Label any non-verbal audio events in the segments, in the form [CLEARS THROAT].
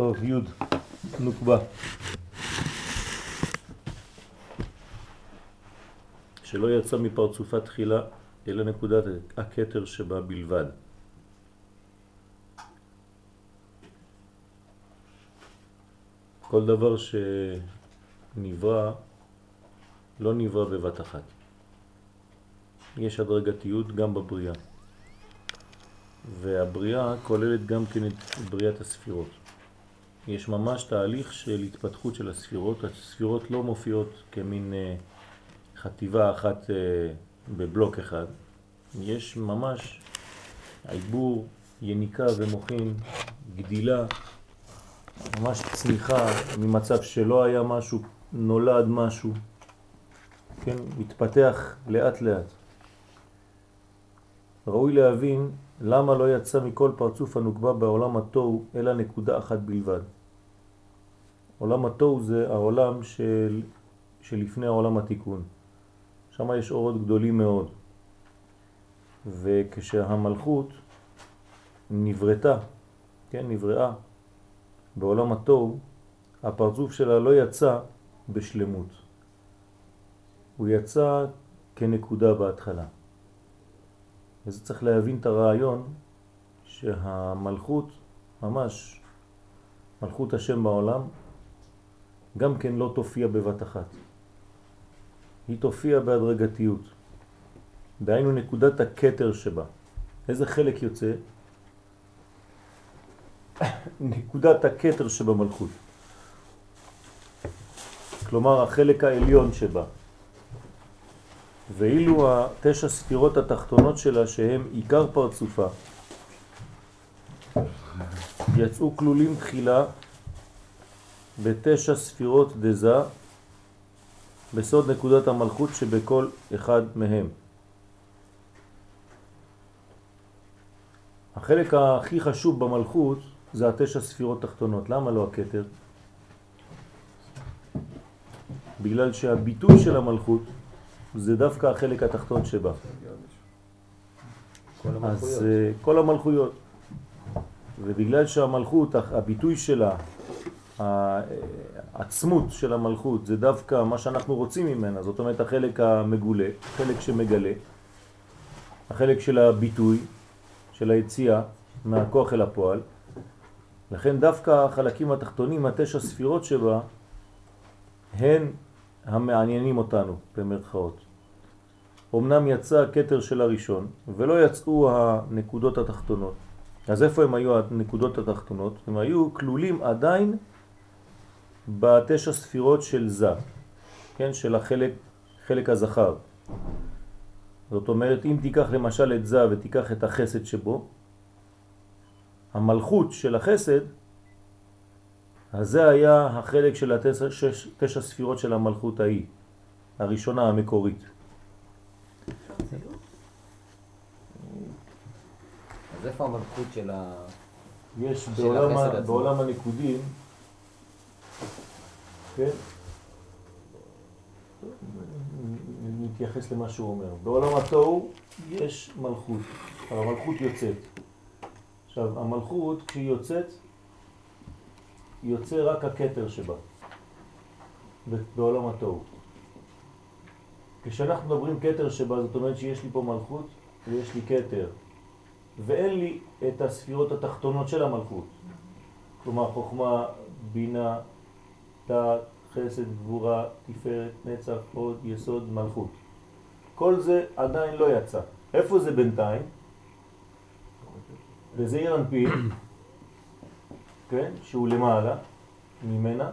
טוב, י' נוקבה. שלא יצא מפרצופה תחילה, אלא נקודת הקטר שבה בלבד. כל דבר שנברא לא נברא בבת אחת. יש הדרגתיות גם בבריאה. והבריאה כוללת גם כן את בריאת הספירות. יש ממש תהליך של התפתחות של הספירות. הספירות לא מופיעות כמין אה, חטיבה אחת אה, בבלוק אחד. יש ממש עיבור, יניקה ומוחין, גדילה, ממש צמיחה ממצב שלא היה משהו, נולד משהו, כן, מתפתח לאט לאט. ראוי להבין למה לא יצא מכל פרצוף הנוקבה בעולם התוהו אלא נקודה אחת בלבד. עולם התוהו זה העולם של, שלפני העולם התיקון. שם יש אורות גדולים מאוד. וכשהמלכות נברתה, כן, נבראה בעולם התוהו, הפרצוף שלה לא יצא בשלמות. הוא יצא כנקודה בהתחלה. וזה צריך להבין את הרעיון שהמלכות, ממש מלכות השם בעולם, גם כן לא תופיע בבת אחת. היא תופיע בהדרגתיות. דהיינו נקודת הקטר שבה. איזה חלק יוצא? נקודת הקטר שבמלכות. כלומר החלק העליון שבה. ואילו התשע ספירות התחתונות שלה שהם עיקר פרצופה יצאו כלולים תחילה בתשע ספירות דזה בסוד נקודת המלכות שבכל אחד מהם. החלק הכי חשוב במלכות זה התשע ספירות תחתונות. למה לא הכתר? בגלל שהביטוי של המלכות זה דווקא החלק התחתון שבה. כל המלכויות. אז אה, כל המלכויות. ובגלל שהמלכות, הביטוי שלה, העצמות של המלכות, זה דווקא מה שאנחנו רוצים ממנה, זאת אומרת החלק המגולה, החלק שמגלה, החלק של הביטוי, של היציאה מהכוח אל הפועל, לכן דווקא החלקים התחתונים, התשע ספירות שבה, הן המעניינים אותנו, במרכאות. אמנם יצא הקטר של הראשון, ולא יצאו הנקודות התחתונות. אז איפה הם היו הנקודות התחתונות? הם היו כלולים עדיין בתשע ספירות של זה, כן? של החלק, חלק הזכר. זאת אומרת, אם תיקח למשל את זה ותיקח את החסד שבו, המלכות של החסד אז זה היה החלק של התשע שש, תשע ספירות של המלכות ההיא, הראשונה המקורית. אז איפה המלכות של ה... יש בעולם. בעולם הנקודים, כן? נתייחס למה שהוא אומר. בעולם התוהו יש מלכות, המלכות יוצאת. עכשיו, המלכות כשהיא יוצאת, יוצא רק הקטר שבה, בעולם התוהו. כשאנחנו מדברים קטר שבה, זאת אומרת שיש לי פה מלכות ויש לי קטר, ואין לי את הספירות התחתונות של המלכות. כלומר, חוכמה, בינה, תת, חסד, גבורה, תפארת, נצח, עוד, יסוד, מלכות. כל זה עדיין לא יצא. איפה זה בינתיים? בזעיר אנפין, [COUGHS] כן, שהוא למעלה ממנה,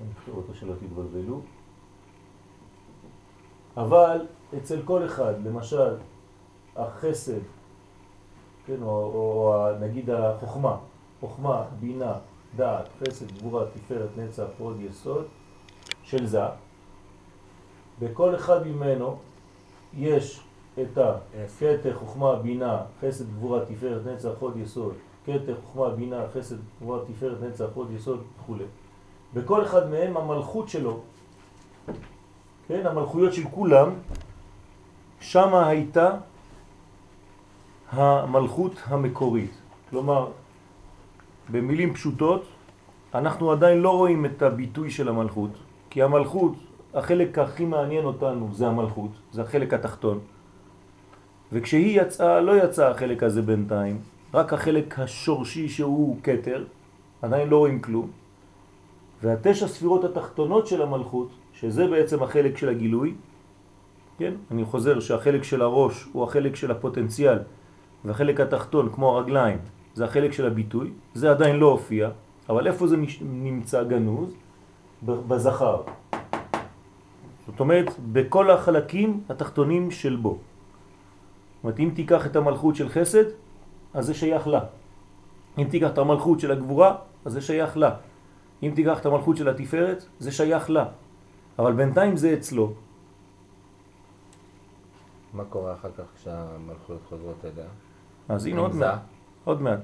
אני חושב אותו שלא תתבלבלו, אבל אצל כל אחד, למשל, החסד, כן, או, או נגיד החוכמה, חוכמה, בינה, דעת, חסד, גבורה, תפארת, נצח, עוד יסוד, של זה, בכל אחד ממנו יש את הכתר, חוכמה, בינה, חסד, גבורה, תפארת, נצח, עוד יסוד, כתר, חוכמה, בינה, חסד, גבוה, תפארת, נצח, עוד יסוד וכו'. בכל אחד מהם המלכות שלו, כן, המלכויות של כולם, שם הייתה המלכות המקורית. כלומר, במילים פשוטות, אנחנו עדיין לא רואים את הביטוי של המלכות, כי המלכות, החלק הכי מעניין אותנו זה המלכות, זה החלק התחתון. וכשהיא יצאה, לא יצא החלק הזה בינתיים, רק החלק השורשי שהוא קטר, עדיין לא רואים כלום. והתשע ספירות התחתונות של המלכות, שזה בעצם החלק של הגילוי, כן? אני חוזר שהחלק של הראש הוא החלק של הפוטנציאל, והחלק התחתון, כמו הרגליים, זה החלק של הביטוי, זה עדיין לא הופיע, אבל איפה זה נמצא גנוז? בזכר. זאת אומרת, בכל החלקים התחתונים של בו. זאת אומרת, אם תיקח את המלכות של חסד, אז זה שייך לה. אם תיקח את המלכות של הגבורה, אז זה שייך לה. אם תיקח את המלכות של התפארת, זה שייך לה. אבל בינתיים זה אצלו. מה קורה אחר כך כשהמלכויות חוזרות אליה? אז הנה עוד מעט. עוד מעט.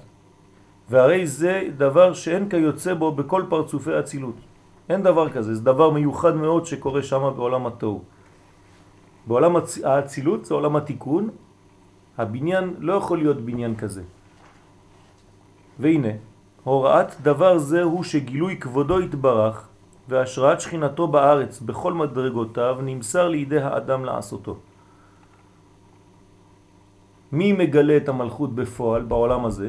והרי זה דבר שאין כיוצא בו בכל פרצופי הצילות. אין דבר כזה, זה דבר מיוחד מאוד שקורה שם בעולם התוהו. בעולם האצילות זה עולם התיקון, הבניין לא יכול להיות בניין כזה. והנה, הוראת דבר זה הוא שגילוי כבודו התברך והשראת שכינתו בארץ בכל מדרגותיו נמסר לידי האדם לעשותו. מי מגלה את המלכות בפועל בעולם הזה?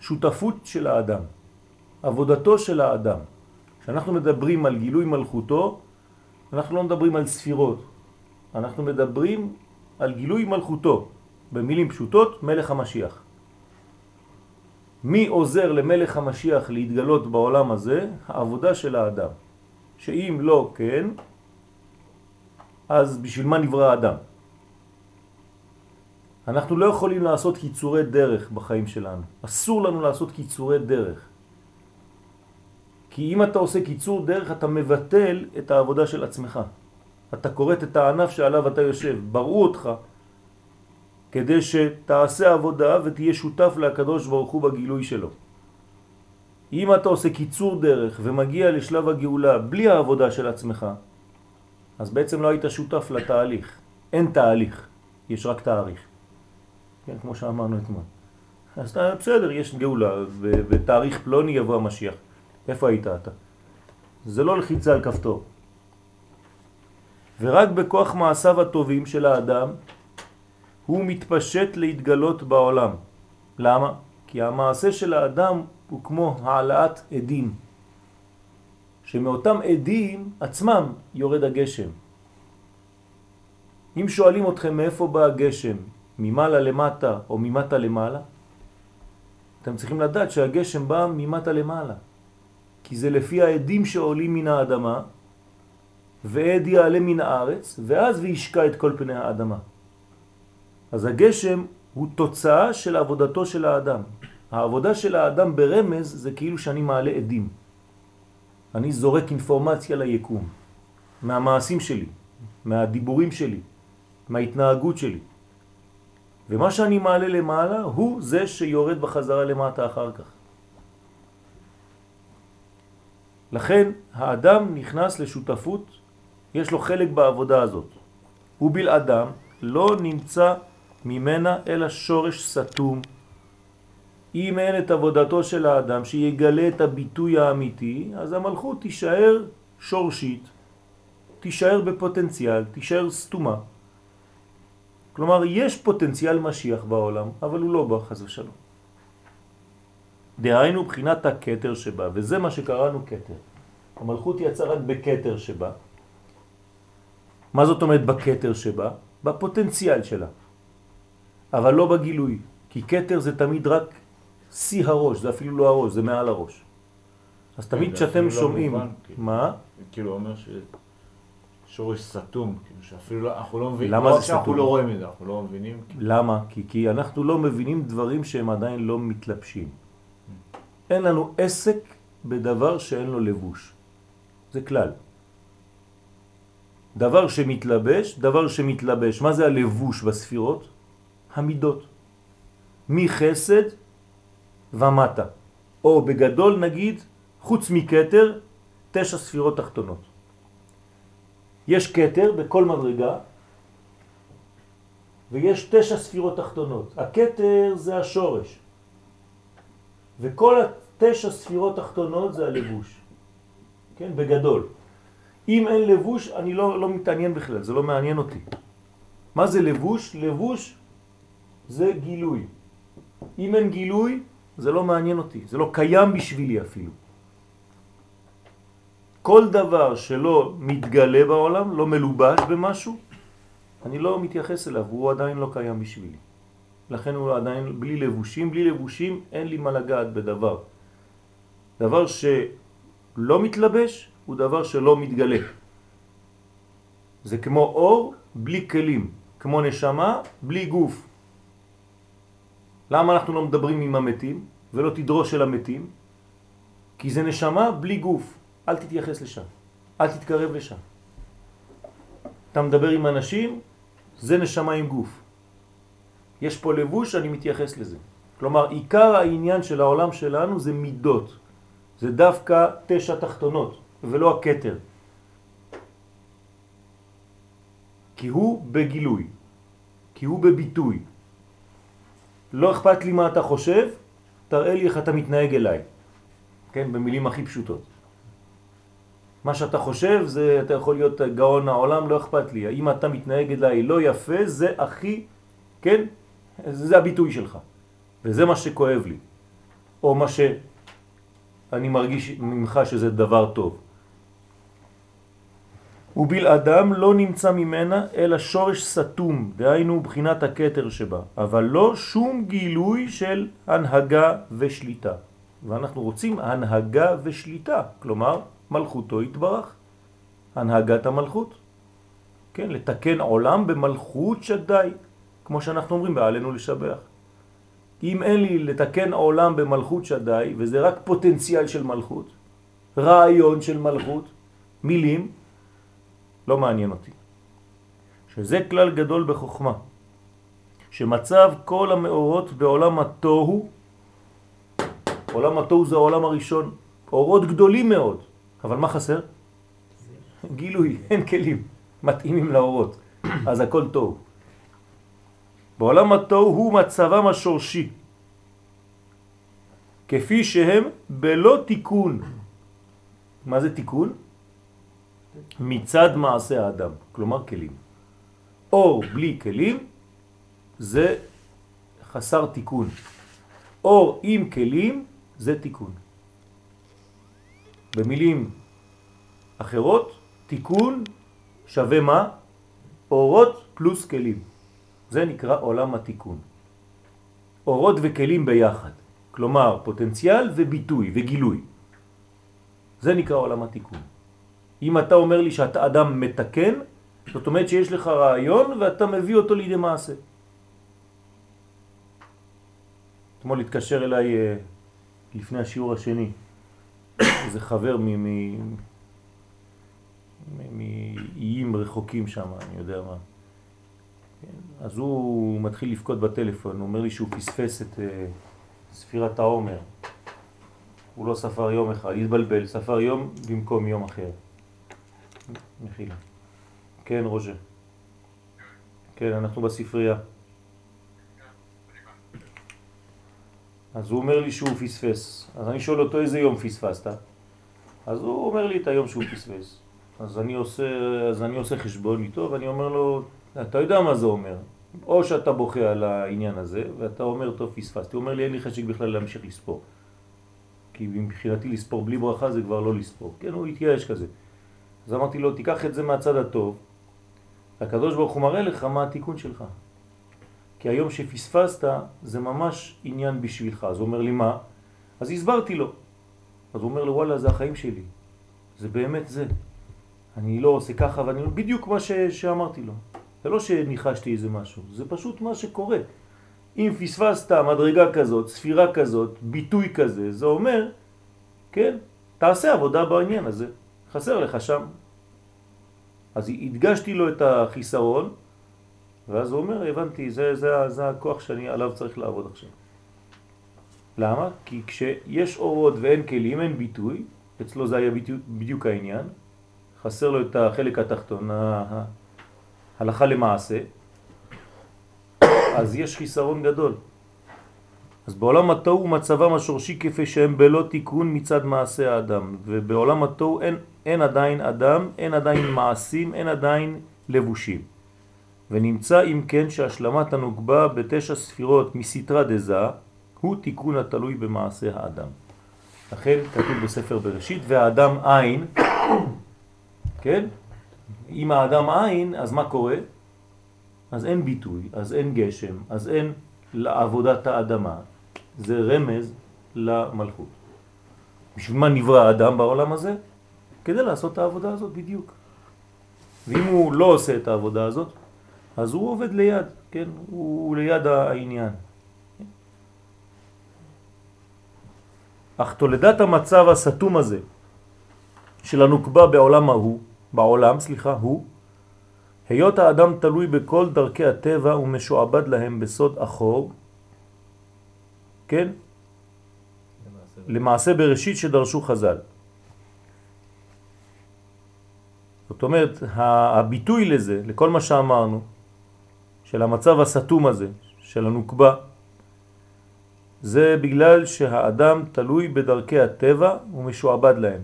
שותפות של האדם, עבודתו של האדם. כשאנחנו מדברים על גילוי מלכותו, אנחנו לא מדברים על ספירות, אנחנו מדברים על גילוי מלכותו, במילים פשוטות, מלך המשיח. מי עוזר למלך המשיח להתגלות בעולם הזה? העבודה של האדם. שאם לא כן, אז בשביל מה נברא האדם? אנחנו לא יכולים לעשות קיצורי דרך בחיים שלנו. אסור לנו לעשות קיצורי דרך. כי אם אתה עושה קיצור דרך, אתה מבטל את העבודה של עצמך. אתה קוראת את הענף שעליו אתה יושב. בראו אותך כדי שתעשה עבודה ותהיה שותף לקדוש ברוך הוא בגילוי שלו. אם אתה עושה קיצור דרך ומגיע לשלב הגאולה בלי העבודה של עצמך, אז בעצם לא היית שותף לתהליך. אין תהליך, יש רק תאריך. כן, כמו שאמרנו אתמול. אז אתה, בסדר, יש גאולה, ובתאריך פלוני יבוא המשיח. איפה היית אתה? זה לא לחיצה על כפתור. ורק בכוח מעשיו הטובים של האדם הוא מתפשט להתגלות בעולם. למה? כי המעשה של האדם הוא כמו העלאת עדים, שמאותם עדים עצמם יורד הגשם. אם שואלים אתכם מאיפה בא הגשם, ממעלה למטה או ממטה למעלה, אתם צריכים לדעת שהגשם בא ממטה למעלה, כי זה לפי העדים שעולים מן האדמה, ועד יעלה מן הארץ, ואז וישקע את כל פני האדמה. אז הגשם הוא תוצאה של עבודתו של האדם. העבודה של האדם ברמז זה כאילו שאני מעלה עדים. אני זורק אינפורמציה ליקום, מהמעשים שלי, מהדיבורים שלי, מההתנהגות שלי. ומה שאני מעלה למעלה הוא זה שיורד בחזרה למטה אחר כך. לכן האדם נכנס לשותפות, יש לו חלק בעבודה הזאת. הוא בלעדם לא נמצא ממנה אלא שורש סתום. אם אין את עבודתו של האדם שיגלה את הביטוי האמיתי, אז המלכות תישאר שורשית, תישאר בפוטנציאל, תישאר סתומה. כלומר, יש פוטנציאל משיח בעולם, אבל הוא לא בא, חז ושלום. דהיינו בחינת הקטר שבה, וזה מה שקראנו קטר. המלכות יצאה רק בקטר שבה. מה זאת אומרת בקטר שבה? בפוטנציאל שלה. אבל לא בגילוי, כי קטר זה תמיד רק שיא הראש, זה אפילו לא הראש, זה מעל הראש. אז תמיד כן, כשאתם לא שומעים... לא מה? כאילו אומר ש... שורש סתום, כאילו שאפילו לא, אנחנו לא מבינים, למה לא זה סתום? אנחנו לא רואים את זה, אנחנו לא מבינים. למה? כי, כי אנחנו לא מבינים דברים שהם עדיין לא מתלבשים. אין לנו עסק בדבר שאין לו לבוש. זה כלל. דבר שמתלבש, דבר שמתלבש. מה זה הלבוש בספירות? המידות. מחסד ומטה. או בגדול נגיד, חוץ מקטר, תשע ספירות תחתונות. יש קטר בכל מדרגה, ויש תשע ספירות תחתונות. הקטר זה השורש. וכל התשע ספירות תחתונות זה הלבוש, כן, בגדול. אם אין לבוש, אני לא, לא מתעניין בכלל, זה לא מעניין אותי. מה זה לבוש? לבוש זה גילוי. אם אין גילוי, זה לא מעניין אותי, זה לא קיים בשבילי אפילו. כל דבר שלא מתגלה בעולם, לא מלובש במשהו, אני לא מתייחס אליו, הוא עדיין לא קיים בשבילי. לכן הוא עדיין בלי לבושים, בלי לבושים אין לי מה לגעת בדבר. דבר שלא מתלבש הוא דבר שלא מתגלה. זה כמו אור בלי כלים, כמו נשמה בלי גוף. למה אנחנו לא מדברים עם המתים ולא תדרוש אל המתים? כי זה נשמה בלי גוף, אל תתייחס לשם, אל תתקרב לשם. אתה מדבר עם אנשים, זה נשמה עם גוף. יש פה לבוש, אני מתייחס לזה. כלומר, עיקר העניין של העולם שלנו זה מידות. זה דווקא תשע תחתונות, ולא הקטר. כי הוא בגילוי, כי הוא בביטוי. לא אכפת לי מה אתה חושב, תראה לי איך אתה מתנהג אליי. כן, במילים הכי פשוטות. מה שאתה חושב זה, אתה יכול להיות גאון העולם, לא אכפת לי. אם אתה מתנהג אליי לא יפה, זה הכי, כן, זה הביטוי שלך. וזה מה שכואב לי. או מה שאני מרגיש ממך שזה דבר טוב. ובלעדם לא נמצא ממנה אלא שורש סתום, דהיינו בחינת הקטר שבה, אבל לא שום גילוי של הנהגה ושליטה. ואנחנו רוצים הנהגה ושליטה, כלומר מלכותו יתברך, הנהגת המלכות. כן, לתקן עולם במלכות שדי, כמו שאנחנו אומרים, בעלינו לשבח. אם אין לי לתקן עולם במלכות שדי, וזה רק פוטנציאל של מלכות, רעיון של מלכות, מילים, לא מעניין אותי. שזה כלל גדול בחוכמה, שמצב כל המאורות בעולם התוהו, עולם התוהו זה העולם הראשון, אורות גדולים מאוד, אבל מה חסר? גילוי, אין כלים מתאימים לאורות, אז הכל טוב. בעולם התוהו הוא מצבם השורשי, כפי שהם בלא תיקון. מה זה תיקון? מצד מעשה האדם, כלומר כלים. אור בלי כלים זה חסר תיקון. אור עם כלים זה תיקון. במילים אחרות, תיקון שווה מה? אורות פלוס כלים. זה נקרא עולם התיקון. אורות וכלים ביחד. כלומר, פוטנציאל וביטוי וגילוי. זה נקרא עולם התיקון. אם אתה אומר לי שאתה אדם מתקן, זאת אומרת שיש לך רעיון ואתה מביא אותו לידי מעשה. אתמול התקשר אליי אה, לפני השיעור השני, איזה חבר מאיים רחוקים שם, אני יודע מה. אז הוא מתחיל לפקוד בטלפון, הוא אומר לי שהוא פספס את אה, ספירת העומר. הוא לא ספר יום אחד, התבלבל, ספר יום במקום יום אחר. מחילה. כן, רוז'ה. כן, אנחנו בספרייה. אז הוא אומר לי שהוא פספס. אז אני שואל אותו איזה יום פספסת? אז הוא אומר לי את היום שהוא פספס. אז אני עושה, אז אני עושה חשבון איתו ואני אומר לו, אתה יודע מה זה אומר. או שאתה בוכה על העניין הזה ואתה אומר, טוב, פספסתי. הוא אומר לי, אין לי חשק בכלל להמשיך לספור. כי מבחינתי לספור בלי ברכה זה כבר לא לספור. כן, הוא התייאש כזה. אז אמרתי לו, תיקח את זה מהצד הטוב, הקדוש ברוך הוא מראה לך מה התיקון שלך. כי היום שפספסת זה ממש עניין בשבילך. אז הוא אומר לי, מה? אז הסברתי לו. אז הוא אומר לו, וואלה, זה החיים שלי. זה באמת זה. אני לא עושה ככה, ואני בדיוק מה ש... שאמרתי לו. זה לא שניחשתי איזה משהו, זה פשוט מה שקורה. אם פספסת מדרגה כזאת, ספירה כזאת, ביטוי כזה, זה אומר, כן, תעשה עבודה בעניין הזה. חסר לך שם. אז הדגשתי לו את החיסרון, ואז הוא אומר, הבנתי, זה, זה, זה הכוח שאני עליו צריך לעבוד עכשיו. למה? כי כשיש אורות ואין כלים, אין ביטוי, אצלו זה היה בדיוק, העניין, חסר לו את החלק התחתון, הלכה למעשה, אז יש חיסרון גדול. אז בעולם התוהו מצבם השורשי כפי שהם בלא תיקון מצד מעשה האדם, ובעולם התוהו אין, אין עדיין אדם, אין עדיין מעשים, אין עדיין לבושים. ונמצא אם כן שהשלמת הנוגבה בתשע ספירות מסתרה דזה הוא תיקון התלוי במעשה האדם. לכן כתוב בספר בראשית, והאדם עין, כן? אם האדם עין, אז מה קורה? אז אין ביטוי, אז אין גשם, אז אין לעבודת האדמה. זה רמז למלכות. בשביל מה נברא האדם בעולם הזה? כדי לעשות את העבודה הזאת בדיוק. ואם הוא לא עושה את העבודה הזאת, אז הוא עובד ליד, כן? הוא ליד העניין. אך תולדת המצב הסתום הזה של הנוקבה בעולם ההוא, בעולם, סליחה, הוא, היות האדם תלוי בכל דרכי הטבע ומשועבד להם בסוד אחור, כן? למעשה, בראשית שדרשו חז"ל. זאת אומרת, הביטוי לזה, לכל מה שאמרנו, של המצב הסתום הזה, של הנוקבה, זה בגלל שהאדם תלוי בדרכי הטבע ומשועבד להם.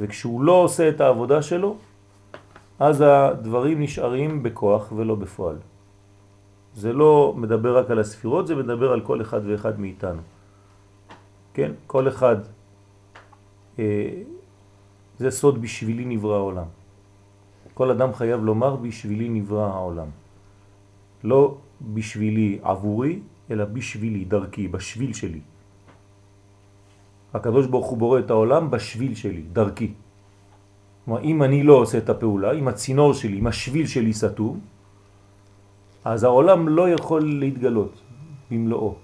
וכשהוא לא עושה את העבודה שלו, אז הדברים נשארים בכוח ולא בפועל. זה לא מדבר רק על הספירות, זה מדבר על כל אחד ואחד מאיתנו. כן? כל אחד, אה, זה סוד בשבילי נברא העולם. כל אדם חייב לומר בשבילי נברא העולם. לא בשבילי עבורי, אלא בשבילי, דרכי, בשביל שלי. הקדוש ברוך הוא בורא את העולם בשביל שלי, דרכי. כלומר, אם אני לא עושה את הפעולה, אם הצינור שלי, אם השביל שלי סתום, אז העולם לא יכול להתגלות במלואו.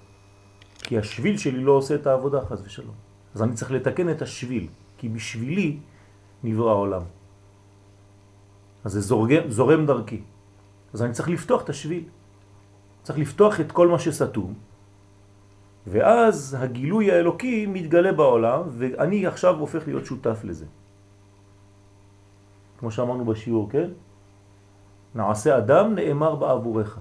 כי השביל שלי לא עושה את העבודה, חס ושלום. אז אני צריך לתקן את השביל, כי בשבילי נברא העולם. אז זה זורם, זורם דרכי. אז אני צריך לפתוח את השביל. צריך לפתוח את כל מה שסתום, ואז הגילוי האלוקי מתגלה בעולם, ואני עכשיו הופך להיות שותף לזה. כמו שאמרנו בשיעור, כן? נעשה אדם נאמר בעבורך.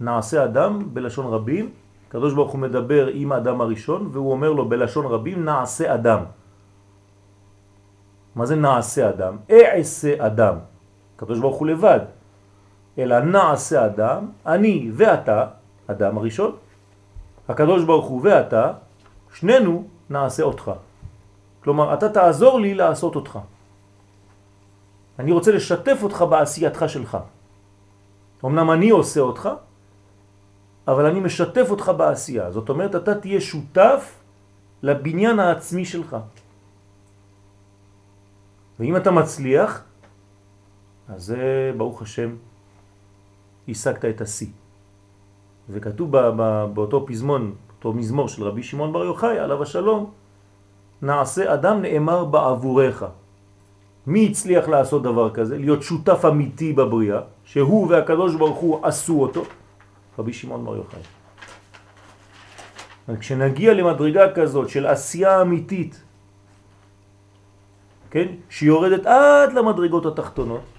נעשה אדם בלשון רבים, קדוש ברוך הוא מדבר עם האדם הראשון, והוא אומר לו בלשון רבים נעשה אדם. מה זה נעשה אדם? אעשה אדם. קדוש ברוך הוא לבד. אלא נעשה אדם, אני ואתה, אדם הראשון, הקדוש ברוך הוא ואתה, שנינו נעשה אותך. כלומר, אתה תעזור לי לעשות אותך. אני רוצה לשתף אותך בעשייתך שלך. אמנם אני עושה אותך, אבל אני משתף אותך בעשייה. זאת אומרת, אתה תהיה שותף לבניין העצמי שלך. ואם אתה מצליח, אז זה ברוך השם השגת את השיא. וכתוב באותו פזמון, אותו מזמור של רבי שמעון בר יוחאי, עליו השלום, נעשה אדם נאמר בעבורך. מי הצליח לעשות דבר כזה? להיות שותף אמיתי בבריאה, שהוא והקדוש ברוך הוא עשו אותו? רבי שמעון בר יוחאי. כשנגיע למדרגה כזאת של עשייה אמיתית, כן, שיורדת עד למדרגות התחתונות,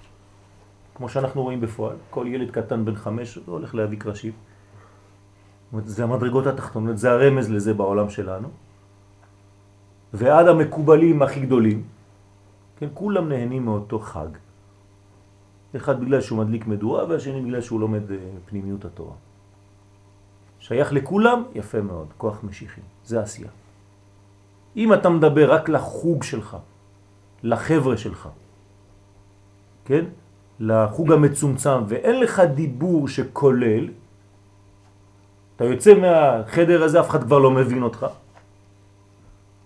כמו שאנחנו רואים בפועל, כל ילד קטן בן חמש לא הולך להביא קרשים. זה המדרגות התחתונות, זה הרמז לזה בעולם שלנו. ועד המקובלים הכי גדולים, כן, כולם נהנים מאותו חג. אחד בגלל שהוא מדליק מדורה והשני בגלל שהוא לומד אה, פנימיות התורה. שייך לכולם, יפה מאוד, כוח משיחי, זה עשייה. אם אתה מדבר רק לחוג שלך, לחבר'ה שלך, כן? לחוג המצומצם ואין לך דיבור שכולל, אתה יוצא מהחדר הזה, אף אחד כבר לא מבין אותך,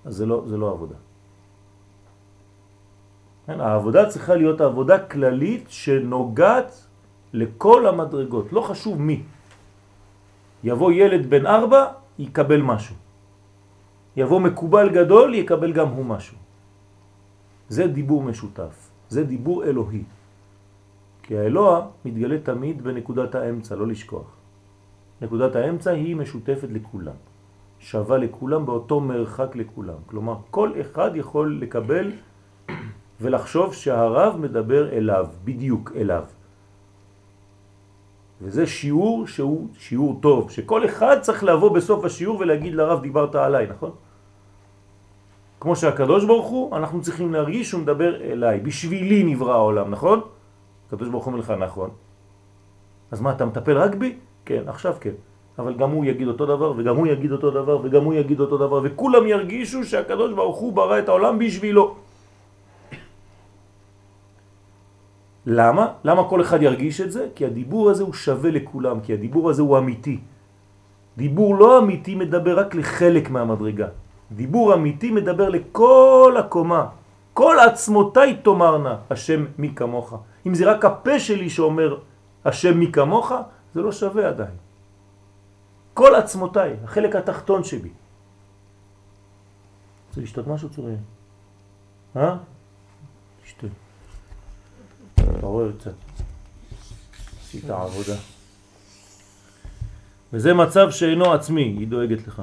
אז זה לא, זה לא עבודה. כן? העבודה צריכה להיות עבודה כללית שנוגעת לכל המדרגות, לא חשוב מי. יבוא ילד בן ארבע, יקבל משהו. יבוא מקובל גדול, יקבל גם הוא משהו. זה דיבור משותף, זה דיבור אלוהי. כי האלוה מתגלה תמיד בנקודת האמצע, לא לשכוח. נקודת האמצע היא משותפת לכולם, שווה לכולם באותו מרחק לכולם. כלומר, כל אחד יכול לקבל ולחשוב שהרב מדבר אליו, בדיוק אליו. וזה שיעור שהוא שיעור טוב, שכל אחד צריך לבוא בסוף השיעור ולהגיד לרב דיברת עליי, נכון? כמו שהקדוש ברוך הוא, אנחנו צריכים להרגיש שהוא מדבר אליי, בשבילי נברא העולם, נכון? הקדוש ברוך הוא מלך נכון. אז מה, אתה מטפל רק בי? כן, עכשיו כן. אבל גם הוא יגיד אותו דבר, וגם הוא יגיד אותו דבר, וגם הוא יגיד אותו דבר, וכולם ירגישו שהקדוש ברוך הוא ברא את העולם בשבילו. למה? למה כל אחד ירגיש את זה? כי הדיבור הזה הוא שווה לכולם, כי הדיבור הזה הוא אמיתי. דיבור לא אמיתי מדבר רק לחלק מהמדרגה. דיבור אמיתי מדבר לכל הקומה. כל עצמותיי תאמרנה, השם מי כמוך. אם זה רק הפה שלי שאומר השם מי כמוך, זה לא שווה עדיין. כל עצמותיי, החלק התחתון שבי. רוצה לשתות משהו צורי? אה? תשתה. תעורר קצת. עשית עבודה. וזה מצב שאינו עצמי, היא דואגת לך.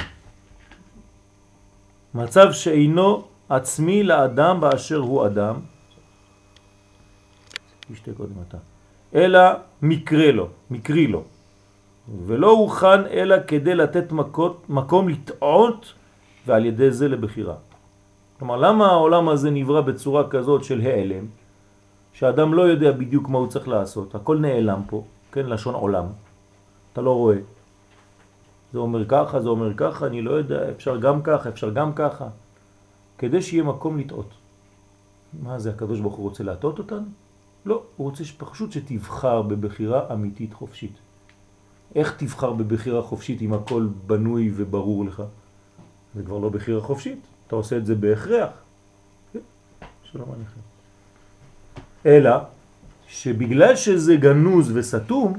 מצב שאינו עצמי לאדם באשר הוא אדם, תשתה קודם אתה, אלא מקרה לו, מקרי לו, ולא הוכן אלא כדי לתת מקות, מקום לטעות ועל ידי זה לבחירה. כלומר, למה העולם הזה נברא בצורה כזאת של העלם, שאדם לא יודע בדיוק מה הוא צריך לעשות, הכל נעלם פה, כן, לשון עולם, אתה לא רואה. זה אומר ככה, זה אומר ככה, אני לא יודע, אפשר גם ככה, אפשר גם ככה, כדי שיהיה מקום לטעות. מה זה, הקדוש ברוך הוא רוצה להטעות אותנו? לא, הוא רוצה פשוט שתבחר בבחירה אמיתית חופשית. איך תבחר בבחירה חופשית אם הכל בנוי וברור לך? זה כבר לא בחירה חופשית, אתה עושה את זה בהכרח. כן, שלום עליכם. אלא שבגלל שזה גנוז וסתום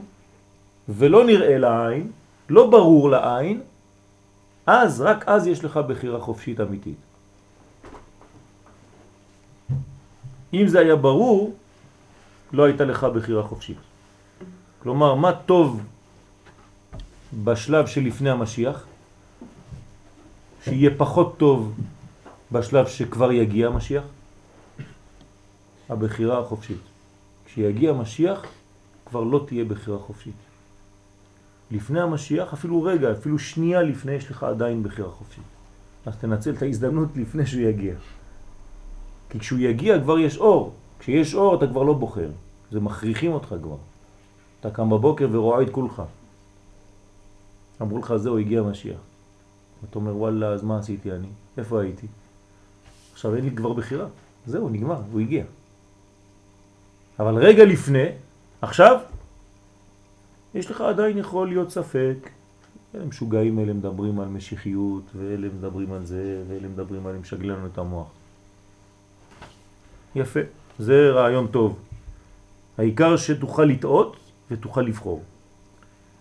ולא נראה לעין, לא ברור לעין, אז, רק אז יש לך בחירה חופשית אמיתית. אם זה היה ברור, לא הייתה לך בחירה חופשית. כלומר, מה טוב בשלב שלפני המשיח, שיהיה פחות טוב בשלב שכבר יגיע המשיח? הבחירה החופשית. כשיגיע המשיח כבר לא תהיה בחירה חופשית. לפני המשיח, אפילו רגע, אפילו שנייה לפני, יש לך עדיין בחירה חופשית. אז תנצל את ההזדמנות לפני שהוא יגיע. כי כשהוא יגיע כבר יש אור. כשיש אור אתה כבר לא בוחר. זה מכריחים אותך כבר. אתה קם בבוקר ורואה את כולך. אמרו לך זהו, הגיע המשיח. אתה אומר וואלה, אז מה עשיתי אני? איפה הייתי? עכשיו אין לי כבר בחירה. זהו, נגמר, הוא הגיע. אבל רגע לפני, עכשיו, יש לך עדיין יכול להיות ספק. אלה משוגעים, אלה מדברים על משיחיות, ואלה מדברים על זה, ואלה מדברים על משגל לנו את המוח. יפה, זה רעיון טוב. העיקר שתוכל לטעות ותוכל לבחור.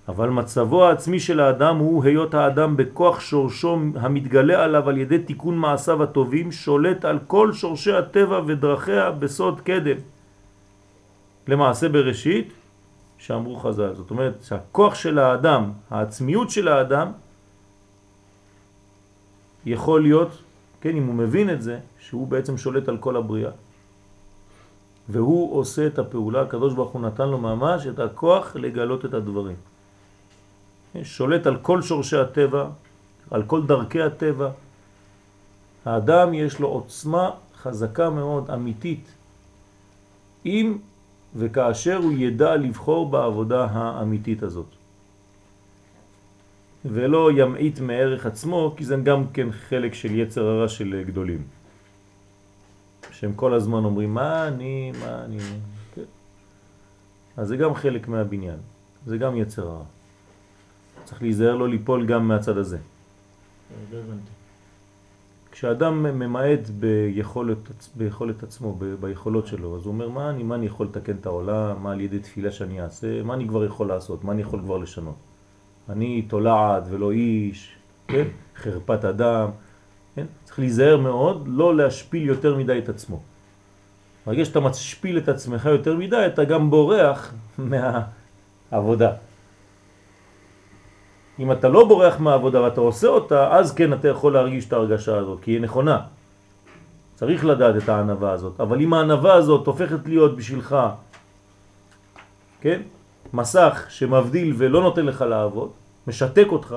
אבל מצבו העצמי של האדם הוא היות האדם בכוח שורשו המתגלה עליו על ידי תיקון מעשיו הטובים שולט על כל שורשי הטבע ודרכיה בסוד קדם. למעשה בראשית שאמרו חז"ל. זאת אומרת שהכוח של האדם, העצמיות של האדם, יכול להיות, כן, אם הוא מבין את זה, שהוא בעצם שולט על כל הבריאה. והוא עושה את הפעולה, הקדוש ברוך הוא נתן לו ממש את הכוח לגלות את הדברים. שולט על כל שורשי הטבע, על כל דרכי הטבע. האדם יש לו עוצמה חזקה מאוד, אמיתית, אם וכאשר הוא ידע לבחור בעבודה האמיתית הזאת. ולא ימעיט מערך עצמו, כי זה גם כן חלק של יצר הרע של גדולים. שהם כל הזמן אומרים, מה אני, מה אני... כן. אז זה גם חלק מהבניין, זה גם יצר הרע. צריך להיזהר לא ליפול גם מהצד הזה. לא הבנתי. כשאדם ממעט ביכולת, ביכולת עצמו, ב, ביכולות שלו, אז הוא אומר, מה אני, מה אני יכול לתקן את העולם, מה על ידי תפילה שאני אעשה, מה אני כבר יכול לעשות, מה אני יכול כבר לשנות. אני תולעת ולא איש, כן? חרפת אדם, כן? צריך להיזהר מאוד, לא להשפיל יותר מדי את עצמו. ברגע שאתה משפיל את עצמך יותר מדי, אתה גם בורח [LAUGHS] מהעבודה. אם אתה לא בורח מהעבודה ואתה עושה אותה, אז כן אתה יכול להרגיש את ההרגשה הזאת, כי היא נכונה. צריך לדעת את הענבה הזאת. אבל אם הענבה הזאת הופכת להיות בשבילך, כן? מסך שמבדיל ולא נותן לך לעבוד, משתק אותך,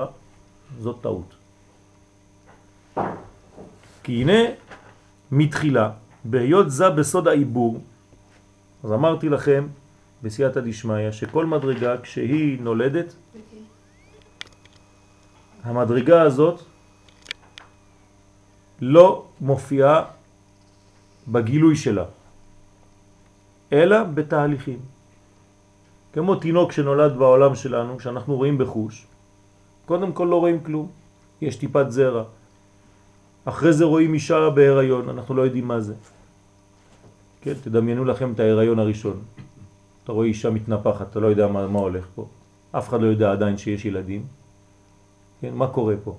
זאת טעות. כי הנה מתחילה, בהיות זה בסוד העיבור, אז אמרתי לכם בסייעתא דשמיא שכל מדרגה כשהיא נולדת, okay. המדרגה הזאת לא מופיעה בגילוי שלה, אלא בתהליכים. כמו תינוק שנולד בעולם שלנו, שאנחנו רואים בחוש, קודם כל לא רואים כלום, יש טיפת זרע. אחרי זה רואים אישה בהיריון, אנחנו לא יודעים מה זה. כן, תדמיינו לכם את ההיריון הראשון. אתה רואה אישה מתנפחת, אתה לא יודע מה, מה הולך פה. אף אחד לא יודע עדיין שיש ילדים. כן, מה קורה פה?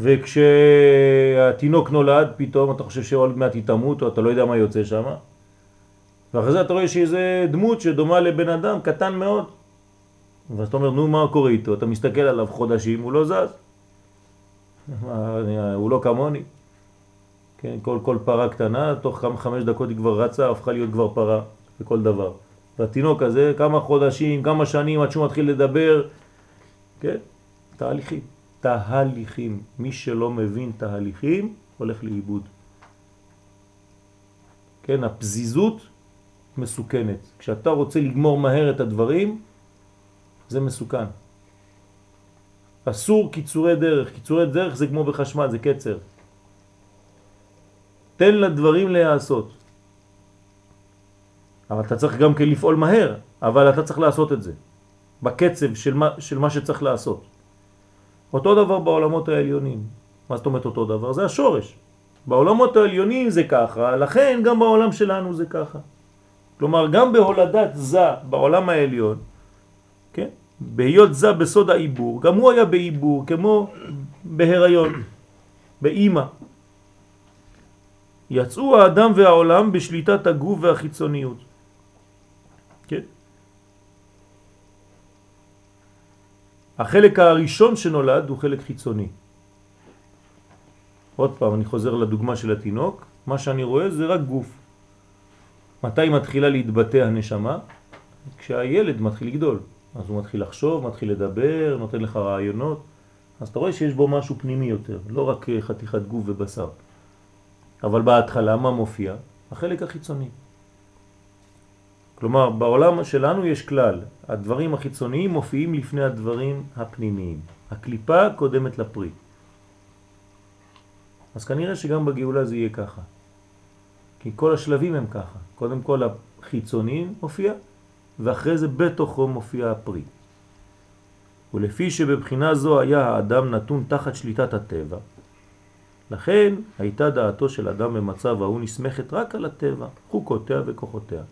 וכשהתינוק נולד, פתאום אתה חושב שעוד מעט היא תמות, או אתה לא יודע מה יוצא שם. ואחרי זה אתה רואה שאיזה דמות שדומה לבן אדם, קטן מאוד. ואז אתה אומר, נו, מה קורה איתו? אתה מסתכל עליו חודשים, הוא לא זז. הוא לא כמוני. כן, כל, כל פרה קטנה, תוך כמה חמש דקות היא כבר רצה, הפכה להיות כבר פרה בכל דבר. והתינוק הזה, כמה חודשים, כמה שנים עד שהוא מתחיל לדבר, כן, תהליכים. תהליכים. מי שלא מבין תהליכים, הולך לאיבוד. כן, הפזיזות מסוכנת. כשאתה רוצה לגמור מהר את הדברים, זה מסוכן. אסור קיצורי דרך. קיצורי דרך זה כמו בחשמל, זה קצר. תן לדברים להיעשות. אבל אתה צריך גם כן לפעול מהר, אבל אתה צריך לעשות את זה. בקצב של מה, של מה שצריך לעשות. אותו דבר בעולמות העליונים. מה זאת אומרת אותו דבר? זה השורש. בעולמות העליונים זה ככה, לכן גם בעולם שלנו זה ככה. כלומר, גם בהולדת זה בעולם העליון, כן? בהיות זה בסוד העיבור, גם הוא היה בעיבור, כמו בהיריון, באימא. יצאו האדם והעולם בשליטת הגוף והחיצוניות. כן? החלק הראשון שנולד הוא חלק חיצוני. עוד פעם, אני חוזר לדוגמה של התינוק, מה שאני רואה זה רק גוף. מתי מתחילה להתבטא הנשמה? כשהילד מתחיל לגדול. אז הוא מתחיל לחשוב, מתחיל לדבר, נותן לך רעיונות. אז אתה רואה שיש בו משהו פנימי יותר, לא רק חתיכת גוף ובשר. אבל בהתחלה מה מופיע? החלק החיצוני. כלומר, בעולם שלנו יש כלל, הדברים החיצוניים מופיעים לפני הדברים הפנימיים. הקליפה קודמת לפרי. אז כנראה שגם בגאולה זה יהיה ככה. כי כל השלבים הם ככה. קודם כל החיצוניים מופיע, ואחרי זה בתוכו מופיע הפרי. ולפי שבבחינה זו היה האדם נתון תחת שליטת הטבע, לכן הייתה דעתו של אדם במצב ההוא נסמכת רק על הטבע, חוקותיה וכוחותיה.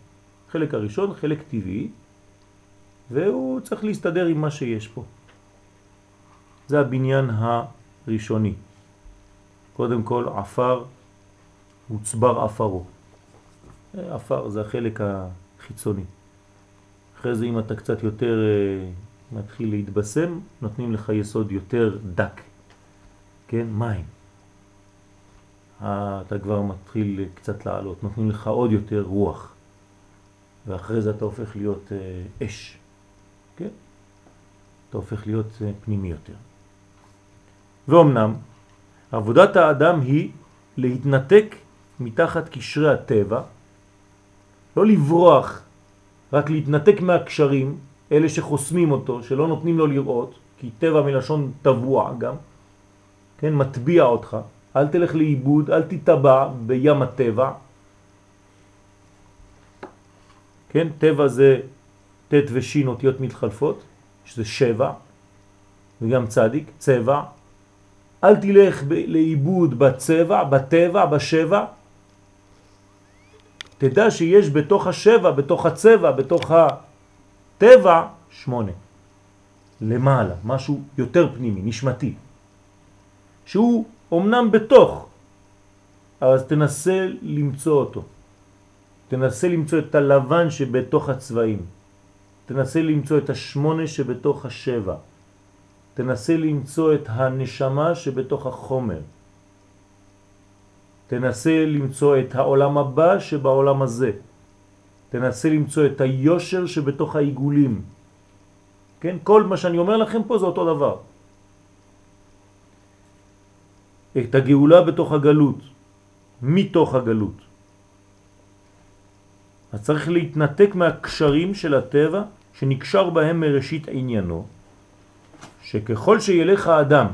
חלק הראשון, חלק טבעי, והוא צריך להסתדר עם מה שיש פה. זה הבניין הראשוני. קודם כל עפר הוצבר עפרו. עפר זה החלק החיצוני. אחרי זה אם אתה קצת יותר uh, מתחיל להתבשם, נותנים לך יסוד יותר דק. כן? מים. אתה כבר מתחיל קצת לעלות, נותנים לך עוד יותר רוח. ואחרי זה אתה הופך להיות uh, אש. כן? אתה הופך להיות פנימי יותר. ואומנם, עבודת האדם היא להתנתק מתחת קשרי הטבע, לא לברוח, רק להתנתק מהקשרים, אלה שחוסמים אותו, שלא נותנים לו לראות, כי טבע מלשון טבוע גם, כן, מטביע אותך, אל תלך לאיבוד, אל תטבע בים הטבע. כן, טבע זה ט' ושין אותיות מתחלפות, שזה שבע, וגם צדיק, צבע. אל תלך לאיבוד בצבע, בטבע, בשבע. תדע שיש בתוך השבע, בתוך הצבע, בתוך הטבע, שמונה. למעלה, משהו יותר פנימי, נשמתי. שהוא אמנם בתוך, אז תנסה למצוא אותו. תנסה למצוא את הלבן שבתוך הצבעים. תנסה למצוא את השמונה שבתוך השבע. תנסה למצוא את הנשמה שבתוך החומר. תנסה למצוא את העולם הבא שבעולם הזה. תנסה למצוא את היושר שבתוך העיגולים. כן? כל מה שאני אומר לכם פה זה אותו דבר. את הגאולה בתוך הגלות, מתוך הגלות. אז צריך להתנתק מהקשרים של הטבע שנקשר בהם מראשית עניינו, שככל שילך האדם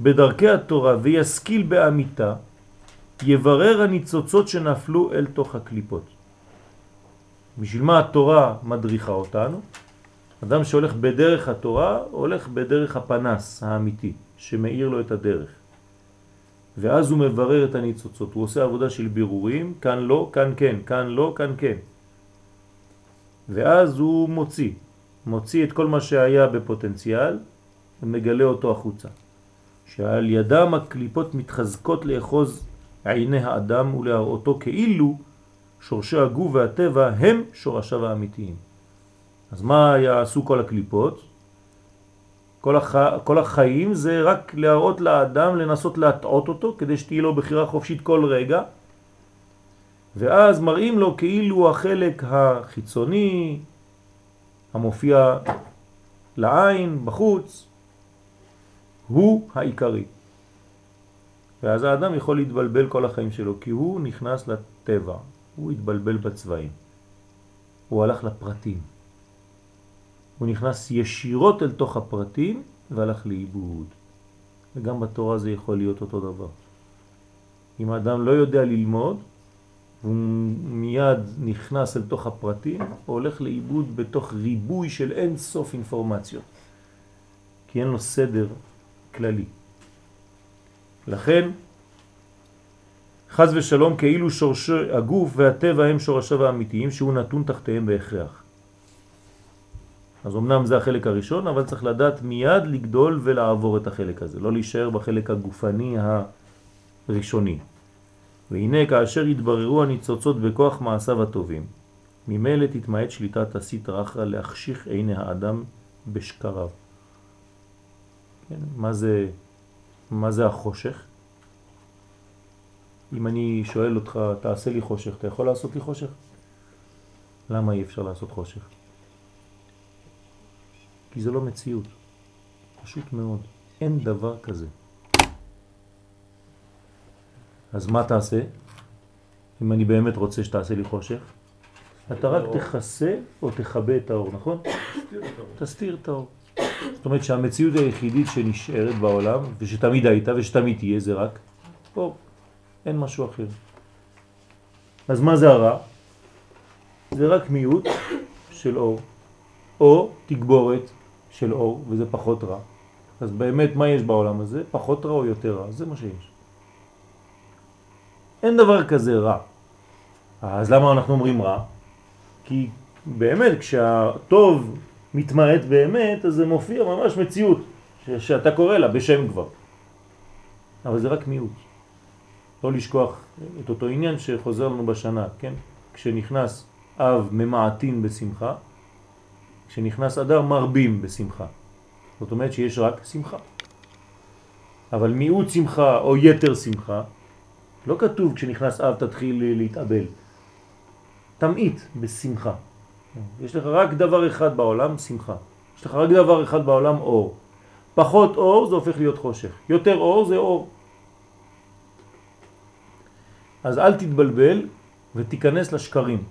בדרכי התורה ויסקיל באמיתה, יברר הניצוצות שנפלו אל תוך הקליפות. בשביל מה התורה מדריכה אותנו? אדם שהולך בדרך התורה, הולך בדרך הפנס האמיתי, שמאיר לו את הדרך. ואז הוא מברר את הניצוצות, הוא עושה עבודה של בירורים, כאן לא, כאן כן, כאן לא, כאן כן. ואז הוא מוציא, מוציא את כל מה שהיה בפוטנציאל ומגלה אותו החוצה. שעל ידם הקליפות מתחזקות לאחוז עיני האדם ולהראותו כאילו שורשי הגוף והטבע הם שורשיו האמיתיים. אז מה יעשו כל הקליפות? כל, הח... כל החיים זה רק להראות לאדם, לנסות להטעות אותו, כדי שתהיה לו בחירה חופשית כל רגע, ואז מראים לו כאילו החלק החיצוני, המופיע לעין, בחוץ, הוא העיקרי. ואז האדם יכול להתבלבל כל החיים שלו, כי הוא נכנס לטבע, הוא התבלבל בצבעים. הוא הלך לפרטים. הוא נכנס ישירות אל תוך הפרטים והלך לאיבוד. וגם בתורה זה יכול להיות אותו דבר. אם האדם לא יודע ללמוד, הוא מיד נכנס אל תוך הפרטים, הוא הולך לאיבוד בתוך ריבוי של אין סוף אינפורמציות. כי אין לו סדר כללי. לכן, חז ושלום כאילו שורש הגוף והטבע הם שורשיו האמיתיים שהוא נתון תחתיהם בהכרח. אז אמנם זה החלק הראשון, אבל צריך לדעת מיד לגדול ולעבור את החלק הזה, לא להישאר בחלק הגופני הראשוני. והנה כאשר יתבררו הניצוצות בכוח מעשיו הטובים, ממילא תתמעט שליטת הסיטרא אחרא להחשיך עיני האדם בשקריו. כן, מה זה, מה זה החושך? אם אני שואל אותך, תעשה לי חושך, אתה יכול לעשות לי חושך? למה אי אפשר לעשות חושך? כי זה לא מציאות. פשוט מאוד. אין דבר כזה. אז מה תעשה? אם אני באמת רוצה שתעשה לי חושך? אתה רק תכסה או תכבה את האור, נכון? תסתיר את האור. זאת אומרת שהמציאות היחידית שנשארת בעולם, ושתמיד הייתה ושתמיד תהיה, זה רק אור. אין משהו אחר. אז מה זה הרע? זה רק מיעוט של אור, או תגבורת של אור, וזה פחות רע. אז באמת מה יש בעולם הזה? פחות רע או יותר רע? זה מה שיש. אין דבר כזה רע. אז למה אנחנו אומרים רע? כי באמת כשהטוב מתמעט באמת, אז זה מופיע ממש מציאות ש שאתה קורא לה בשם כבר. אבל זה רק מיעוט. לא לשכוח את אותו עניין שחוזר לנו בשנה, כן? כשנכנס אב ממעטין בשמחה, כשנכנס אדר מרבים בשמחה. זאת אומרת שיש רק שמחה. אבל מיעוט שמחה או יתר שמחה, לא כתוב כשנכנס אב תתחיל להתאבל. תמעיט בשמחה. יש לך רק דבר אחד בעולם, שמחה. יש לך רק דבר אחד בעולם, אור. פחות אור זה הופך להיות חושך. יותר אור זה אור. אז אל תתבלבל ותיכנס לשקרים.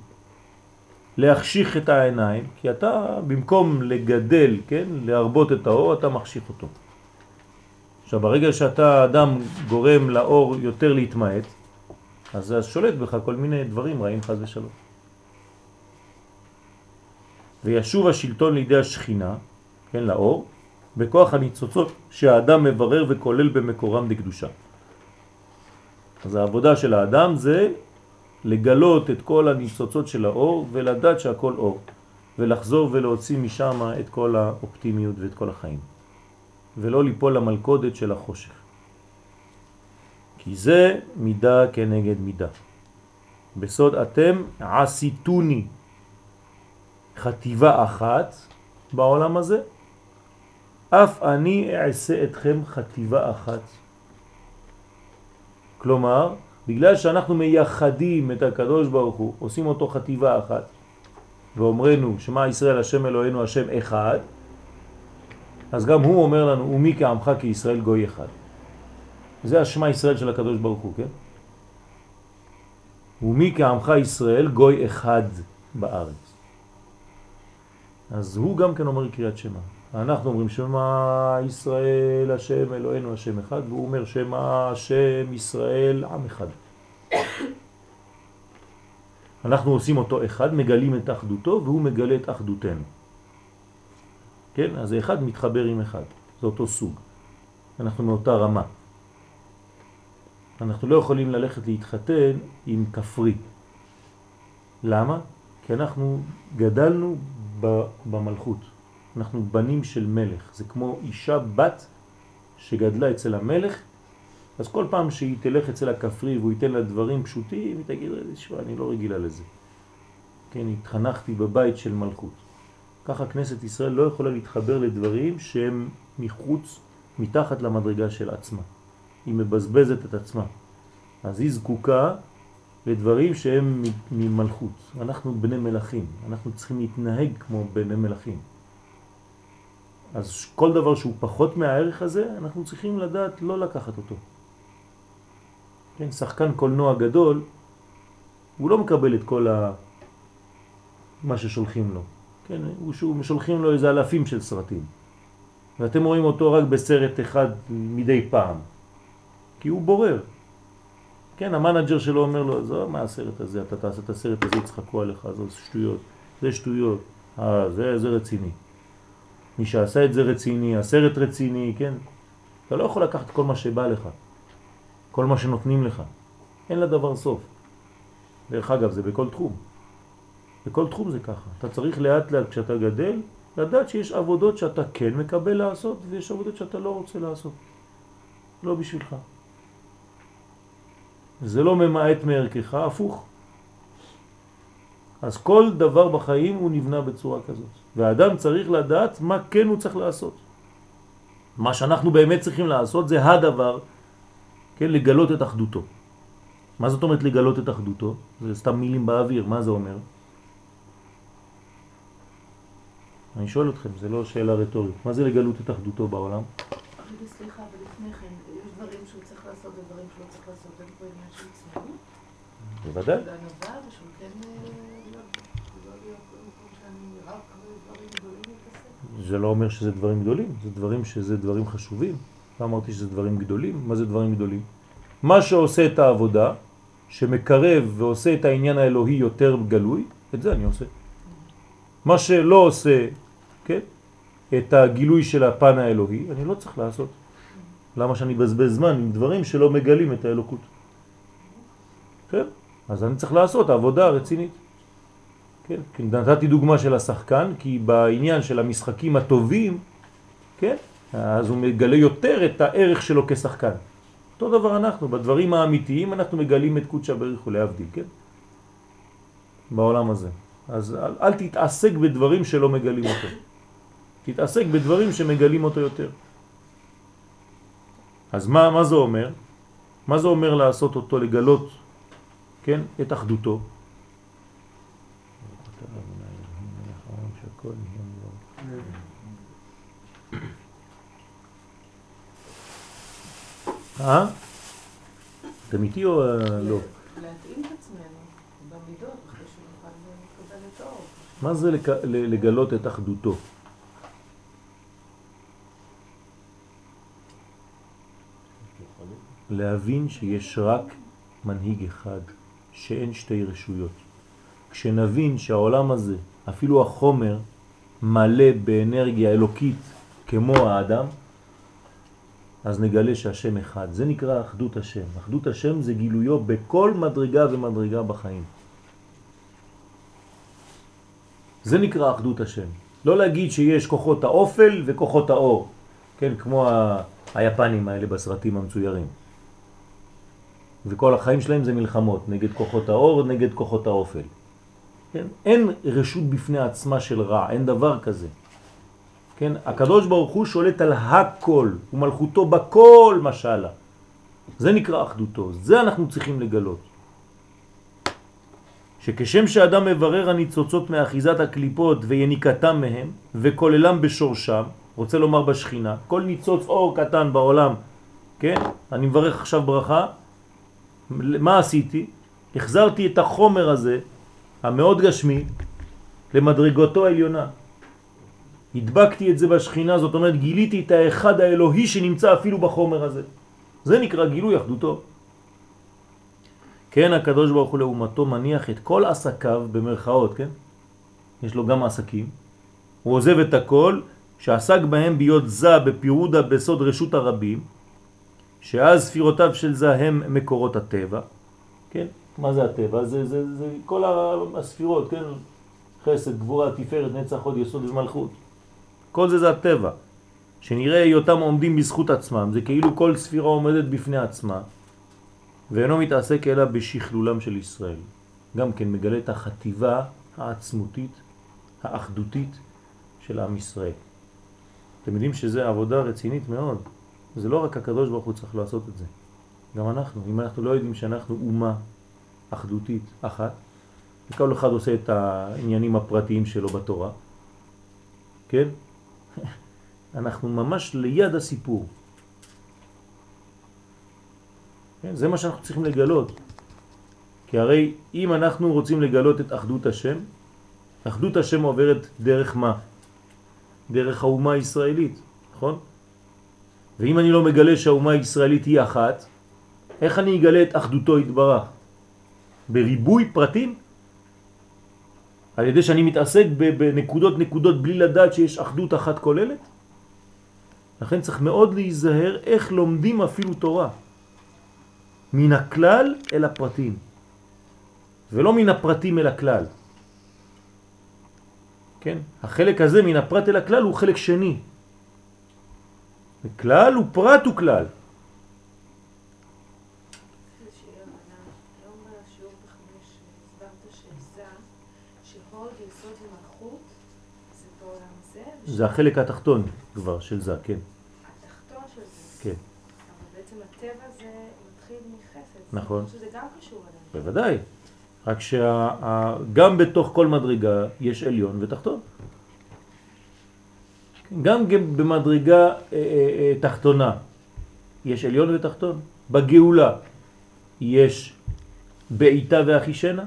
להחשיך את העיניים, כי אתה במקום לגדל, כן, להרבות את האור, אתה מחשיך אותו. עכשיו ברגע שאתה אדם גורם לאור יותר להתמעט, אז זה שולט בך כל מיני דברים רעים חז ושלום. וישוב השלטון לידי השכינה, כן, לאור, בכוח הניצוצות שהאדם מברר וכולל במקורם דקדושה. אז העבודה של האדם זה לגלות את כל הניצוצות של האור ולדעת שהכל אור, ולחזור ולהוציא משם את כל האופטימיות ואת כל החיים, ולא ליפול למלכודת של החושך. כי זה מידה כנגד מידה. בסוד אתם עשיתוני חטיבה אחת בעולם הזה, אף אני אעשה אתכם חטיבה אחת. כלומר, בגלל שאנחנו מייחדים את הקדוש ברוך הוא, עושים אותו חטיבה אחת, ואומרנו שמה ישראל השם אלוהינו השם אחד, אז גם הוא אומר לנו, ומי כעמך כישראל גוי אחד. זה השמה ישראל של הקדוש ברוך הוא, כן? ומי כעמך ישראל גוי אחד בארץ. אז הוא גם כן אומר קריאת שמה. אנחנו אומרים שמה ישראל השם אלוהינו השם אחד, והוא אומר שמה השם ישראל עם אחד. אנחנו עושים אותו אחד, מגלים את אחדותו והוא מגלה את אחדותנו. כן? אז אחד מתחבר עם אחד, זה אותו סוג. אנחנו מאותה רמה. אנחנו לא יכולים ללכת להתחתן עם כפרי. למה? כי אנחנו גדלנו במלכות. אנחנו בנים של מלך. זה כמו אישה בת שגדלה אצל המלך, אז כל פעם שהיא תלך אצל הכפרי והוא ייתן לה דברים פשוטים, היא תגיד, אני לא רגילה לזה. כן, התחנכתי בבית של מלכות. ככה כנסת ישראל לא יכולה להתחבר לדברים שהם מחוץ, מתחת למדרגה של עצמה. היא מבזבזת את עצמה. אז היא זקוקה לדברים שהם ממלכות. אנחנו בני מלכים, אנחנו צריכים להתנהג כמו בני מלכים. אז כל דבר שהוא פחות מהערך הזה, אנחנו צריכים לדעת לא לקחת אותו. כן, שחקן קולנוע גדול, הוא לא מקבל את כל ה... מה ששולחים לו. כן, הוא שהוא שולחים לו איזה אלפים של סרטים. ואתם רואים אותו רק בסרט אחד מדי פעם. כי הוא בורר. כן, המנג'ר שלו אומר לו, זו, מה הסרט הזה? אתה תעשה את הסרט הזה, יצחקו עליך, זה שטויות. זה שטויות. אה, זה, זה רציני. מי שעשה את זה רציני, הסרט רציני, כן? אתה לא יכול לקחת כל מה שבא לך, כל מה שנותנים לך. אין לדבר סוף. דרך אגב, זה בכל תחום. בכל תחום זה ככה. אתה צריך לאט לאט כשאתה גדל, לדעת שיש עבודות שאתה כן מקבל לעשות, ויש עבודות שאתה לא רוצה לעשות. לא בשבילך. זה לא ממעט מערכך, הפוך. אז כל דבר בחיים הוא נבנה בצורה כזאת. והאדם צריך לדעת מה כן הוא צריך לעשות. מה שאנחנו באמת צריכים לעשות זה הדבר, כן, לגלות את אחדותו. מה זאת אומרת לגלות את אחדותו? זה סתם מילים באוויר, מה זה אומר? אני שואל אתכם, זה לא שאלה רטורית. מה זה לגלות את אחדותו בעולם? סליחה, אבל לפני כן, יש דברים שהוא צריך לעשות ודברים שהוא לא צריך לעשות, אין פה עניין של צניעות? בוודאי. זה לא אומר שזה דברים גדולים, זה דברים שזה דברים חשובים. לא אמרתי שזה דברים גדולים, מה זה דברים גדולים? מה שעושה את העבודה, שמקרב ועושה את העניין האלוהי יותר גלוי, את זה אני עושה. מה שלא עושה, כן, את הגילוי של הפן האלוהי, אני לא צריך לעשות. למה שאני בזבז זמן עם דברים שלא מגלים את האלוקות? כן, אז אני צריך לעשות עבודה רצינית. כן? כן, נתתי דוגמה של השחקן, כי בעניין של המשחקים הטובים, כן? אז הוא מגלה יותר את הערך שלו כשחקן. אותו דבר אנחנו, בדברים האמיתיים אנחנו מגלים את קודשא בריך ולהבדיל, כן? בעולם הזה. אז אל, אל תתעסק בדברים שלא מגלים אותו. תתעסק בדברים שמגלים אותו יותר. אז מה, מה זה אומר? מה זה אומר לעשות אותו, לגלות, כן, את אחדותו? אה? אתם איתי או לא? להתאים את עצמנו במידות אחרי שנוכל לקבל את האור. מה זה לגלות את אחדותו? להבין שיש רק מנהיג אחד, שאין שתי רשויות. כשנבין שהעולם הזה, אפילו החומר, מלא באנרגיה אלוקית כמו האדם, אז נגלה שהשם אחד. זה נקרא אחדות השם. אחדות השם זה גילויו בכל מדרגה ומדרגה בחיים. זה נקרא אחדות השם. לא להגיד שיש כוחות האופל וכוחות האור, כן, כמו ה... היפנים האלה בסרטים המצוירים. וכל החיים שלהם זה מלחמות נגד כוחות האור, נגד כוחות האופל. כן? אין רשות בפני עצמה של רע, אין דבר כזה. כן? הקדוש ברוך הוא שולט על הכל, ומלכותו בכל משלה. זה נקרא אחדותו, זה אנחנו צריכים לגלות. שכשם שאדם מברר הניצוצות מאחיזת הקליפות ויניקתם מהם וכוללם בשורשם, רוצה לומר בשכינה, כל ניצוץ אור קטן בעולם, כן? אני מברך עכשיו ברכה, מה עשיתי? החזרתי את החומר הזה, המאוד גשמי, למדרגותו העליונה. הדבקתי את זה בשכינה, זאת אומרת גיליתי את האחד האלוהי שנמצא אפילו בחומר הזה. זה נקרא גילוי אחדותו. כן, הקדוש ברוך הוא לאומתו מניח את כל עסקיו במרכאות, כן? יש לו גם עסקים. הוא עוזב את הכל, שעסק בהם ביות זה בפירודה בסוד רשות הרבים, שאז ספירותיו של זה הם מקורות הטבע, כן? מה זה הטבע? זה, זה, זה כל הספירות, כן? חסד, גבורה, תפארת, נצח, עוד יסוד ומלכות. כל זה זה הטבע. שנראה היותם עומדים בזכות עצמם, זה כאילו כל ספירה עומדת בפני עצמה, ואינו מתעסק אלא בשכלולם של ישראל. גם כן מגלה את החטיבה העצמותית, האחדותית של עם ישראל. אתם יודעים שזה עבודה רצינית מאוד. זה לא רק הקדוש ברוך הוא צריך לעשות את זה. גם אנחנו. אם אנחנו לא יודעים שאנחנו אומה אחדותית אחת, וכל אחד עושה את העניינים הפרטיים שלו בתורה, כן? [LAUGHS] אנחנו ממש ליד הסיפור. כן? זה מה שאנחנו צריכים לגלות. כי הרי אם אנחנו רוצים לגלות את אחדות השם, אחדות השם עוברת דרך מה? דרך האומה הישראלית, נכון? ואם אני לא מגלה שהאומה הישראלית היא אחת, איך אני אגלה את אחדותו התברך? בריבוי פרטים? על ידי שאני מתעסק בנקודות נקודות בלי לדעת שיש אחדות אחת כוללת? לכן צריך מאוד להיזהר איך לומדים אפילו תורה. מן הכלל אל הפרטים, ולא מן הפרטים אל הכלל. כן? החלק הזה מן הפרט אל הכלל הוא חלק שני. כלל הוא פרט הוא כלל. זה החלק התחתון כבר של זה, כן. התחתון של זה. כן. אבל בעצם הטבע זה מתחיל מחסד. נכון. שזה גם קשור אלינו. בוודאי. רק שגם בתוך כל מדרגה יש עליון ותחתון. גם במדרגה אה, אה, אה, תחתונה יש עליון ותחתון. בגאולה יש בעיתה ואחישנה.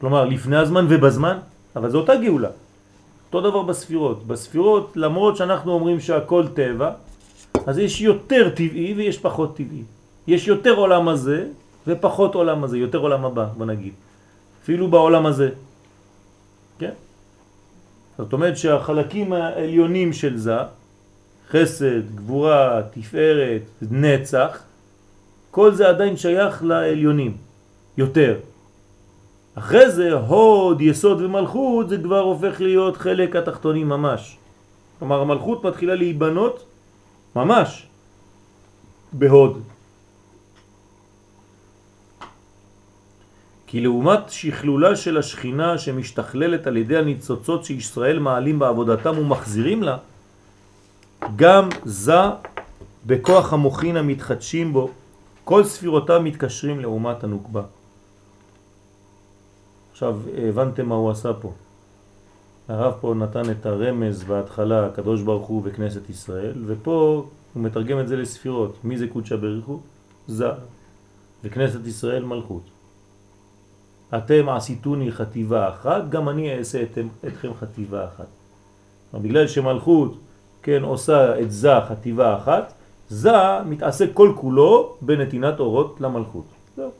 כלומר, לפני הזמן ובזמן, אבל זו אותה גאולה. אותו דבר בספירות. בספירות, למרות שאנחנו אומרים שהכל טבע, אז יש יותר טבעי ויש פחות טבעי. יש יותר עולם הזה ופחות עולם הזה, יותר עולם הבא, בוא נגיד. אפילו בעולם הזה. כן? זאת אומרת שהחלקים העליונים של זה, חסד, גבורה, תפארת, נצח, כל זה עדיין שייך לעליונים, יותר. אחרי זה הוד, יסוד ומלכות זה כבר הופך להיות חלק התחתונים ממש. כלומר המלכות מתחילה להיבנות ממש בהוד. כי לעומת שכלולה של השכינה שמשתכללת על ידי הניצוצות שישראל מעלים בעבודתם ומחזירים לה, גם זה בכוח המוכין המתחדשים בו, כל ספירותיו מתקשרים לעומת הנוקבה. עכשיו הבנתם מה הוא עשה פה. הרב פה נתן את הרמז בהתחלה, הקדוש ברוך הוא וכנסת ישראל, ופה הוא מתרגם את זה לספירות. מי זה קודשא בריחו? זה. וכנסת ישראל מלכות. אתם עשיתוני חטיבה אחת, גם אני אעשה אתם, אתכם חטיבה אחת. בגלל שמלכות, כן, עושה את זה חטיבה אחת, זה מתעסק כל כולו בנתינת אורות למלכות. זהו.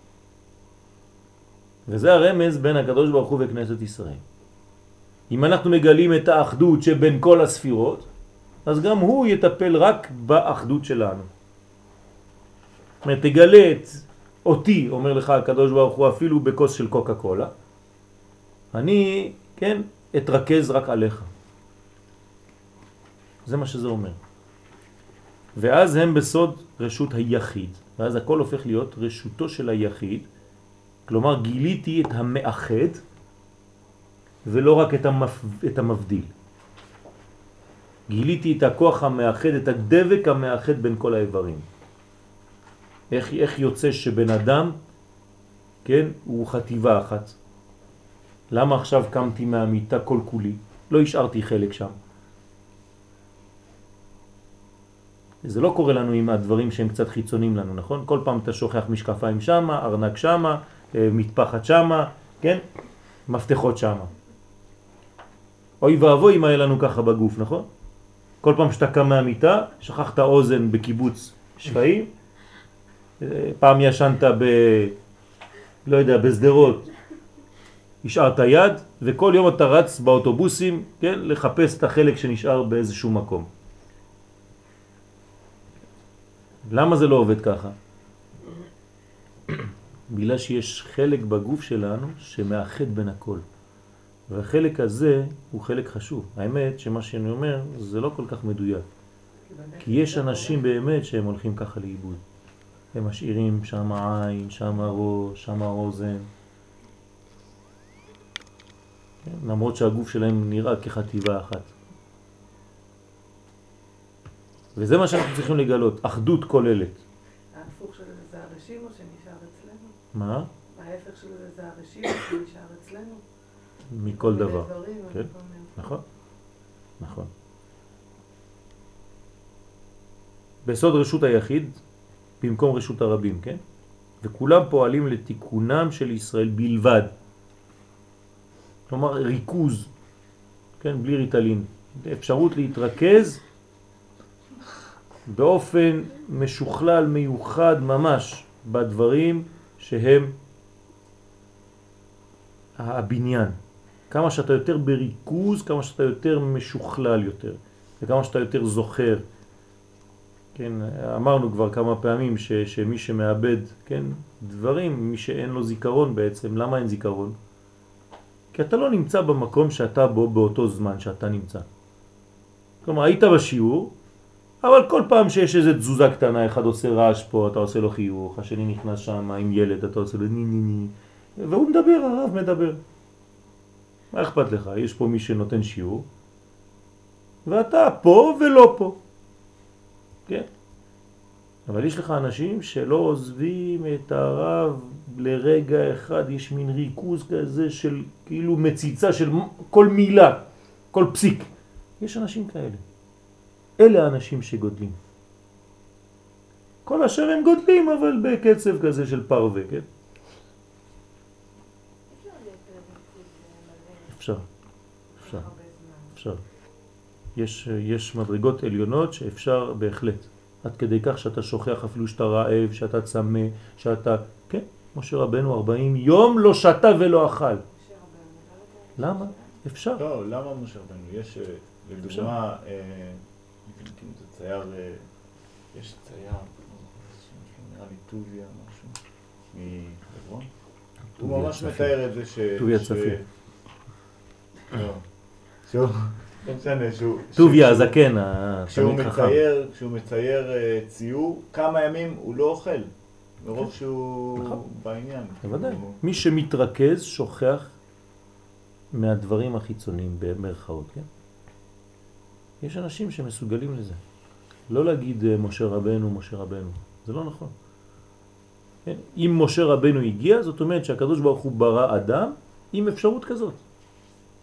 וזה הרמז בין הקדוש ברוך הוא וכנסת ישראל. אם אנחנו מגלים את האחדות שבין כל הספירות, אז גם הוא יטפל רק באחדות שלנו. זאת אומרת, תגלה את אותי, אומר לך הקדוש ברוך הוא, אפילו בכוס של קוקה קולה, אני, כן, אתרכז רק עליך. זה מה שזה אומר. ואז הם בסוד רשות היחיד, ואז הכל הופך להיות רשותו של היחיד, כלומר גיליתי את המאחד ולא רק את, המפ... את המבדיל. גיליתי את הכוח המאחד, את הדבק המאחד בין כל האיברים. איך, איך יוצא שבן אדם כן, הוא חטיבה אחת. למה עכשיו קמתי מהמיטה כל כולי? לא השארתי חלק שם. זה לא קורה לנו עם הדברים שהם קצת חיצוניים לנו, נכון? כל פעם אתה שוכח משקפיים שמה, ארנק שמה, אה, מטפחת שמה, כן? מפתחות שמה. אוי ואבוי אם היה לנו ככה בגוף, נכון? כל פעם שאתה קם מהמיטה, שכחת אוזן בקיבוץ שפעים, אה, פעם ישנת ב... לא יודע, בסדרות, השארת יד, וכל יום אתה רץ באוטובוסים, כן, לחפש את החלק שנשאר באיזשהו מקום. למה זה לא עובד ככה? [CLEARS THROAT] בגלל שיש חלק בגוף שלנו שמאחד בין הכל. והחלק הזה הוא חלק חשוב. האמת שמה שאני אומר זה לא כל כך מדויק. כי יש אנשים באמת שהם הולכים ככה לאיבוד. הם משאירים שם עין, שם ראש, שם אוזן. כן? למרות שהגוף שלהם נראה כחטיבה אחת. וזה מה שאנחנו צריכים לגלות, אחדות כוללת. ההפוך של זה זה הראשים או שנשאר אצלנו? מה? ההפך של זה זה הראשים או שנשאר אצלנו? מכל דבר. דברים, כן, נכון, נכון. בסוד רשות היחיד, במקום רשות הרבים, כן? וכולם פועלים לתיקונם של ישראל בלבד. כלומר, ריכוז, כן? בלי ריטלין. אפשרות להתרכז באופן משוכלל, מיוחד ממש, בדברים שהם הבניין. כמה שאתה יותר בריכוז, כמה שאתה יותר משוכלל יותר, וכמה שאתה יותר זוכר. כן, אמרנו כבר כמה פעמים ש, שמי שמאבד, כן, דברים, מי שאין לו זיכרון בעצם, למה אין זיכרון? כי אתה לא נמצא במקום שאתה בו באותו זמן שאתה נמצא. כלומר, היית בשיעור, אבל כל פעם שיש איזו תזוזה קטנה, אחד עושה רעש פה, אתה עושה לו חיוך, השני נכנס שם עם ילד, אתה עושה לו ני ני ני, והוא מדבר, הרב מדבר. מה אכפת לך? יש פה מי שנותן שיעור, ואתה פה ולא פה. כן? אבל יש לך אנשים שלא עוזבים את הרב לרגע אחד, יש מין ריכוז כזה של כאילו מציצה של כל מילה, כל פסיק. יש אנשים כאלה. אלה האנשים שגודלים. כל השאר הם גודלים, אבל בקצב כזה של פרווה, כן? אפשר, אפשר. אפשר. יש, יש מדרגות עליונות שאפשר בהחלט. עד כדי כך שאתה שוכח אפילו שאתה רעב, שאתה צמא, שאתה... כן, משה רבנו 40 יום לא שתה ולא אכל. למה? אפשר. לא, למה משה רבנו? יש, אה, לדוגמה, אה, זה צייר, אה, יש צייר, נראה לי טוביה משהו, מחברון. הוא ממש. מתאר את זה ש... טוביה ש- צפיר. לא. משנה, שהוא... טוביה הזקן, כשהוא. מצייר, כשהוא מצייר אה, ציור, כמה ימים הוא לא אוכל, מרוב שהוא נכון. בעניין. בוודאי. מי שמתרכז שוכח מהדברים החיצוניים במרכאות, כן? יש אנשים שמסוגלים לזה. לא להגיד אה, משה רבנו, משה רבנו. זה לא נכון. כן? אם משה רבנו הגיע, זאת אומרת שהקדוש ברוך הוא ברא אדם עם אפשרות כזאת.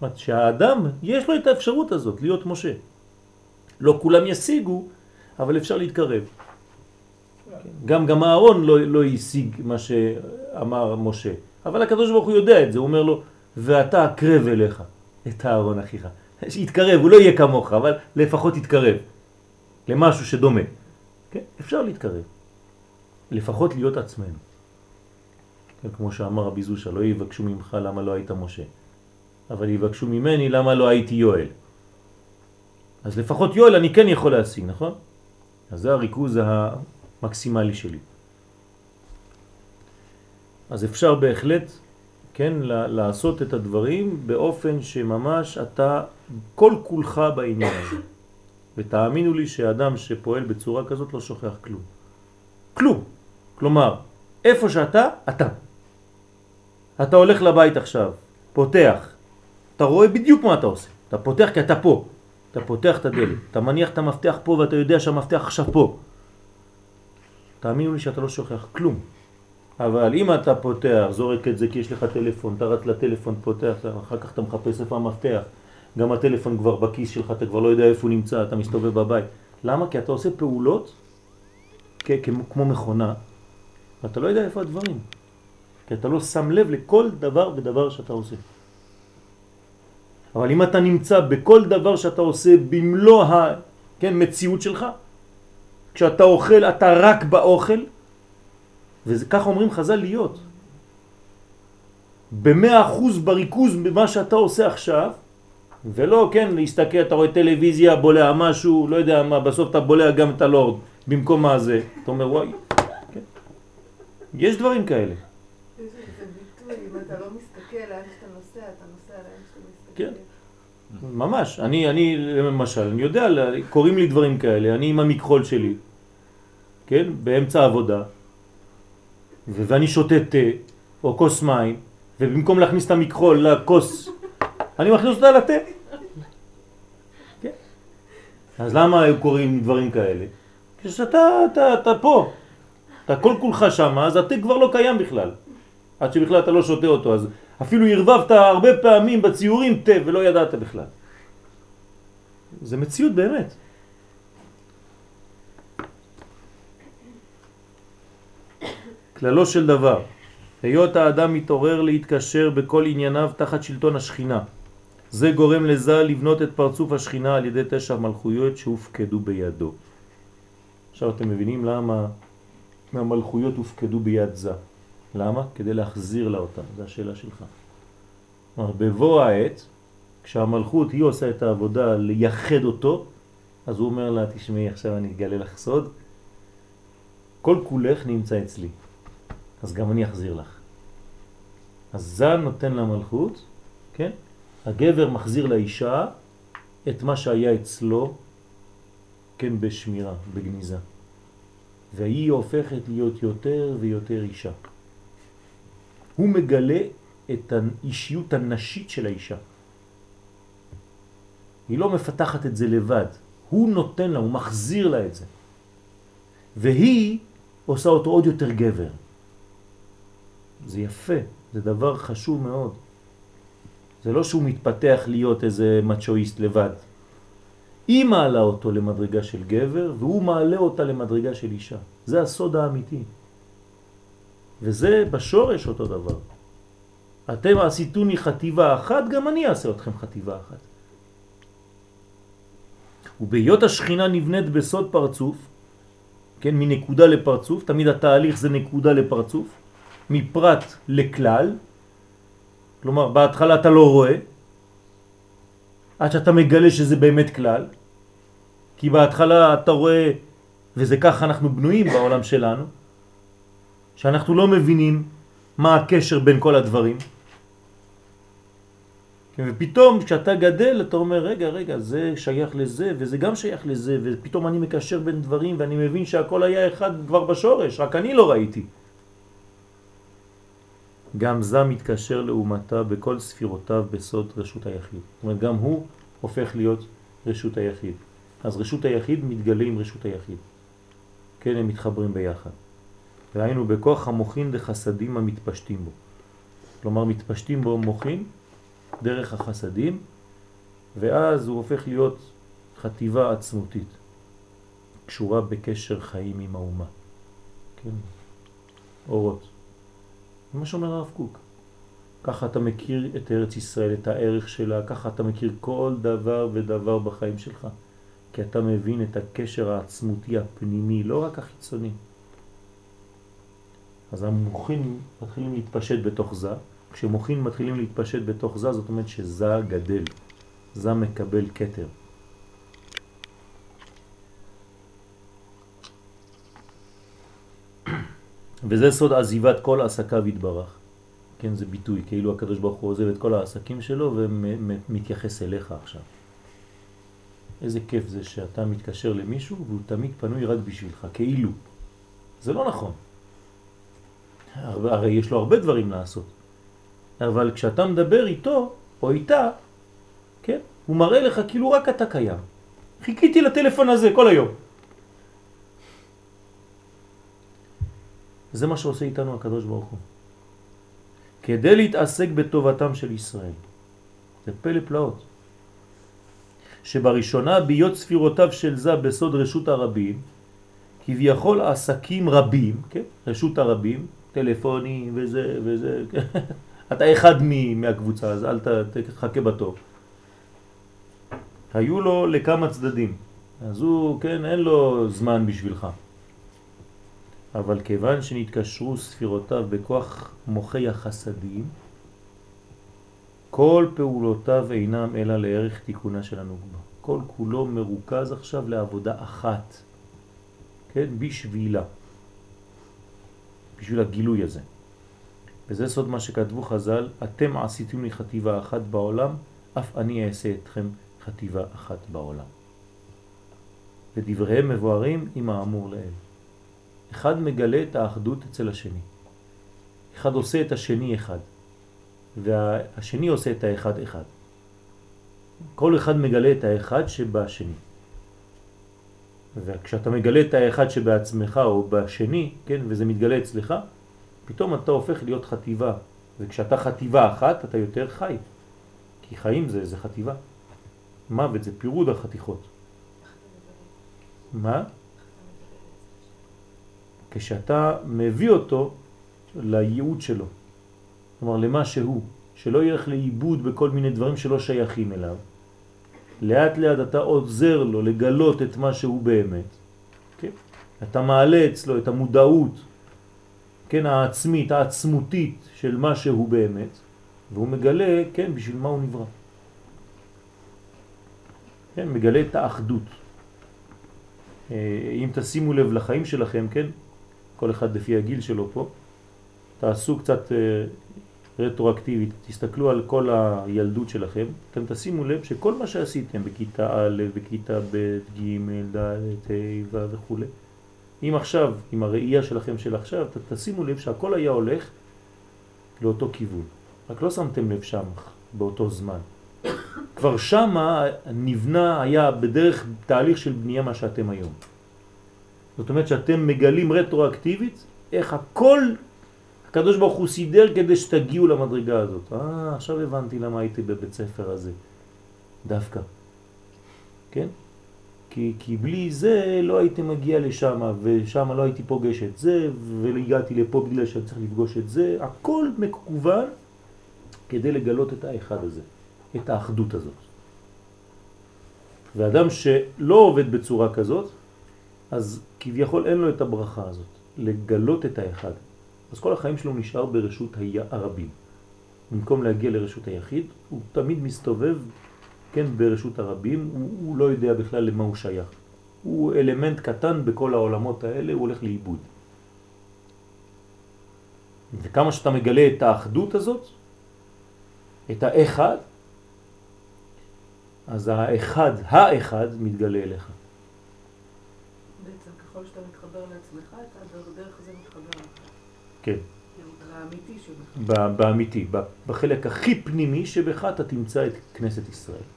אומרת שהאדם, יש לו את האפשרות הזאת להיות משה. לא כולם ישיגו, אבל אפשר להתקרב. גם גם אהרון לא, לא השיג מה שאמר משה, אבל הקדוש ברוך הוא יודע את זה, הוא אומר לו, ואתה אקרב אליך את אהרון אחיך. שיתקרב, הוא לא יהיה כמוך, אבל לפחות יתקרב למשהו שדומה. כן? אפשר להתקרב. לפחות להיות עצמנו. כן, כמו שאמר רבי זושה, לא יבקשו ממך למה לא היית משה, אבל יבקשו ממני למה לא הייתי יואל. אז לפחות יואל אני כן יכול להשיג, נכון? אז זה הריכוז המקסימלי שלי. אז אפשר בהחלט, כן, לעשות את הדברים באופן שממש אתה כל כולך בעניין הזה. ותאמינו לי שאדם שפועל בצורה כזאת לא שוכח כלום. כלום. כלומר, איפה שאתה, אתה. אתה הולך לבית עכשיו, פותח, אתה רואה בדיוק מה אתה עושה. אתה פותח כי אתה פה. אתה פותח את הדלת, אתה מניח את המפתח פה ואתה יודע שהמפתח עכשיו פה. תאמינו לי שאתה לא שוכח כלום. אבל אם אתה פותח, זורק את זה כי יש לך טלפון, אתה רץ לטלפון, פותח, אחר כך אתה מחפש איפה המפתח, גם הטלפון כבר בכיס שלך, אתה כבר לא יודע איפה הוא נמצא, אתה מסתובב בבית. למה? כי אתה עושה פעולות כמו, מכונה, ואתה לא יודע איפה הדברים. כי אתה לא שם לב לכל דבר ודבר שאתה עושה. אבל אם אתה נמצא בכל דבר שאתה עושה במלוא המציאות כן, שלך, כשאתה אוכל, אתה רק באוכל, וכך אומרים חז"ל להיות. במאה אחוז בריכוז במה שאתה עושה עכשיו, ולא, כן, להסתכל, אתה רואה טלוויזיה, בולע משהו, לא יודע מה, בסוף אתה בולע גם את הלורד במקום מה זה. אתה אומר, וואי, כן. יש דברים כאלה. אם אתה לא מסתכל לאן שאתה נוסע, אתה נוסע לאן שאתה מסתכל. כן. ממש, אני, אני למשל, אני יודע, קוראים לי דברים כאלה, אני עם המכחול שלי, כן, באמצע העבודה, ואני שותה תה או כוס מים, ובמקום להכניס את המכחול לכוס, אני מכניס אותה לתה. כן. אז למה קוראים דברים כאלה? כשאתה אתה, אתה פה, אתה כל כולך שם, אז התה כבר לא קיים בכלל. עד שבכלל אתה לא שותה אותו, אז אפילו הרבבת הרבה פעמים בציורים תה ולא ידעת בכלל. זה מציאות באמת. כללו של דבר, היות האדם מתעורר להתקשר בכל ענייניו תחת שלטון השכינה. זה גורם לזה לבנות את פרצוף השכינה על ידי תשע מלכויות שהופקדו בידו. עכשיו אתם מבינים למה המלכויות הופקדו ביד זה. למה? כדי להחזיר לה אותה, זו השאלה שלך. כלומר, בבוא העת, כשהמלכות היא עושה את העבודה לייחד אותו, אז הוא אומר לה, תשמעי, עכשיו אני אגלה לך סוד, כל כולך נמצא אצלי. אז גם אני אחזיר לך. זה נותן למלכות, כן? הגבר מחזיר לאישה את מה שהיה אצלו, כן, בשמירה, בגניזה. והיא הופכת להיות יותר ויותר אישה. הוא מגלה את האישיות הנשית של האישה. היא לא מפתחת את זה לבד, הוא נותן לה, הוא מחזיר לה את זה. והיא עושה אותו עוד יותר גבר. זה יפה, זה דבר חשוב מאוד. זה לא שהוא מתפתח להיות איזה מצ'ואיסט לבד. היא מעלה אותו למדרגה של גבר, והוא מעלה אותה למדרגה של אישה. זה הסוד האמיתי. וזה בשורש אותו דבר. אתם עשיתוני חטיבה אחת, גם אני אעשה אתכם חטיבה אחת. ובהיות השכינה נבנית בסוד פרצוף, כן, מנקודה לפרצוף, תמיד התהליך זה נקודה לפרצוף, מפרט לכלל, כלומר בהתחלה אתה לא רואה, עד שאתה מגלה שזה באמת כלל, כי בהתחלה אתה רואה, וזה ככה אנחנו בנויים בעולם שלנו, שאנחנו לא מבינים מה הקשר בין כל הדברים, ופתאום כשאתה גדל אתה אומר רגע רגע זה שייך לזה וזה גם שייך לזה ופתאום אני מקשר בין דברים ואני מבין שהכל היה אחד כבר בשורש רק אני לא ראיתי גם זה מתקשר לאומתה בכל ספירותיו בסוד רשות היחיד. זאת אומרת, גם הוא הופך להיות רשות היחיד. אז רשות היחיד מתגלה עם רשות היחיד. כן, הם מתחברים ביחד. והיינו בכוח המוכין דחסדים המתפשטים בו. כלומר, מתפשטים בו מוכין דרך החסדים, ואז הוא הופך להיות חטיבה עצמותית, קשורה בקשר חיים עם האומה. כן, אורות. זה מה שאומר הרב קוק. ככה אתה מכיר את ארץ ישראל, את הערך שלה, ככה אתה מכיר כל דבר ודבר בחיים שלך. כי אתה מבין את הקשר העצמותי הפנימי, לא רק החיצוני. אז המוחים מתחילים להתפשט בתוך זה, כשמוחים מתחילים להתפשט בתוך זה, זאת אומרת שזה גדל, זה מקבל קטר. וזה סוד עזיבת כל עסקיו יתברך. כן, זה ביטוי, כאילו הקדוש ברוך הוא עוזב את כל העסקים שלו ומתייחס אליך עכשיו. איזה כיף זה שאתה מתקשר למישהו והוא תמיד פנוי רק בשבילך, כאילו. זה לא נכון. הרי יש לו הרבה דברים לעשות. אבל כשאתה מדבר איתו או איתה, כן, הוא מראה לך כאילו רק אתה קיים. חיכיתי לטלפון הזה כל היום. זה מה שעושה איתנו הקדוש ברוך הוא. כדי להתעסק בטובתם של ישראל. זה פלא פלאות. שבראשונה ביות ספירותיו של זה בסוד רשות הרבים, כביכול עסקים רבים, כן? רשות הרבים, טלפונים וזה וזה, כן? אתה אחד מהקבוצה, אז אל תחכה בתור. היו לו לכמה צדדים, אז הוא, כן, אין לו זמן בשבילך. אבל כיוון שנתקשרו ספירותיו בכוח מוחי החסדים, כל פעולותיו אינם אלא לערך תיקונה של הנוגמה. כל כולו מרוכז עכשיו לעבודה אחת, כן, בשבילה, בשביל הגילוי הזה. וזה סוד מה שכתבו חז"ל, אתם עשיתם לי חטיבה אחת בעולם, אף אני אעשה אתכם חטיבה אחת בעולם. ודבריהם מבוארים עם האמור לאל. אחד מגלה את האחדות אצל השני. אחד עושה את השני אחד, והשני עושה את האחד אחד. כל אחד מגלה את האחד שבשני. וכשאתה מגלה את האחד שבעצמך או בשני, כן, וזה מתגלה אצלך, פתאום אתה הופך להיות חטיבה. וכשאתה חטיבה אחת, אתה יותר חי. כי חיים זה, זה חטיבה. מוות זה פירוד החתיכות. מה? כשאתה מביא אותו לייעוד שלו, כלומר למה שהוא, שלא ילך לאיבוד בכל מיני דברים שלא שייכים אליו, לאט לאט אתה עוזר לו לגלות את מה שהוא באמת, כן? אתה מעלה אצלו את המודעות, כן, העצמית, העצמותית של מה שהוא באמת, והוא מגלה, כן, בשביל מה הוא נברא. כן, מגלה את האחדות. אה, אם תשימו לב לחיים שלכם, כן, כל אחד לפי הגיל שלו פה, תעשו קצת אה, רטרואקטיבית, תסתכלו על כל הילדות שלכם, אתם תשימו לב שכל מה שעשיתם בכיתה א', בכיתה ב', ג', ד', ה', ו' וכו', אם עכשיו, עם הראייה שלכם של עכשיו, תשימו לב שהכל היה הולך לאותו כיוון. רק לא שמתם לב שם באותו זמן. כבר שמה נבנה, היה בדרך תהליך של בנייה מה שאתם היום. זאת אומרת שאתם מגלים רטרואקטיבית איך הכל הקדוש ברוך הוא סידר כדי שתגיעו למדרגה הזאת. אה, עכשיו הבנתי למה הייתי בבית ספר הזה, דווקא. כן? כי, כי בלי זה לא הייתי מגיע לשם, ושם לא הייתי פוגש את זה, והגעתי לפה בגלל שאני צריך לפגוש את זה. הכל מקוון כדי לגלות את האחד הזה, את האחדות הזאת. ואדם שלא עובד בצורה כזאת, אז כביכול אין לו את הברכה הזאת, לגלות את האחד. אז כל החיים שלו נשאר ברשות הרבים. במקום להגיע לרשות היחיד, הוא תמיד מסתובב, כן, ברשות הרבים, הוא, הוא לא יודע בכלל למה הוא שייך. הוא אלמנט קטן בכל העולמות האלה, הוא הולך לאיבוד. וכמה שאתה מגלה את האחדות הזאת, את האחד, אז האחד, האחד, מתגלה אליך. בעצם ככל שאתה מתחבר לעצמך, אתה דרך זה מתחבר לך. כן. באמיתי שבך. באמיתי, בחלק הכי פנימי שבך אתה תמצא את כנסת ישראל.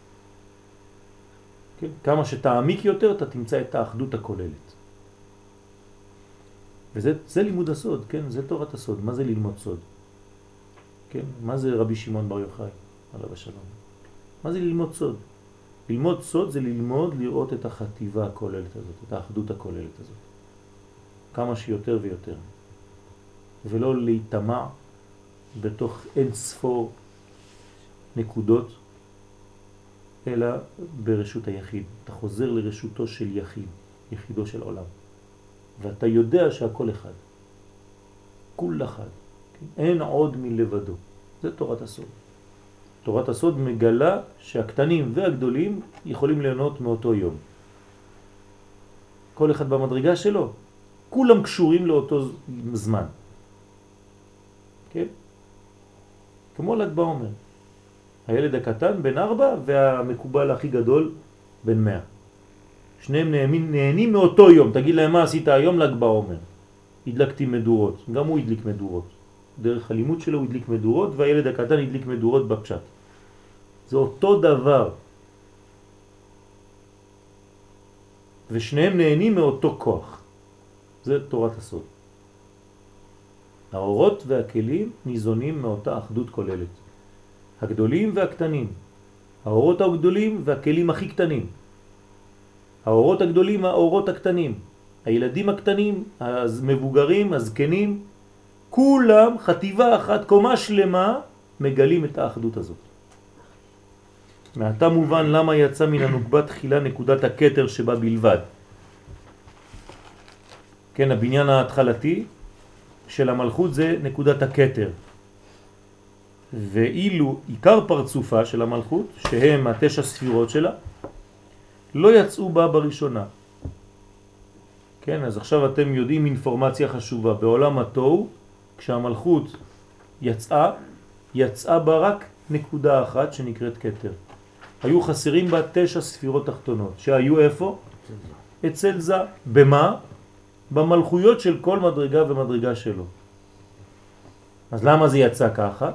כן? כמה שתעמיק יותר אתה תמצא את האחדות הכוללת. וזה לימוד הסוד, כן? זה תורת הסוד. מה זה ללמוד סוד? כן? מה זה רבי שמעון בר יוחאי, עליו השלום? מה זה ללמוד סוד? ללמוד סוד זה ללמוד לראות את החטיבה הכוללת הזאת, את האחדות הכוללת הזאת. כמה שיותר ויותר. ולא להתמע בתוך אין ספור נקודות, אלא ברשות היחיד. אתה חוזר לרשותו של יחיד, יחידו של עולם. ואתה יודע שהכל אחד. כול אחד. כן? אין עוד מלבדו. זה תורת הסוד. תורת הסוד מגלה שהקטנים והגדולים יכולים ליהנות מאותו יום. כל אחד במדרגה שלו. כולם קשורים לאותו זמן. כן? כמו ל"ג בעומר. הילד הקטן בן ארבע והמקובל הכי גדול בן מאה. שניהם נהנים, נהנים מאותו יום. תגיד להם מה עשית היום ל"ג בעומר. הדלקתי מדורות. גם הוא הדליק מדורות. דרך הלימוד שלו הוא הדליק מדורות והילד הקטן הדליק מדורות בפשט. זה אותו דבר. ושניהם נהנים מאותו כוח. זה תורת הסוד. האורות והכלים ניזונים מאותה אחדות כוללת. הגדולים והקטנים, האורות הגדולים והכלים הכי קטנים. האורות הגדולים, האורות הקטנים, הילדים הקטנים, המבוגרים, הזקנים, כולם חטיבה אחת, קומה שלמה, מגלים את האחדות הזאת. מעתה מובן למה יצא מן הנוקבה תחילה נקודת הקטר שבה בלבד. כן, הבניין ההתחלתי של המלכות זה נקודת הקטר. ואילו עיקר פרצופה של המלכות, שהם התשע ספירות שלה, לא יצאו בה בראשונה. כן, אז עכשיו אתם יודעים אינפורמציה חשובה. בעולם התוהו, כשהמלכות יצאה, יצאה בה רק נקודה אחת שנקראת קטר. היו חסרים בה תשע ספירות תחתונות, שהיו איפה? אצל זה. במה? במלכויות של כל מדרגה ומדרגה שלו. אז למה זה יצא ככה?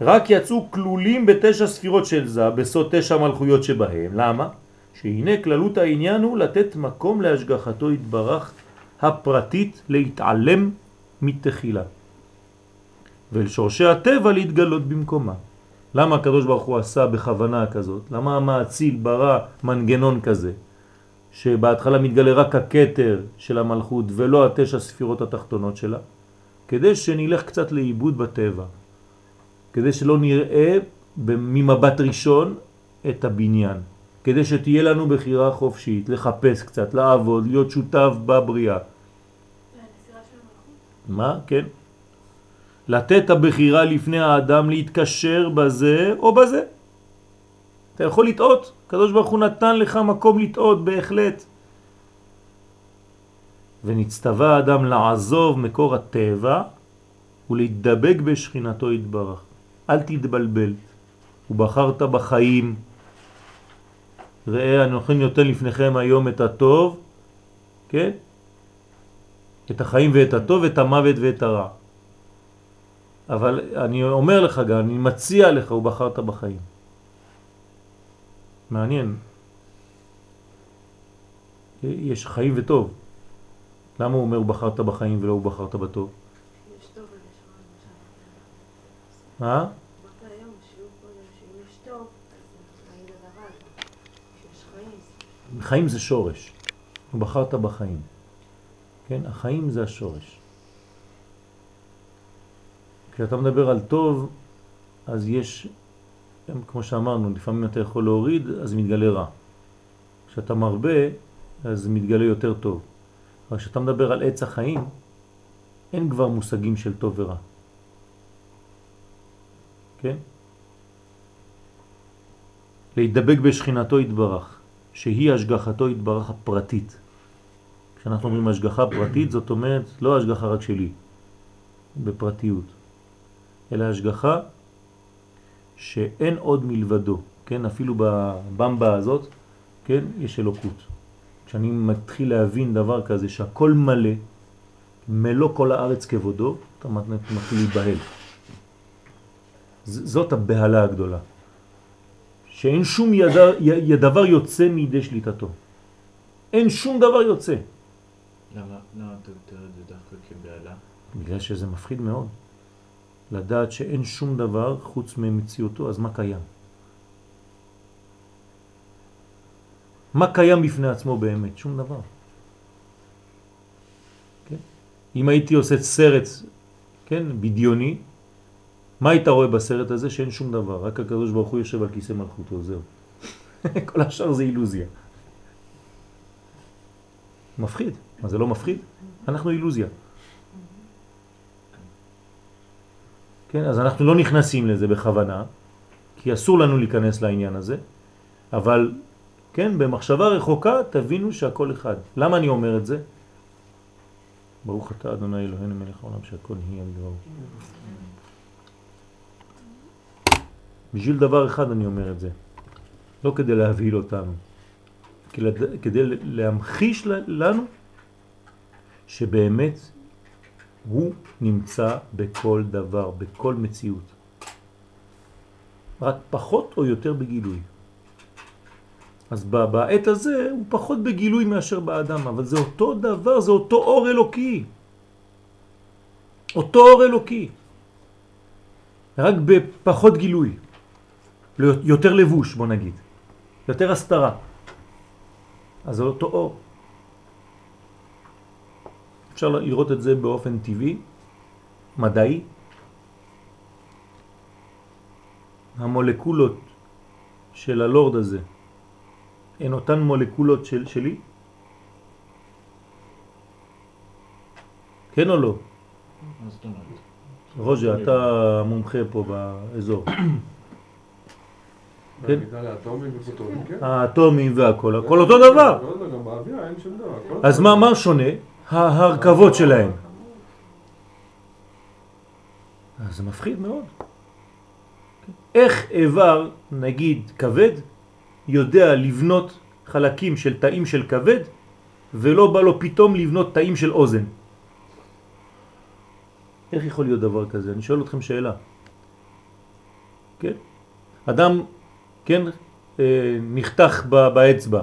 רק יצאו כלולים בתשע ספירות של זה, בסוד תשע מלכויות שבהם. למה? שהנה כללות העניין הוא לתת מקום להשגחתו התברך הפרטית להתעלם מתחילה. ולשורשי הטבע להתגלות במקומה. למה הקדוש ברוך הוא עשה בכוונה כזאת? למה המעציל ברא מנגנון כזה? שבהתחלה מתגלה רק הקטר של המלכות ולא התשע ספירות התחתונות שלה, כדי שנלך קצת לאיבוד בטבע, כדי שלא נראה ממבט ראשון את הבניין, כדי שתהיה לנו בחירה חופשית, לחפש קצת, לעבוד, להיות שותף בבריאה. מה? כן. לתת הבחירה לפני האדם להתקשר בזה או בזה. אתה יכול לטעות, הקדוש ברוך הוא נתן לך מקום לטעות בהחלט. ונצטווה האדם לעזוב מקור הטבע ולהתדבק בשכינתו יתברך. אל תתבלבל. ובחרת בחיים. ראה אנוכי נותן לפניכם היום את הטוב, כן? את החיים ואת הטוב, את המוות ואת הרע. אבל אני אומר לך גם, אני מציע לך, ובחרת בחיים. מעניין. יש חיים וטוב. למה הוא אומר בחרת בחיים ולא הוא בחרת בטוב? יש. מה? חיים. זה שורש. הוא בחרת בחיים. כן? החיים זה השורש. כשאתה מדבר על טוב, אז יש, כמו שאמרנו, לפעמים אתה יכול להוריד, אז מתגלה רע. כשאתה מרבה, אז מתגלה יותר טוב. אבל כשאתה מדבר על עץ החיים, אין כבר מושגים של טוב ורע. כן? להידבק בשכינתו יתברך, שהיא השגחתו יתברך הפרטית. כשאנחנו אומרים השגחה פרטית, זאת אומרת לא השגחה רק שלי, בפרטיות, אלא השגחה שאין עוד מלבדו, כן? אפילו בבמבה הזאת, כן? יש אלוקות. כשאני מתחיל להבין דבר כזה שהכל מלא, מלוא כל הארץ כבודו, אתה מתחיל להיבהל. זאת הבהלה הגדולה. שאין שום ידע, ידבר יוצא מידי שליטתו. אין שום דבר יוצא. למה למה אתה מתאר את זה דווקא כבהלה? בגלל שזה מפחיד מאוד. לדעת שאין שום דבר חוץ ממציאותו, אז מה קיים? מה קיים בפני עצמו באמת? שום דבר. כן? אם הייתי עושה סרט, כן, בדיוני, מה היית רואה בסרט הזה? שאין שום דבר, רק הקדוש ברוך הוא יושב על כיסא מלכותו, זהו. [LAUGHS] כל השאר זה אילוזיה. מפחיד. מה זה לא מפחיד? אנחנו אילוזיה. כן, אז אנחנו לא נכנסים לזה בכוונה, כי אסור לנו להיכנס לעניין הזה, אבל כן, במחשבה רחוקה תבינו שהכל אחד. למה אני אומר את זה? ברוך אתה אדוני אלוהינו מלך העולם שהכל נהיה בדברו. בשביל דבר אחד אני אומר את זה, לא כדי להבהיל אותנו, כדי להמחיש לנו שבאמת הוא נמצא בכל דבר, בכל מציאות. רק פחות או יותר בגילוי. אז בעת הזה הוא פחות בגילוי מאשר באדם, אבל זה אותו דבר, זה אותו אור אלוקי. אותו אור אלוקי, רק בפחות גילוי, יותר לבוש בוא נגיד, יותר הסתרה. אז זה אותו אור. אפשר לראות את זה באופן טבעי, מדעי. המולקולות של הלורד הזה הן אותן מולקולות של, שלי? כן או לא? רוז'ה, אתה מומחה פה באזור. [COUGHS] כן? האטומים והכל, הכל אותו דבר. אז מה, מה שונה? ההרכבות שלהם. אז זה מפחיד מאוד. איך איבר, נגיד כבד, יודע לבנות חלקים של תאים של כבד, ולא בא לו פתאום לבנות תאים של אוזן? איך יכול להיות דבר כזה? אני שואל אתכם שאלה. כן? אדם, כן, אה, נחתך באצבע.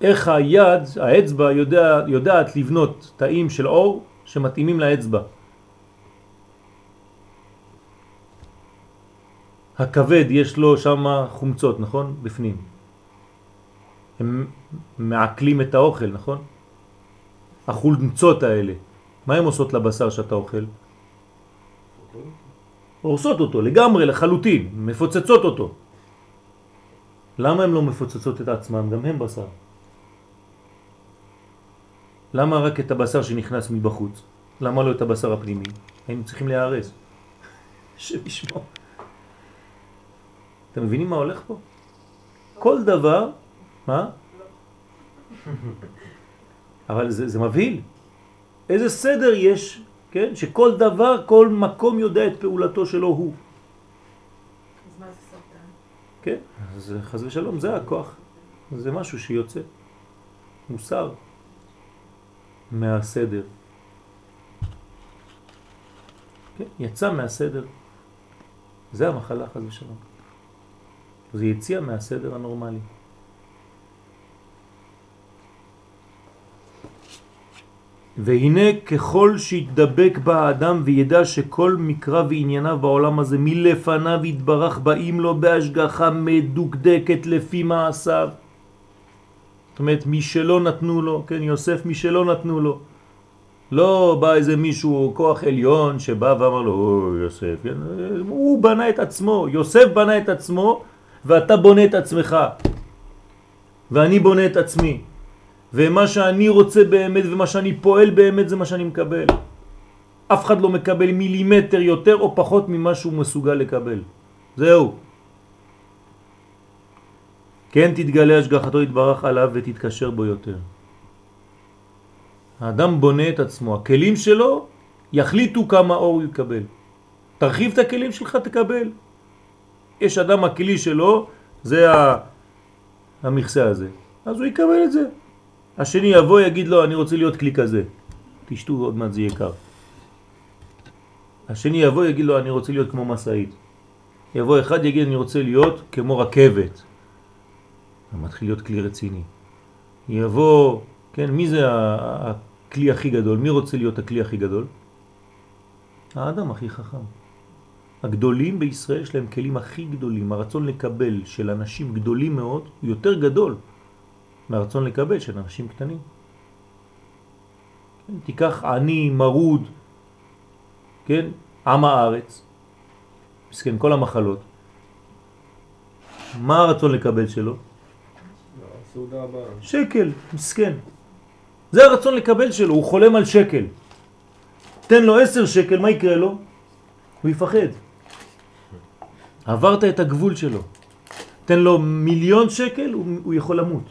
איך היד, האצבע, יודע, יודעת לבנות תאים של אור שמתאימים לאצבע. הכבד יש לו שם חומצות, נכון? בפנים. הם מעכלים את האוכל, נכון? החולמצות האלה. מה הן עושות לבשר שאתה אוכל? הורסות אותו לגמרי, לחלוטין, מפוצצות אותו. למה הן לא מפוצצות את עצמם? גם הם בשר. למה רק את הבשר שנכנס מבחוץ? למה לא את הבשר הפנימי? היינו צריכים להיהרס. שבשמו. אתם מבינים מה הולך פה? כל דבר, מה? אבל זה, זה מבהיל. איזה סדר יש, כן? שכל דבר, כל מקום יודע את פעולתו שלו הוא. אז מה זה סרטן? כן, אז חז ושלום, זה הכוח. זה משהו שיוצא. מוסר. מהסדר. כן, יצא מהסדר. זה המחלה חז ושלום. זה יציאה מהסדר הנורמלי. והנה ככל שיתדבק האדם וידע שכל מקרא וענייניו בעולם הזה מלפניו יתברך באים לו בהשגחה מדוקדקת לפי מעשיו. זאת אומרת, מי שלא נתנו לו, כן, יוסף מי שלא נתנו לו. לא בא איזה מישהו, כוח עליון, שבא ואמר לו, יוסף, כן? הוא בנה את עצמו, יוסף בנה את עצמו, ואתה בונה את עצמך. ואני בונה את עצמי. ומה שאני רוצה באמת ומה שאני פועל באמת זה מה שאני מקבל. אף אחד לא מקבל מילימטר יותר או פחות ממה שהוא מסוגל לקבל. זהו. כן תתגלה השגחתו יתברך עליו ותתקשר בו יותר. האדם בונה את עצמו, הכלים שלו יחליטו כמה אור הוא יקבל. תרחיב את הכלים שלך, תקבל. יש אדם, הכלי שלו זה המכסה הזה, אז הוא יקבל את זה. השני יבוא יגיד לו אני רוצה להיות כלי כזה, תשתו עוד מעט זה יהיה קר. השני יבוא יגיד לו אני רוצה להיות כמו מסעית. יבוא אחד יגיד אני רוצה להיות כמו רכבת. מתחיל להיות כלי רציני. יבוא, כן, מי זה הכלי הכי גדול? מי רוצה להיות הכלי הכי גדול? האדם הכי חכם. הגדולים בישראל יש להם כלים הכי גדולים. הרצון לקבל של אנשים גדולים מאוד הוא יותר גדול מהרצון לקבל של אנשים קטנים. כן, תיקח עני, מרוד, כן, עם הארץ, מסכן כל המחלות. מה הרצון לקבל שלו? שקל, מסכן. זה הרצון לקבל שלו, הוא חולם על שקל. תן לו עשר שקל, מה יקרה לו? הוא יפחד. עברת את הגבול שלו. תן לו מיליון שקל, הוא, יכול למות.